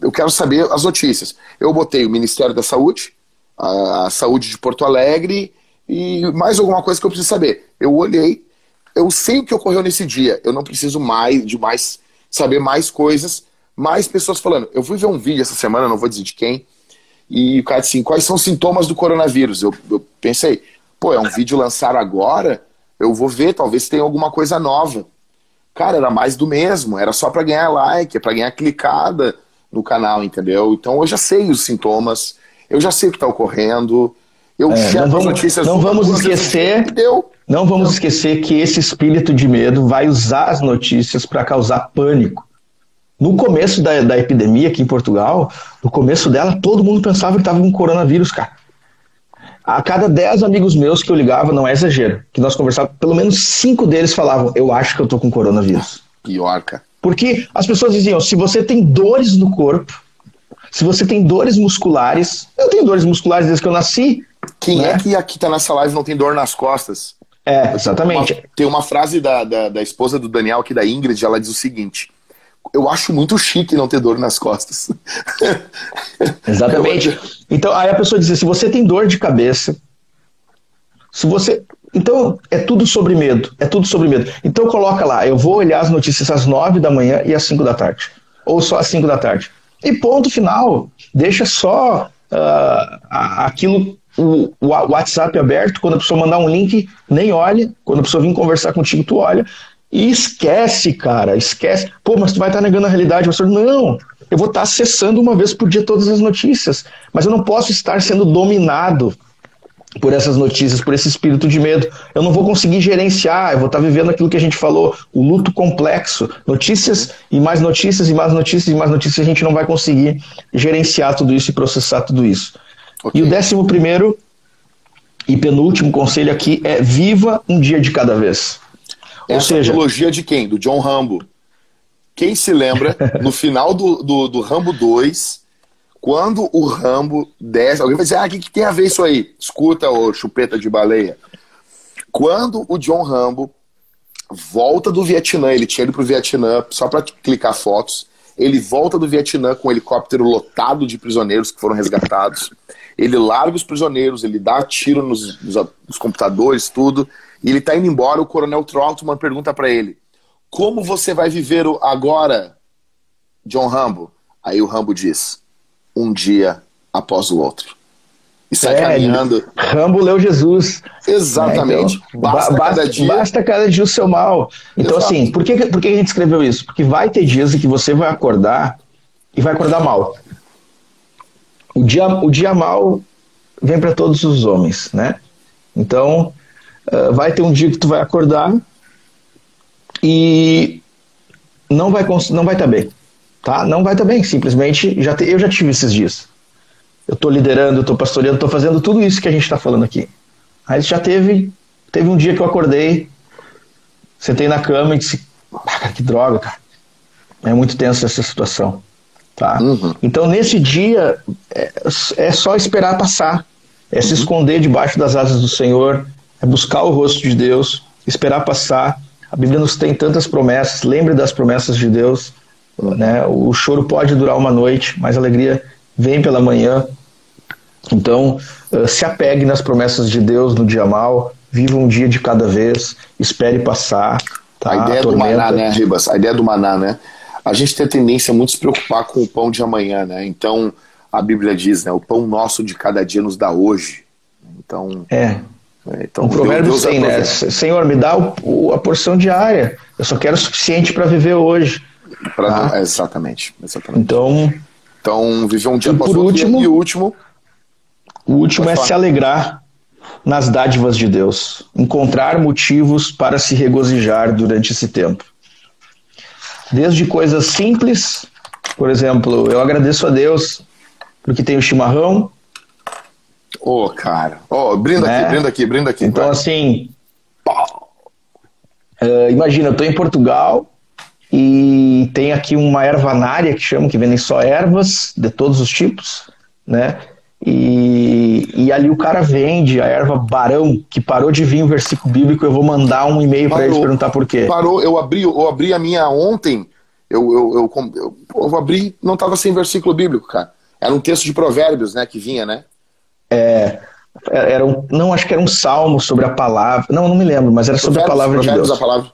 eu quero saber as notícias. Eu botei o Ministério da Saúde, a Saúde de Porto Alegre e mais alguma coisa que eu preciso saber. Eu olhei, eu sei o que ocorreu nesse dia. Eu não preciso mais de mais saber mais coisas, mais pessoas falando. Eu fui ver um vídeo essa semana, não vou dizer de quem, e o cara disse assim, quais são os sintomas do coronavírus? Eu, eu pensei, pô, é um vídeo lançado agora, eu vou ver, talvez tenha alguma coisa nova. Cara, era mais do mesmo, era só para ganhar like, para ganhar clicada no canal, entendeu? Então eu já sei os sintomas, eu já sei o que está ocorrendo. Eu é, não vamos, notícias não vamos esquecer, não vamos esquecer que esse espírito de medo vai usar as notícias para causar pânico. No começo da, da epidemia aqui em Portugal, no começo dela, todo mundo pensava que estava com coronavírus, cara. A cada 10 amigos meus que eu ligava, não é exagero, que nós conversávamos, pelo menos cinco deles falavam: Eu acho que eu tô com coronavírus. Pior, cara. Porque as pessoas diziam: se você tem dores no corpo, se você tem dores musculares, eu tenho dores musculares desde que eu nasci. Quem né? é que aqui tá nessa live não tem dor nas costas? É, exatamente. Tem uma, tem uma frase da, da, da, esposa do Daniel, aqui da Ingrid, ela diz o seguinte: eu acho muito chique não ter dor nas costas. Exatamente. Então, aí a pessoa diz: se você tem dor de cabeça, se você. Então, é tudo sobre medo. É tudo sobre medo. Então, coloca lá: eu vou olhar as notícias às nove da manhã e às cinco da tarde. Ou só às cinco da tarde. E ponto final. Deixa só uh, aquilo, o, o WhatsApp aberto. Quando a pessoa mandar um link, nem olha. Quando a pessoa vir conversar contigo, tu olha. E esquece, cara, esquece. Pô, mas tu vai estar negando a realidade. Você, não, eu vou estar acessando uma vez por dia todas as notícias, mas eu não posso estar sendo dominado por essas notícias, por esse espírito de medo. Eu não vou conseguir gerenciar, eu vou estar vivendo aquilo que a gente falou, o luto complexo. Notícias e mais notícias e mais notícias e mais notícias, a gente não vai conseguir gerenciar tudo isso e processar tudo isso. Okay. E o décimo primeiro e penúltimo conselho aqui é viva um dia de cada vez. Essa seja... trilogia de quem? Do John Rambo. Quem se lembra, no final do, do, do, Rambo 2, quando o Rambo desce, alguém vai dizer, ah, o que, que tem a ver isso aí? Escuta, ô chupeta de baleia. Quando o John Rambo volta do Vietnã, ele tinha ido pro Vietnã só para clicar fotos, ele volta do Vietnã com um helicóptero lotado de prisioneiros que foram resgatados, ele larga os prisioneiros, ele dá tiro nos, nos, nos computadores, tudo, e ele está indo embora, o coronel Troutman pergunta para ele: Como você vai viver agora, John Rambo? Aí o Rambo diz: Um dia após o outro. e sai é, caminhando. Rambo leu Jesus. Exatamente. Né? Então, basta, basta, cada dia. basta cada dia o seu mal. Então, Exato. assim, por que, por que a gente escreveu isso? Porque vai ter dias em que você vai acordar e vai acordar mal. O dia, o dia mal vem para todos os homens, né? Então, uh, vai ter um dia que tu vai acordar e não vai não vai estar tá bem, tá? Não vai estar tá bem, simplesmente já te, eu já tive esses dias. Eu estou liderando, eu estou pastoreando, estou fazendo tudo isso que a gente está falando aqui. Aí já teve teve um dia que eu acordei, sentei na cama e disse, ah, que droga, cara. É muito tenso essa situação. Tá? Uhum. Então, nesse dia, é, é, só esperar passar. É uhum. se esconder debaixo das asas do Senhor, é buscar o rosto de Deus, esperar passar. A Bíblia nos tem tantas promessas, lembre das promessas de Deus. Né? O choro pode durar uma noite, mas a alegria vem pela manhã. Então, uh, se apegue nas promessas de Deus no dia mal, viva um dia de cada vez, espere passar. Tá? A ideia a do maná, né, Ribas? A ideia do maná, né? a gente tem a tendência muito a se preocupar com o pão de amanhã, né? Então, a Bíblia diz, né? O pão nosso de cada dia nos dá hoje. Então, é. É então, o provérbio Deus tem, né? Senhor, me dá o, a porção diária. Eu só quero o suficiente para viver hoje. Pra, tá? exatamente, exatamente. Então, então viver um dia por último, e o último. O último é falar. se alegrar nas dádivas de Deus, encontrar motivos para se regozijar durante esse tempo. Desde coisas simples, por exemplo, eu agradeço a Deus porque tem o chimarrão. Ô, oh, cara. Ó, oh, brinda né? aqui, brinda aqui, brinda aqui. Então, assim. Uh, imagina, eu estou em Portugal e tem aqui uma ervanária que chamam, que vendem só ervas de todos os tipos, né? E, e ali o cara vende a erva barão, que parou de vir o versículo bíblico. Eu vou mandar um e-mail para eles perguntar por quê. Parou, eu abri, eu abri a minha ontem. Eu, eu, eu, eu, eu abri, não estava sem versículo bíblico, cara. Era um texto de provérbios, né, que vinha, né? É, era um, não, acho que era um salmo sobre a palavra. Não, não me lembro, mas era sobre a palavra de Deus. A palavra.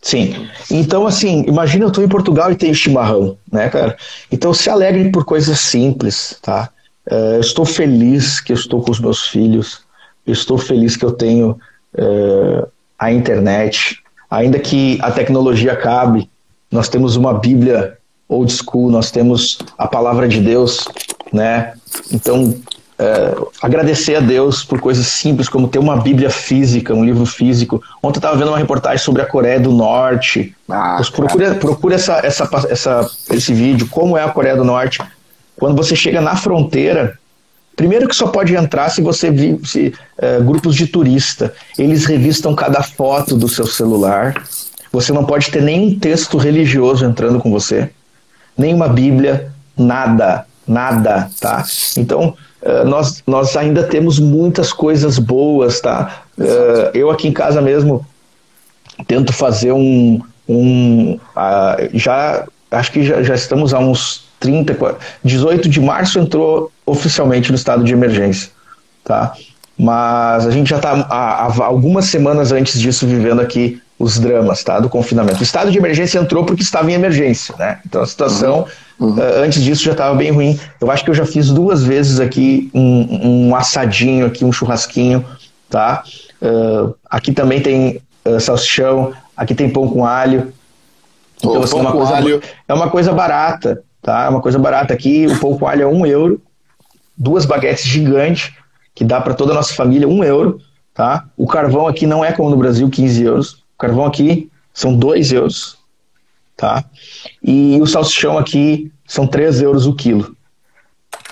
Sim. Então, assim, imagina eu estou em Portugal e tenho chimarrão, né, cara? Então se alegre por coisas simples, tá? Uh, estou feliz que eu estou com os meus filhos, estou feliz que eu tenho uh, a internet, ainda que a tecnologia acabe, nós temos uma Bíblia old school, nós temos a palavra de Deus, né? Então, uh, agradecer a Deus por coisas simples como ter uma Bíblia física, um livro físico. Ontem eu estava vendo uma reportagem sobre a Coreia do Norte. Ah, procura, procura essa, essa, essa, esse vídeo, como é a Coreia do Norte quando você chega na fronteira, primeiro que só pode entrar se você vive uh, grupos de turista. Eles revistam cada foto do seu celular. Você não pode ter nenhum texto religioso entrando com você, nenhuma Bíblia, nada, nada, tá? Então uh, nós, nós ainda temos muitas coisas boas, tá? Uh, eu aqui em casa mesmo tento fazer um, um já acho que já, já estamos há uns 30, 18 de março entrou oficialmente no estado de emergência, tá? Mas a gente já está há, há, algumas semanas antes disso vivendo aqui os dramas, tá? Do confinamento. O estado de emergência entrou porque estava em emergência, né? Então a situação uhum. Uhum. Uh, antes disso já estava bem ruim. Eu acho que eu já fiz duas vezes aqui um, um assadinho aqui, um churrasquinho, tá? Uh, aqui também tem uh, salsichão, aqui tem pão com alho. Então, assim, é, uma coisa, alho. é uma coisa barata, tá? É uma coisa barata aqui, o pão com alho é um euro, duas baguetes gigantes, que dá para toda a nossa família um euro, tá? O carvão aqui não é como no Brasil, 15 euros. O carvão aqui são 2 euros, tá? E o salsichão aqui são 3 euros o quilo.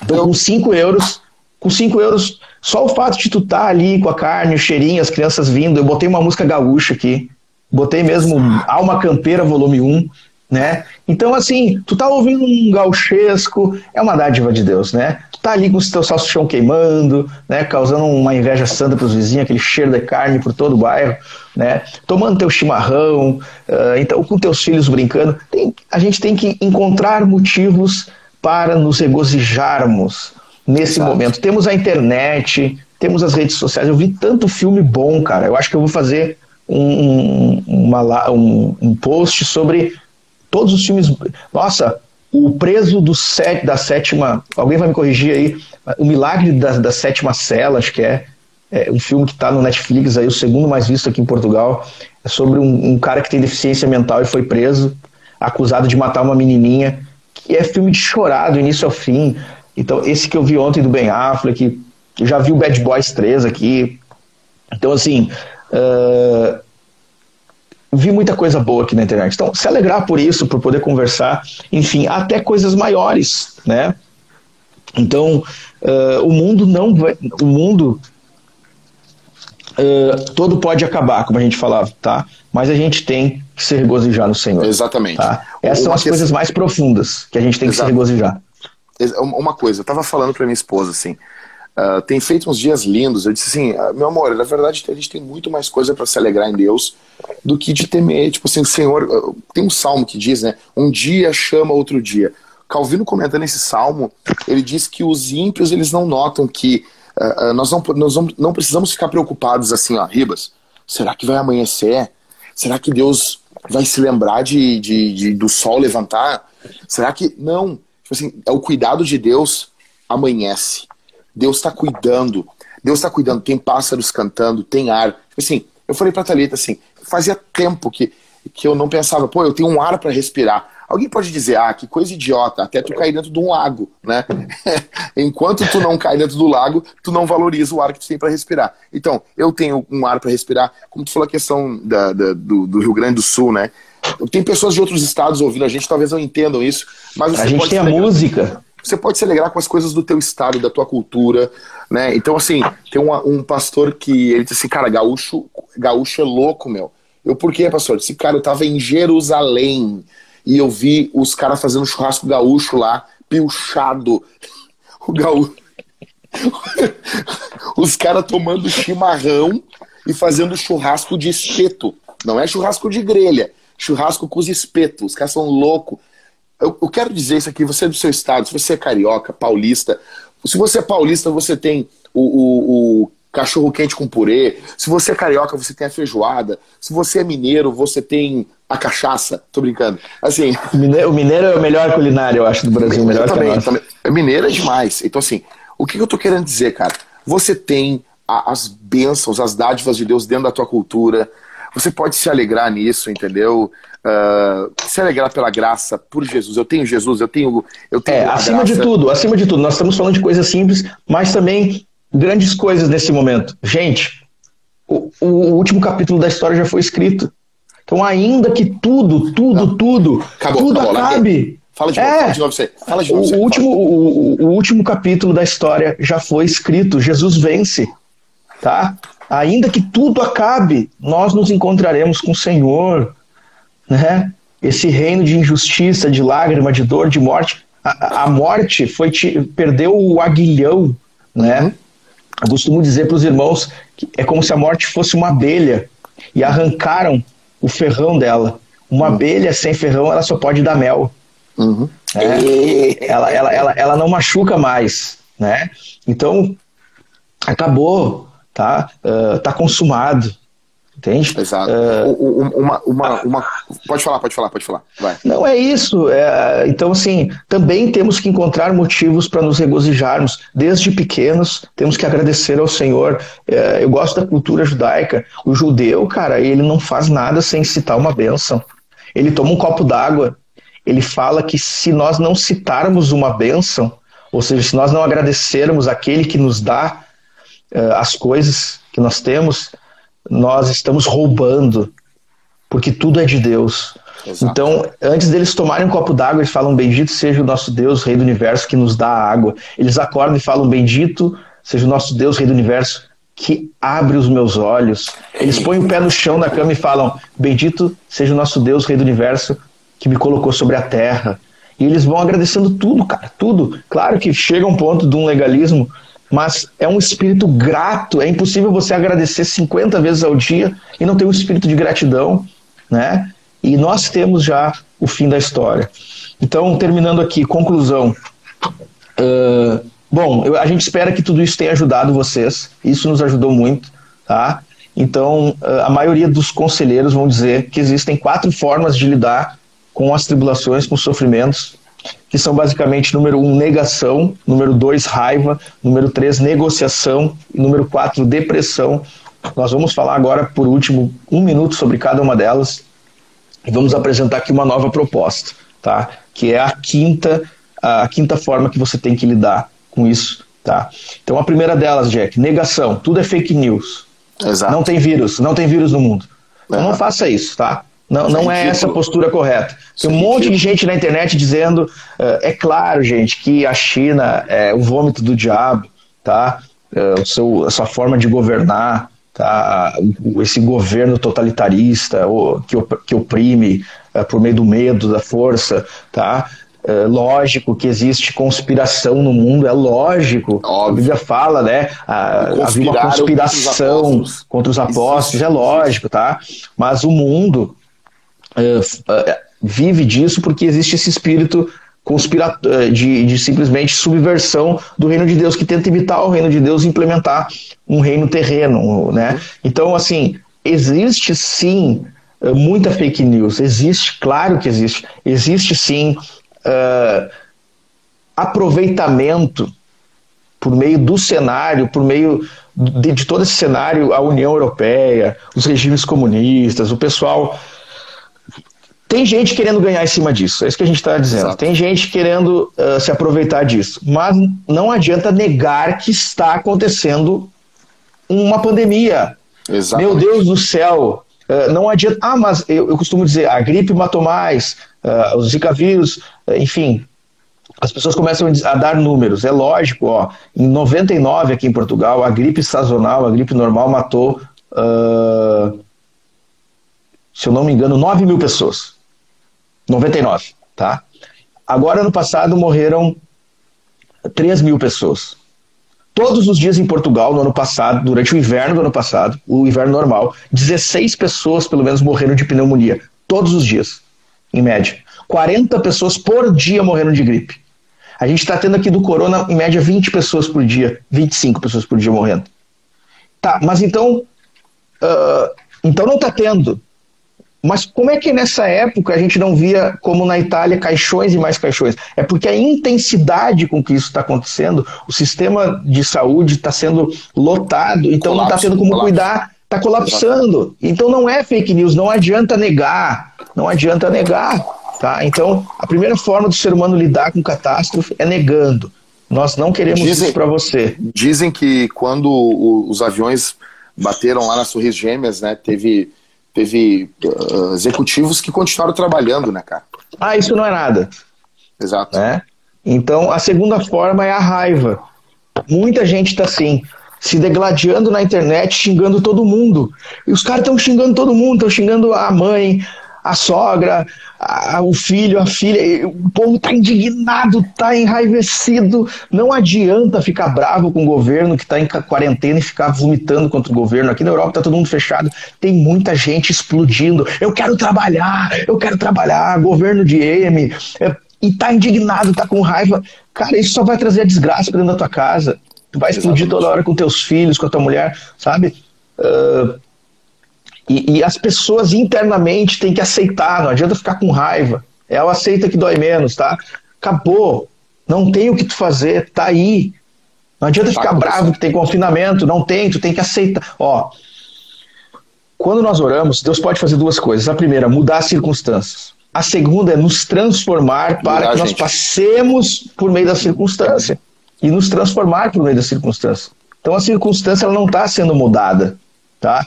Então, com 5 euros, com 5 euros, só o fato de tu estar tá ali com a carne, o cheirinho, as crianças vindo, eu botei uma música gaúcha aqui, botei mesmo Alma Campeira, volume 1, né? Então, assim, tu tá ouvindo um gauchesco, é uma dádiva de Deus, né? Tu tá ali com o teu salsichão queimando, né? Causando uma inveja santa pros vizinhos, aquele cheiro de carne por todo o bairro, né? Tomando teu chimarrão, uh, então com teus filhos brincando. Tem, a gente tem que encontrar motivos para nos regozijarmos nesse Exato. momento. Temos a internet, temos as redes sociais. Eu vi tanto filme bom, cara. Eu acho que eu vou fazer um, uma, um, um post sobre todos os filmes. Nossa, o preso do set, da sétima. Alguém vai me corrigir aí? O Milagre da, da Sétima Cela, acho que é. É um filme que está no Netflix, aí, o segundo mais visto aqui em Portugal. É sobre um, um cara que tem deficiência mental e foi preso, acusado de matar uma menininha. Que é filme de chorar do início ao fim. Então, esse que eu vi ontem do Ben Affleck, já vi o Bad Boys 3 aqui. Então, assim, uh, vi muita coisa boa aqui na internet. Então, se alegrar por isso, por poder conversar, enfim, até coisas maiores, né? Então, uh, o mundo não vai, o mundo uh, todo pode acabar, como a gente falava, tá? Mas a gente tem que se regozijar no Senhor. Exatamente. Tá? Essas são as questão... coisas mais profundas que a gente tem Exato. que se regozijar. Uma coisa, eu tava falando para minha esposa assim, uh, tem feito uns dias lindos. Eu disse assim, meu amor, na verdade a gente tem muito mais coisa para se alegrar em Deus do que de temer. Tipo assim, Senhor. Tem um salmo que diz, né? Um dia chama outro dia. Calvino comentando esse salmo, ele diz que os ímpios eles não notam que uh, nós, não, nós não, não precisamos ficar preocupados assim, ó, Ribas, será que vai amanhecer? Será que Deus vai se lembrar de, de, de do sol levantar? Será que. Não. Tipo assim, é o cuidado de Deus amanhece. Deus está cuidando. Deus está cuidando. Tem pássaros cantando, tem ar. Tipo assim, eu falei pra Thalita assim, fazia tempo que, que eu não pensava, pô, eu tenho um ar para respirar. Alguém pode dizer, ah, que coisa idiota, até tu cair dentro de um lago, né? Enquanto tu não cai dentro do lago, tu não valoriza o ar que tu tem para respirar. Então, eu tenho um ar para respirar, como tu falou a questão da, da, do, do, Rio Grande do Sul, né? Tem pessoas de outros estados ouvindo a gente, talvez não entendam isso, mas a gente tem a música. Você pode se alegrar com as coisas do teu estado, da tua cultura, né? Então, assim, tem um pastor que ele disse assim, cara, gaúcho, gaúcho é louco, meu. Eu, por quê, pastor? Esse cara, eu tava em Jerusalém e eu vi os caras fazendo churrasco gaúcho lá, pilchado. O gaúcho. os caras tomando chimarrão e fazendo churrasco de espeto. Não é churrasco de grelha, churrasco com os espetos. Os caras são loucos. Eu, eu, quero dizer isso aqui, você é do seu estado, se você é carioca, paulista, se você é paulista, você tem o, o, o cachorro quente com purê. Se você é carioca, você tem a feijoada. Se você é mineiro, você tem a cachaça. Tô brincando. Assim. O mineiro, o mineiro é o melhor culinário, eu acho, do Brasil. Melhor também, também. Mineiro é demais. Então, assim, o que eu tô querendo dizer, cara? Você tem a, as bênçãos, as dádivas de Deus dentro da tua cultura. Você pode se alegrar nisso, entendeu? Uh, se alegrar pela graça, por Jesus. Eu tenho Jesus, eu tenho. Eu tenho é, acima graça. de tudo, acima de tudo, nós estamos falando de coisas simples, mas também grandes coisas nesse momento. Gente, o, o último capítulo da história já foi escrito. Então, ainda que tudo, tudo, Não. tudo, acabou, tudo acabou, acabe. Fala de, novo, é, fala de novo você. Fala de novo o, último, o, o, último capítulo da história já foi escrito. Jesus vence. Tá? Ainda que tudo acabe, nós nos encontraremos com o Senhor. Né? Esse reino de injustiça, de lágrima, de dor, de morte. A, a morte foi perdeu o aguilhão, né? Uhum. Eu costumo dizer para os irmãos que é como se a morte fosse uma abelha e arrancaram o ferrão dela. Uma uhum. abelha sem ferrão, ela só pode dar mel. Uhum. É, ela, ela, ela, ela não machuca mais, né? Então, acabou, tá? Uh, tá consumado. Entende? Exato. Uh, uma, uma, uma, Pode falar, pode falar, pode falar. Vai. Não é isso. É, então, assim, também temos que encontrar motivos para nos regozijarmos. Desde pequenos, temos que agradecer ao Senhor. É, eu gosto da cultura judaica. O judeu, cara, ele não faz nada sem citar uma bênção. Ele toma um copo d'água. Ele fala que se nós não citarmos uma bênção, ou seja, se nós não agradecermos aquele que nos dá as coisas que nós temos, nós estamos roubando, porque tudo é de Deus. Exato. Então, antes deles tomarem um copo d'água, eles falam: Bendito seja o nosso Deus, Rei do universo, que nos dá a água. Eles acordam e falam: Bendito seja o nosso Deus, Rei do universo, que abre os meus olhos. Eles põem o pé no chão da cama e falam: Bendito seja o nosso Deus, Rei do universo, que me colocou sobre a terra. E eles vão agradecendo tudo, cara, tudo. Claro que chega um ponto de um legalismo mas é um espírito grato. É impossível você agradecer 50 vezes ao dia e não ter um espírito de gratidão, né? E nós temos já o fim da história. Então, terminando aqui, conclusão. Uh, bom, eu, a gente espera que tudo isso tenha ajudado vocês. Isso nos ajudou muito, tá? Então, uh, a maioria dos conselheiros vão dizer que existem quatro formas de lidar com as tribulações, com os sofrimentos que são basicamente número um, negação, número dois, raiva, número três, negociação e número quatro, depressão. Nós vamos falar agora, por último, um minuto sobre cada uma delas e vamos apresentar aqui uma nova proposta, tá? Que é a quinta, a quinta forma que você tem que lidar com isso, tá? Então a primeira delas, Jack, negação. Tudo é fake news. Exato. Não tem vírus, não tem vírus no mundo. Então não faça isso, tá? Não, não é essa a postura correta. Tem um monte de gente na internet dizendo, uh, é claro, gente, que a China é o vômito do diabo, tá? Uh, o seu, a sua forma de governar, tá? Esse governo totalitarista que, que oprime uh, por meio do medo, da força, tá? É lógico que existe conspiração no mundo, é lógico. Óbvio. A Bíblia fala, né? Havia uma conspiração contra os apóstolos, contra os apóstolos é lógico, tá? Mas o mundo vive disso porque existe esse espírito conspira de, de, simplesmente subversão do reino de Deus, que tenta imitar o reino de Deus e implementar um reino terreno, né? Então, assim, existe sim muita fake news, existe, claro que existe, existe sim uh, aproveitamento por meio do cenário, por meio de, de, todo esse cenário, a União Europeia, os regimes comunistas, o pessoal tem gente querendo ganhar em cima disso, é isso que a gente está dizendo. Exato. Tem gente querendo uh, se aproveitar disso. Mas não adianta negar que está acontecendo uma pandemia. Exatamente. Meu Deus do céu! Uh, não adianta. Ah, mas eu, eu, costumo dizer, a gripe matou mais, uh, os Zika vírus, enfim. As pessoas começam a dar números. É lógico, ó, em 99 aqui em Portugal, a gripe sazonal, a gripe normal matou, se eu não me engano, 9 mil pessoas. 99, tá? Agora, ano passado, morreram 3 mil pessoas. Todos os dias em Portugal, no ano passado, durante o inverno do ano passado, o inverno normal, 16 pessoas, pelo menos, morreram de pneumonia. Todos os dias, em média. 40 pessoas por dia morreram de gripe. A gente está tendo aqui do corona, em média, 20 pessoas por dia, 25 pessoas por dia morrendo. Tá, mas então. Uh, então não está tendo. Mas como é que nessa época a gente não via, como na Itália, caixões e mais caixões? É porque a intensidade com que isso está acontecendo, o sistema de saúde está sendo lotado, então colapso, não está tendo como colapso. cuidar, está colapsando. Então não é fake news, não adianta negar, não adianta negar. Tá? Então, a primeira forma do ser humano lidar com catástrofe é negando. Nós não queremos dizem, isso para você. Dizem que quando os aviões bateram lá nas Torres Gêmeas, né, teve teve uh, executivos que continuaram trabalhando, né, cara? Ah, isso não é nada. Exato. Né? Então, a segunda forma é a raiva. Muita gente está assim, se degladiando na internet, xingando todo mundo. E os caras estão xingando todo mundo, estão xingando a mãe, a sogra, a, o filho, a filha. O povo está indignado, está enraivecido. Não adianta ficar bravo com o governo que está em quarentena e ficar vomitando contra o governo. Aqui na Europa está todo mundo fechado. Tem muita gente explodindo. Eu quero trabalhar, eu quero trabalhar. Governo de EM. É, e está indignado, está com raiva. Cara, isso só vai trazer a desgraça para dentro da tua casa. Tu vai explodir Exatamente. toda hora com teus filhos, com a tua mulher, sabe? Uh, e, e, as pessoas internamente têm que aceitar, não adianta ficar com raiva. É o aceita que dói menos, tá? Acabou. Não tem o que tu fazer, tá aí. Não adianta ficar bravo que tem confinamento, não tem, tu tem que aceitar. Ó, quando nós oramos, Deus pode fazer duas coisas. A primeira, mudar as circunstâncias. A segunda é nos transformar para Mudar, que nós gente. passemos por meio da circunstância. E nos transformar por meio da circunstância. Então a circunstância ela não está sendo mudada. Tá?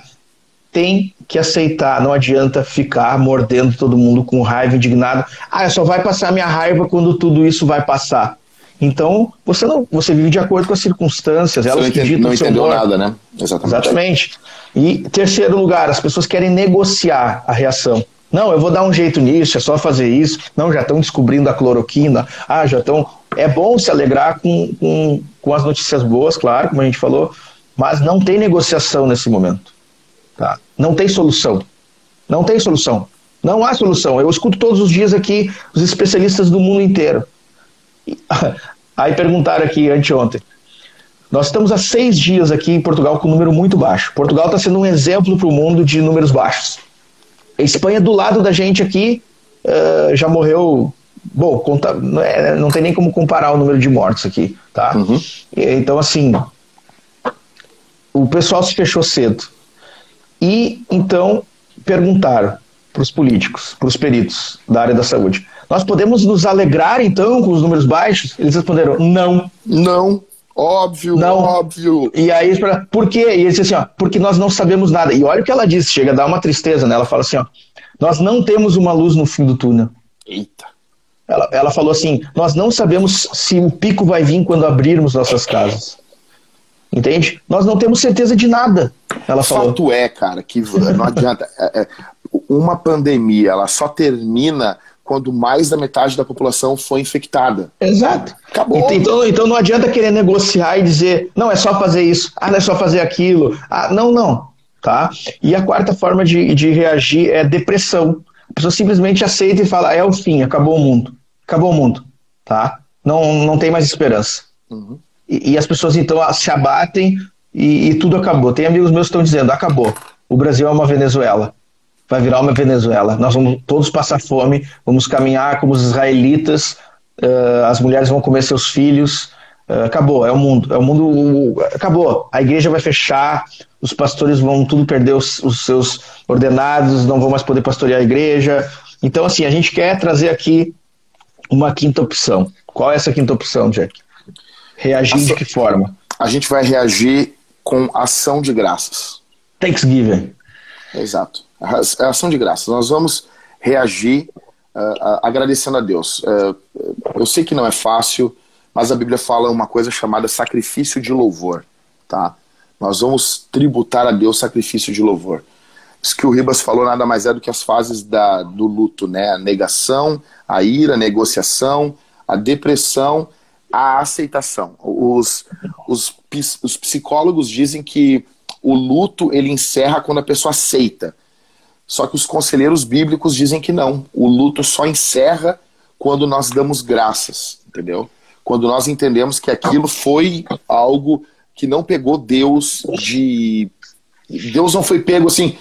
Tem que aceitar. Não adianta ficar mordendo todo mundo com raiva, indignado. Ah, só vai passar minha raiva quando tudo isso vai passar. Então, você não, você vive de acordo com as circunstâncias, elas que ditam não entendeu nada, né? Exatamente. Exatamente. E terceiro lugar, as pessoas querem negociar a reação. Não, eu vou dar um jeito nisso, é só fazer isso. Não, já estão descobrindo a cloroquina. Ah, já estão. É bom se alegrar com, com, com as notícias boas, claro, como a gente falou, mas não tem negociação nesse momento. Tá? Não tem solução. Não tem solução. Não há solução. Eu escuto todos os dias aqui os especialistas do mundo inteiro. Aí perguntaram aqui anteontem. Nós estamos há seis dias aqui em Portugal com um número muito baixo. Portugal está sendo um exemplo para o mundo de números baixos. A Espanha, do lado da gente aqui, uh, já morreu bom, conta, não, é, não, tem nem como comparar o número de mortes aqui, tá? Uhum. Então, assim, o pessoal se fechou cedo. E então perguntaram para os políticos, para os peritos da área da saúde: nós podemos nos alegrar então com os números baixos? Eles responderam: não. Não. Óbvio, não. óbvio. E aí, por quê? E ele disse assim: ó, porque nós não sabemos nada. E olha o que ela disse, chega a dar uma tristeza, né? Ela fala assim: ó, nós não temos uma luz no fim do túnel. Eita. Ela, ela falou assim: nós não sabemos se o pico vai vir quando abrirmos nossas casas. Entende? Nós não temos certeza de nada. Ela falou. Fato é, cara, que não adianta. É, é, uma pandemia, ela só termina quando mais da metade da população foi infectada. Exato. Acabou. Então, então não adianta querer negociar e dizer, não, é só fazer isso, ah, não é só fazer aquilo. Ah, não, não. Tá? E a quarta forma de, de reagir é depressão. A pessoa simplesmente aceita e fala, é o fim, acabou o mundo. Acabou o mundo. Tá? Não, não tem mais esperança. Uhum. E, e, as pessoas então se abatem e, e tudo acabou. Tem amigos meus que estão dizendo, acabou. O Brasil é uma Venezuela vai virar uma Venezuela. Nós vamos todos passar fome, vamos caminhar como os israelitas, uh, as mulheres vão comer seus filhos. Uh, acabou, é o mundo, é o mundo, uh, acabou. A igreja vai fechar, os pastores vão tudo perder os, os, seus ordenados, não vão mais poder pastorear a igreja. Então, assim, a gente quer trazer aqui uma quinta opção. Qual é essa quinta opção, Jack? Reagir de que forma? A gente vai reagir com ação de graças. Thanksgiving. Exato. A ação de graças. Nós vamos reagir uh, agradecendo a Deus. Uh, eu sei que não é fácil, mas a Bíblia fala uma coisa chamada sacrifício de louvor. Tá? Nós vamos tributar a Deus sacrifício de louvor. Isso que o Ribas falou nada mais é do que as fases da, do luto, né? A negação, a ira, a negociação, a depressão, a aceitação. Os, os, os psicólogos dizem que o luto ele encerra quando a pessoa aceita. Só que os conselheiros bíblicos dizem que não. O luto só encerra quando nós damos graças, entendeu? Quando nós entendemos que aquilo foi algo que não pegou Deus de. Deus não foi pego assim.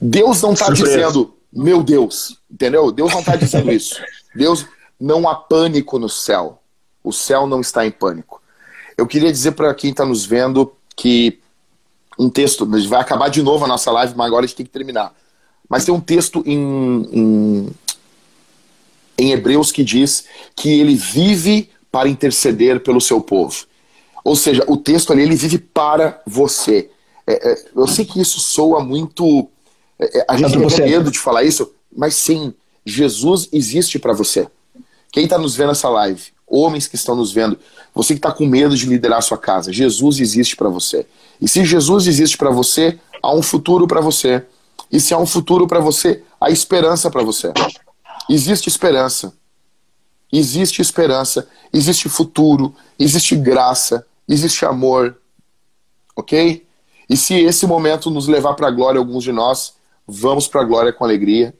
Deus não está dizendo, meu Deus, entendeu? Deus não está dizendo isso. Deus não há pânico no céu. O céu não está em pânico. Eu queria dizer para quem está nos vendo que um texto, vai acabar de novo a nossa live, mas agora a gente tem que terminar. Mas tem um texto em, em, em Hebreus que diz que ele vive para interceder pelo seu povo. Ou seja, o texto ali ele vive para você. É, é, eu sei que isso soa muito. É, é a gente tem medo de falar isso, mas sim, Jesus existe para você. Quem está nos vendo nessa live, homens que estão nos vendo, você que está com medo de liderar a sua casa, Jesus existe para você. E se Jesus existe para você, há um futuro para você. E se há um futuro para você, há esperança para você. Existe esperança. Existe esperança, existe futuro, existe graça, existe amor. Ok? E se esse momento nos levar para a glória, alguns de nós, vamos para a glória com alegria,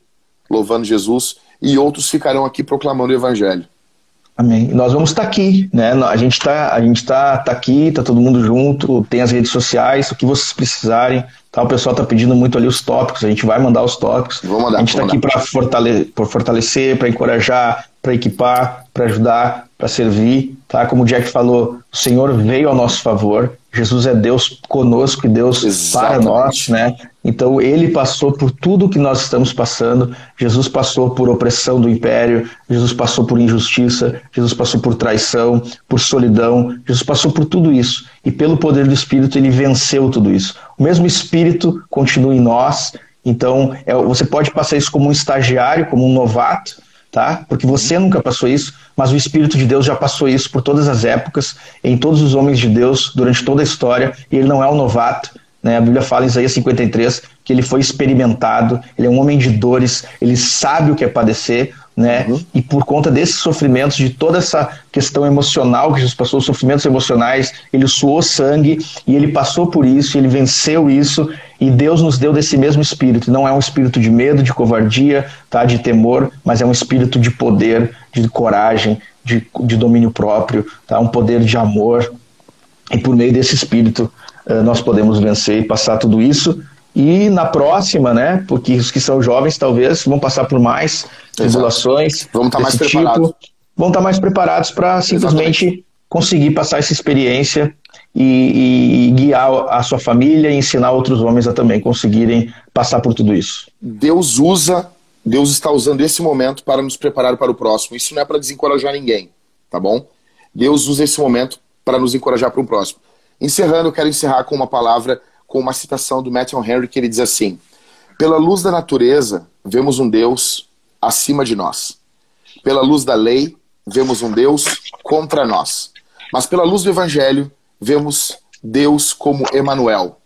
louvando Jesus, e outros ficarão aqui proclamando o Evangelho. Amém. Nós vamos estar tá aqui, né? A gente está, a gente tá, tá aqui, tá todo mundo junto, tem as redes sociais, o que vocês precisarem. Tá? O pessoal está pedindo muito ali os tópicos, a gente vai mandar os tópicos. Mandar, a gente está aqui para fortale fortalecer, para encorajar, para equipar, para ajudar, para servir. Tá? Como o Jack falou, o Senhor veio ao nosso favor. Jesus é Deus conosco e Deus Exatamente. para nós, né? Então ele passou por tudo que nós estamos passando. Jesus passou por opressão do império, Jesus passou por injustiça, Jesus passou por traição, por solidão, Jesus passou por tudo isso. E pelo poder do Espírito ele venceu tudo isso. O mesmo Espírito continua em nós. Então é, você pode passar isso como um estagiário, como um novato, tá? Porque você nunca passou isso, mas o Espírito de Deus já passou isso por todas as épocas, em todos os homens de Deus, durante toda a história, e ele não é um novato. Né? A Bíblia fala em Isaías 53 que ele foi experimentado, ele é um homem de dores, ele sabe o que é padecer, né? Uhum. E por conta desses sofrimentos, de toda essa questão emocional que Jesus passou, os sofrimentos emocionais, ele suou sangue e ele passou por isso, ele venceu isso e Deus nos deu desse mesmo espírito. Não é um espírito de medo, de covardia, tá? De temor, mas é um espírito de poder, de coragem, de, de domínio próprio, tá? Um poder de amor. E por meio desse espírito nós podemos vencer e passar tudo isso E na próxima, né? Porque os que são jovens talvez vão passar por mais tribulações. Vão estar mais tipo, preparados. Vão estar mais preparados para simplesmente Exatamente. conseguir passar essa experiência e, e, guiar a sua família e ensinar outros homens a também conseguirem passar por tudo isso. Deus usa, Deus está usando esse momento para nos preparar para o próximo. Isso não é para desencorajar ninguém, tá bom? Deus usa esse momento para nos encorajar para o próximo. Encerrando, eu quero encerrar com uma palavra, com uma citação do Matthew Henry, que ele diz assim: Pela luz da natureza, vemos um Deus acima de nós. Pela luz da lei, vemos um Deus contra nós. Mas pela luz do Evangelho, vemos Deus como Emanuel.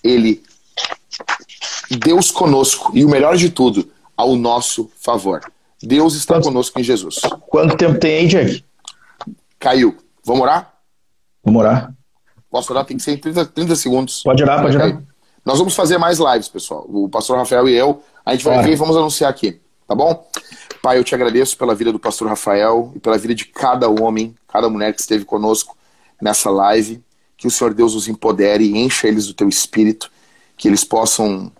Ele, Deus conosco, e o melhor de tudo, ao nosso favor. Deus está Quanto, conosco em Jesus. Quanto tempo tem aí, Jack? Caiu. Vamos orar? Vamos orar. Posso orar? Tem que ser em 30, 30 segundos. Pode orar, pode orar. Nós vamos fazer mais lives, pessoal. O pastor Rafael e eu, a gente vai ver e vamos anunciar aqui, tá bom? Pai, eu te agradeço pela vida do pastor Rafael e pela vida de cada homem, cada mulher que esteve conosco nessa live. Que o Senhor Deus os empodere e encha eles do teu espírito, que eles possam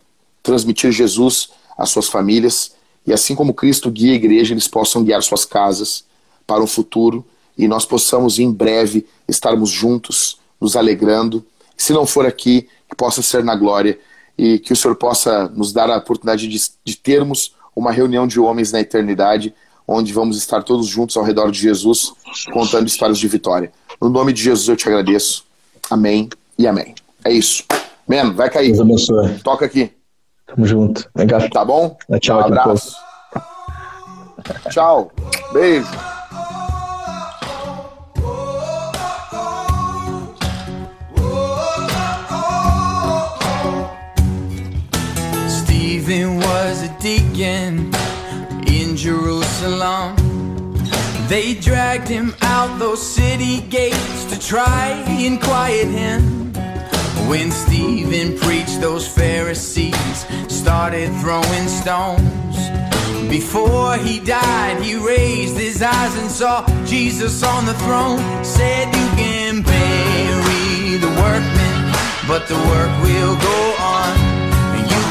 transmitir Jesus às suas famílias e assim como Cristo guia a igreja, eles possam guiar suas casas para o futuro e nós possamos em breve estarmos juntos, nos alegrando. Se não for aqui, que possa ser na glória e que o Senhor possa nos dar a oportunidade de, de termos uma reunião de homens na eternidade, onde vamos estar todos juntos ao redor de Jesus, contando histórias de vitória. No nome de Jesus eu te agradeço. Amém e amém. É isso. Man, vai cair. Deus abençoe. Toca aqui. Tamo junto. Cá. Tá bom? Tchau. Um abraço. Tchau. Beijo. In Jerusalem. They dragged him out those city gates to try and quiet him. When Stephen preached, those Pharisees started throwing stones. Before he died, he raised his eyes and saw Jesus on the throne. Said, You can bury the workmen, but the work will go on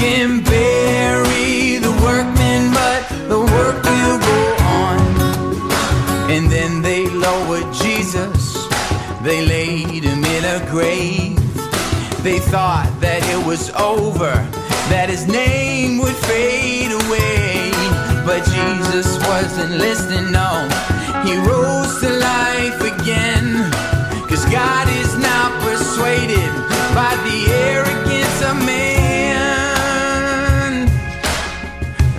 can bury the workmen, but the work will go on. And then they lowered Jesus, they laid him in a grave. They thought that it was over, that his name would fade away. But Jesus wasn't listening, no. He rose to life again. Cause God is not persuaded by the arrogance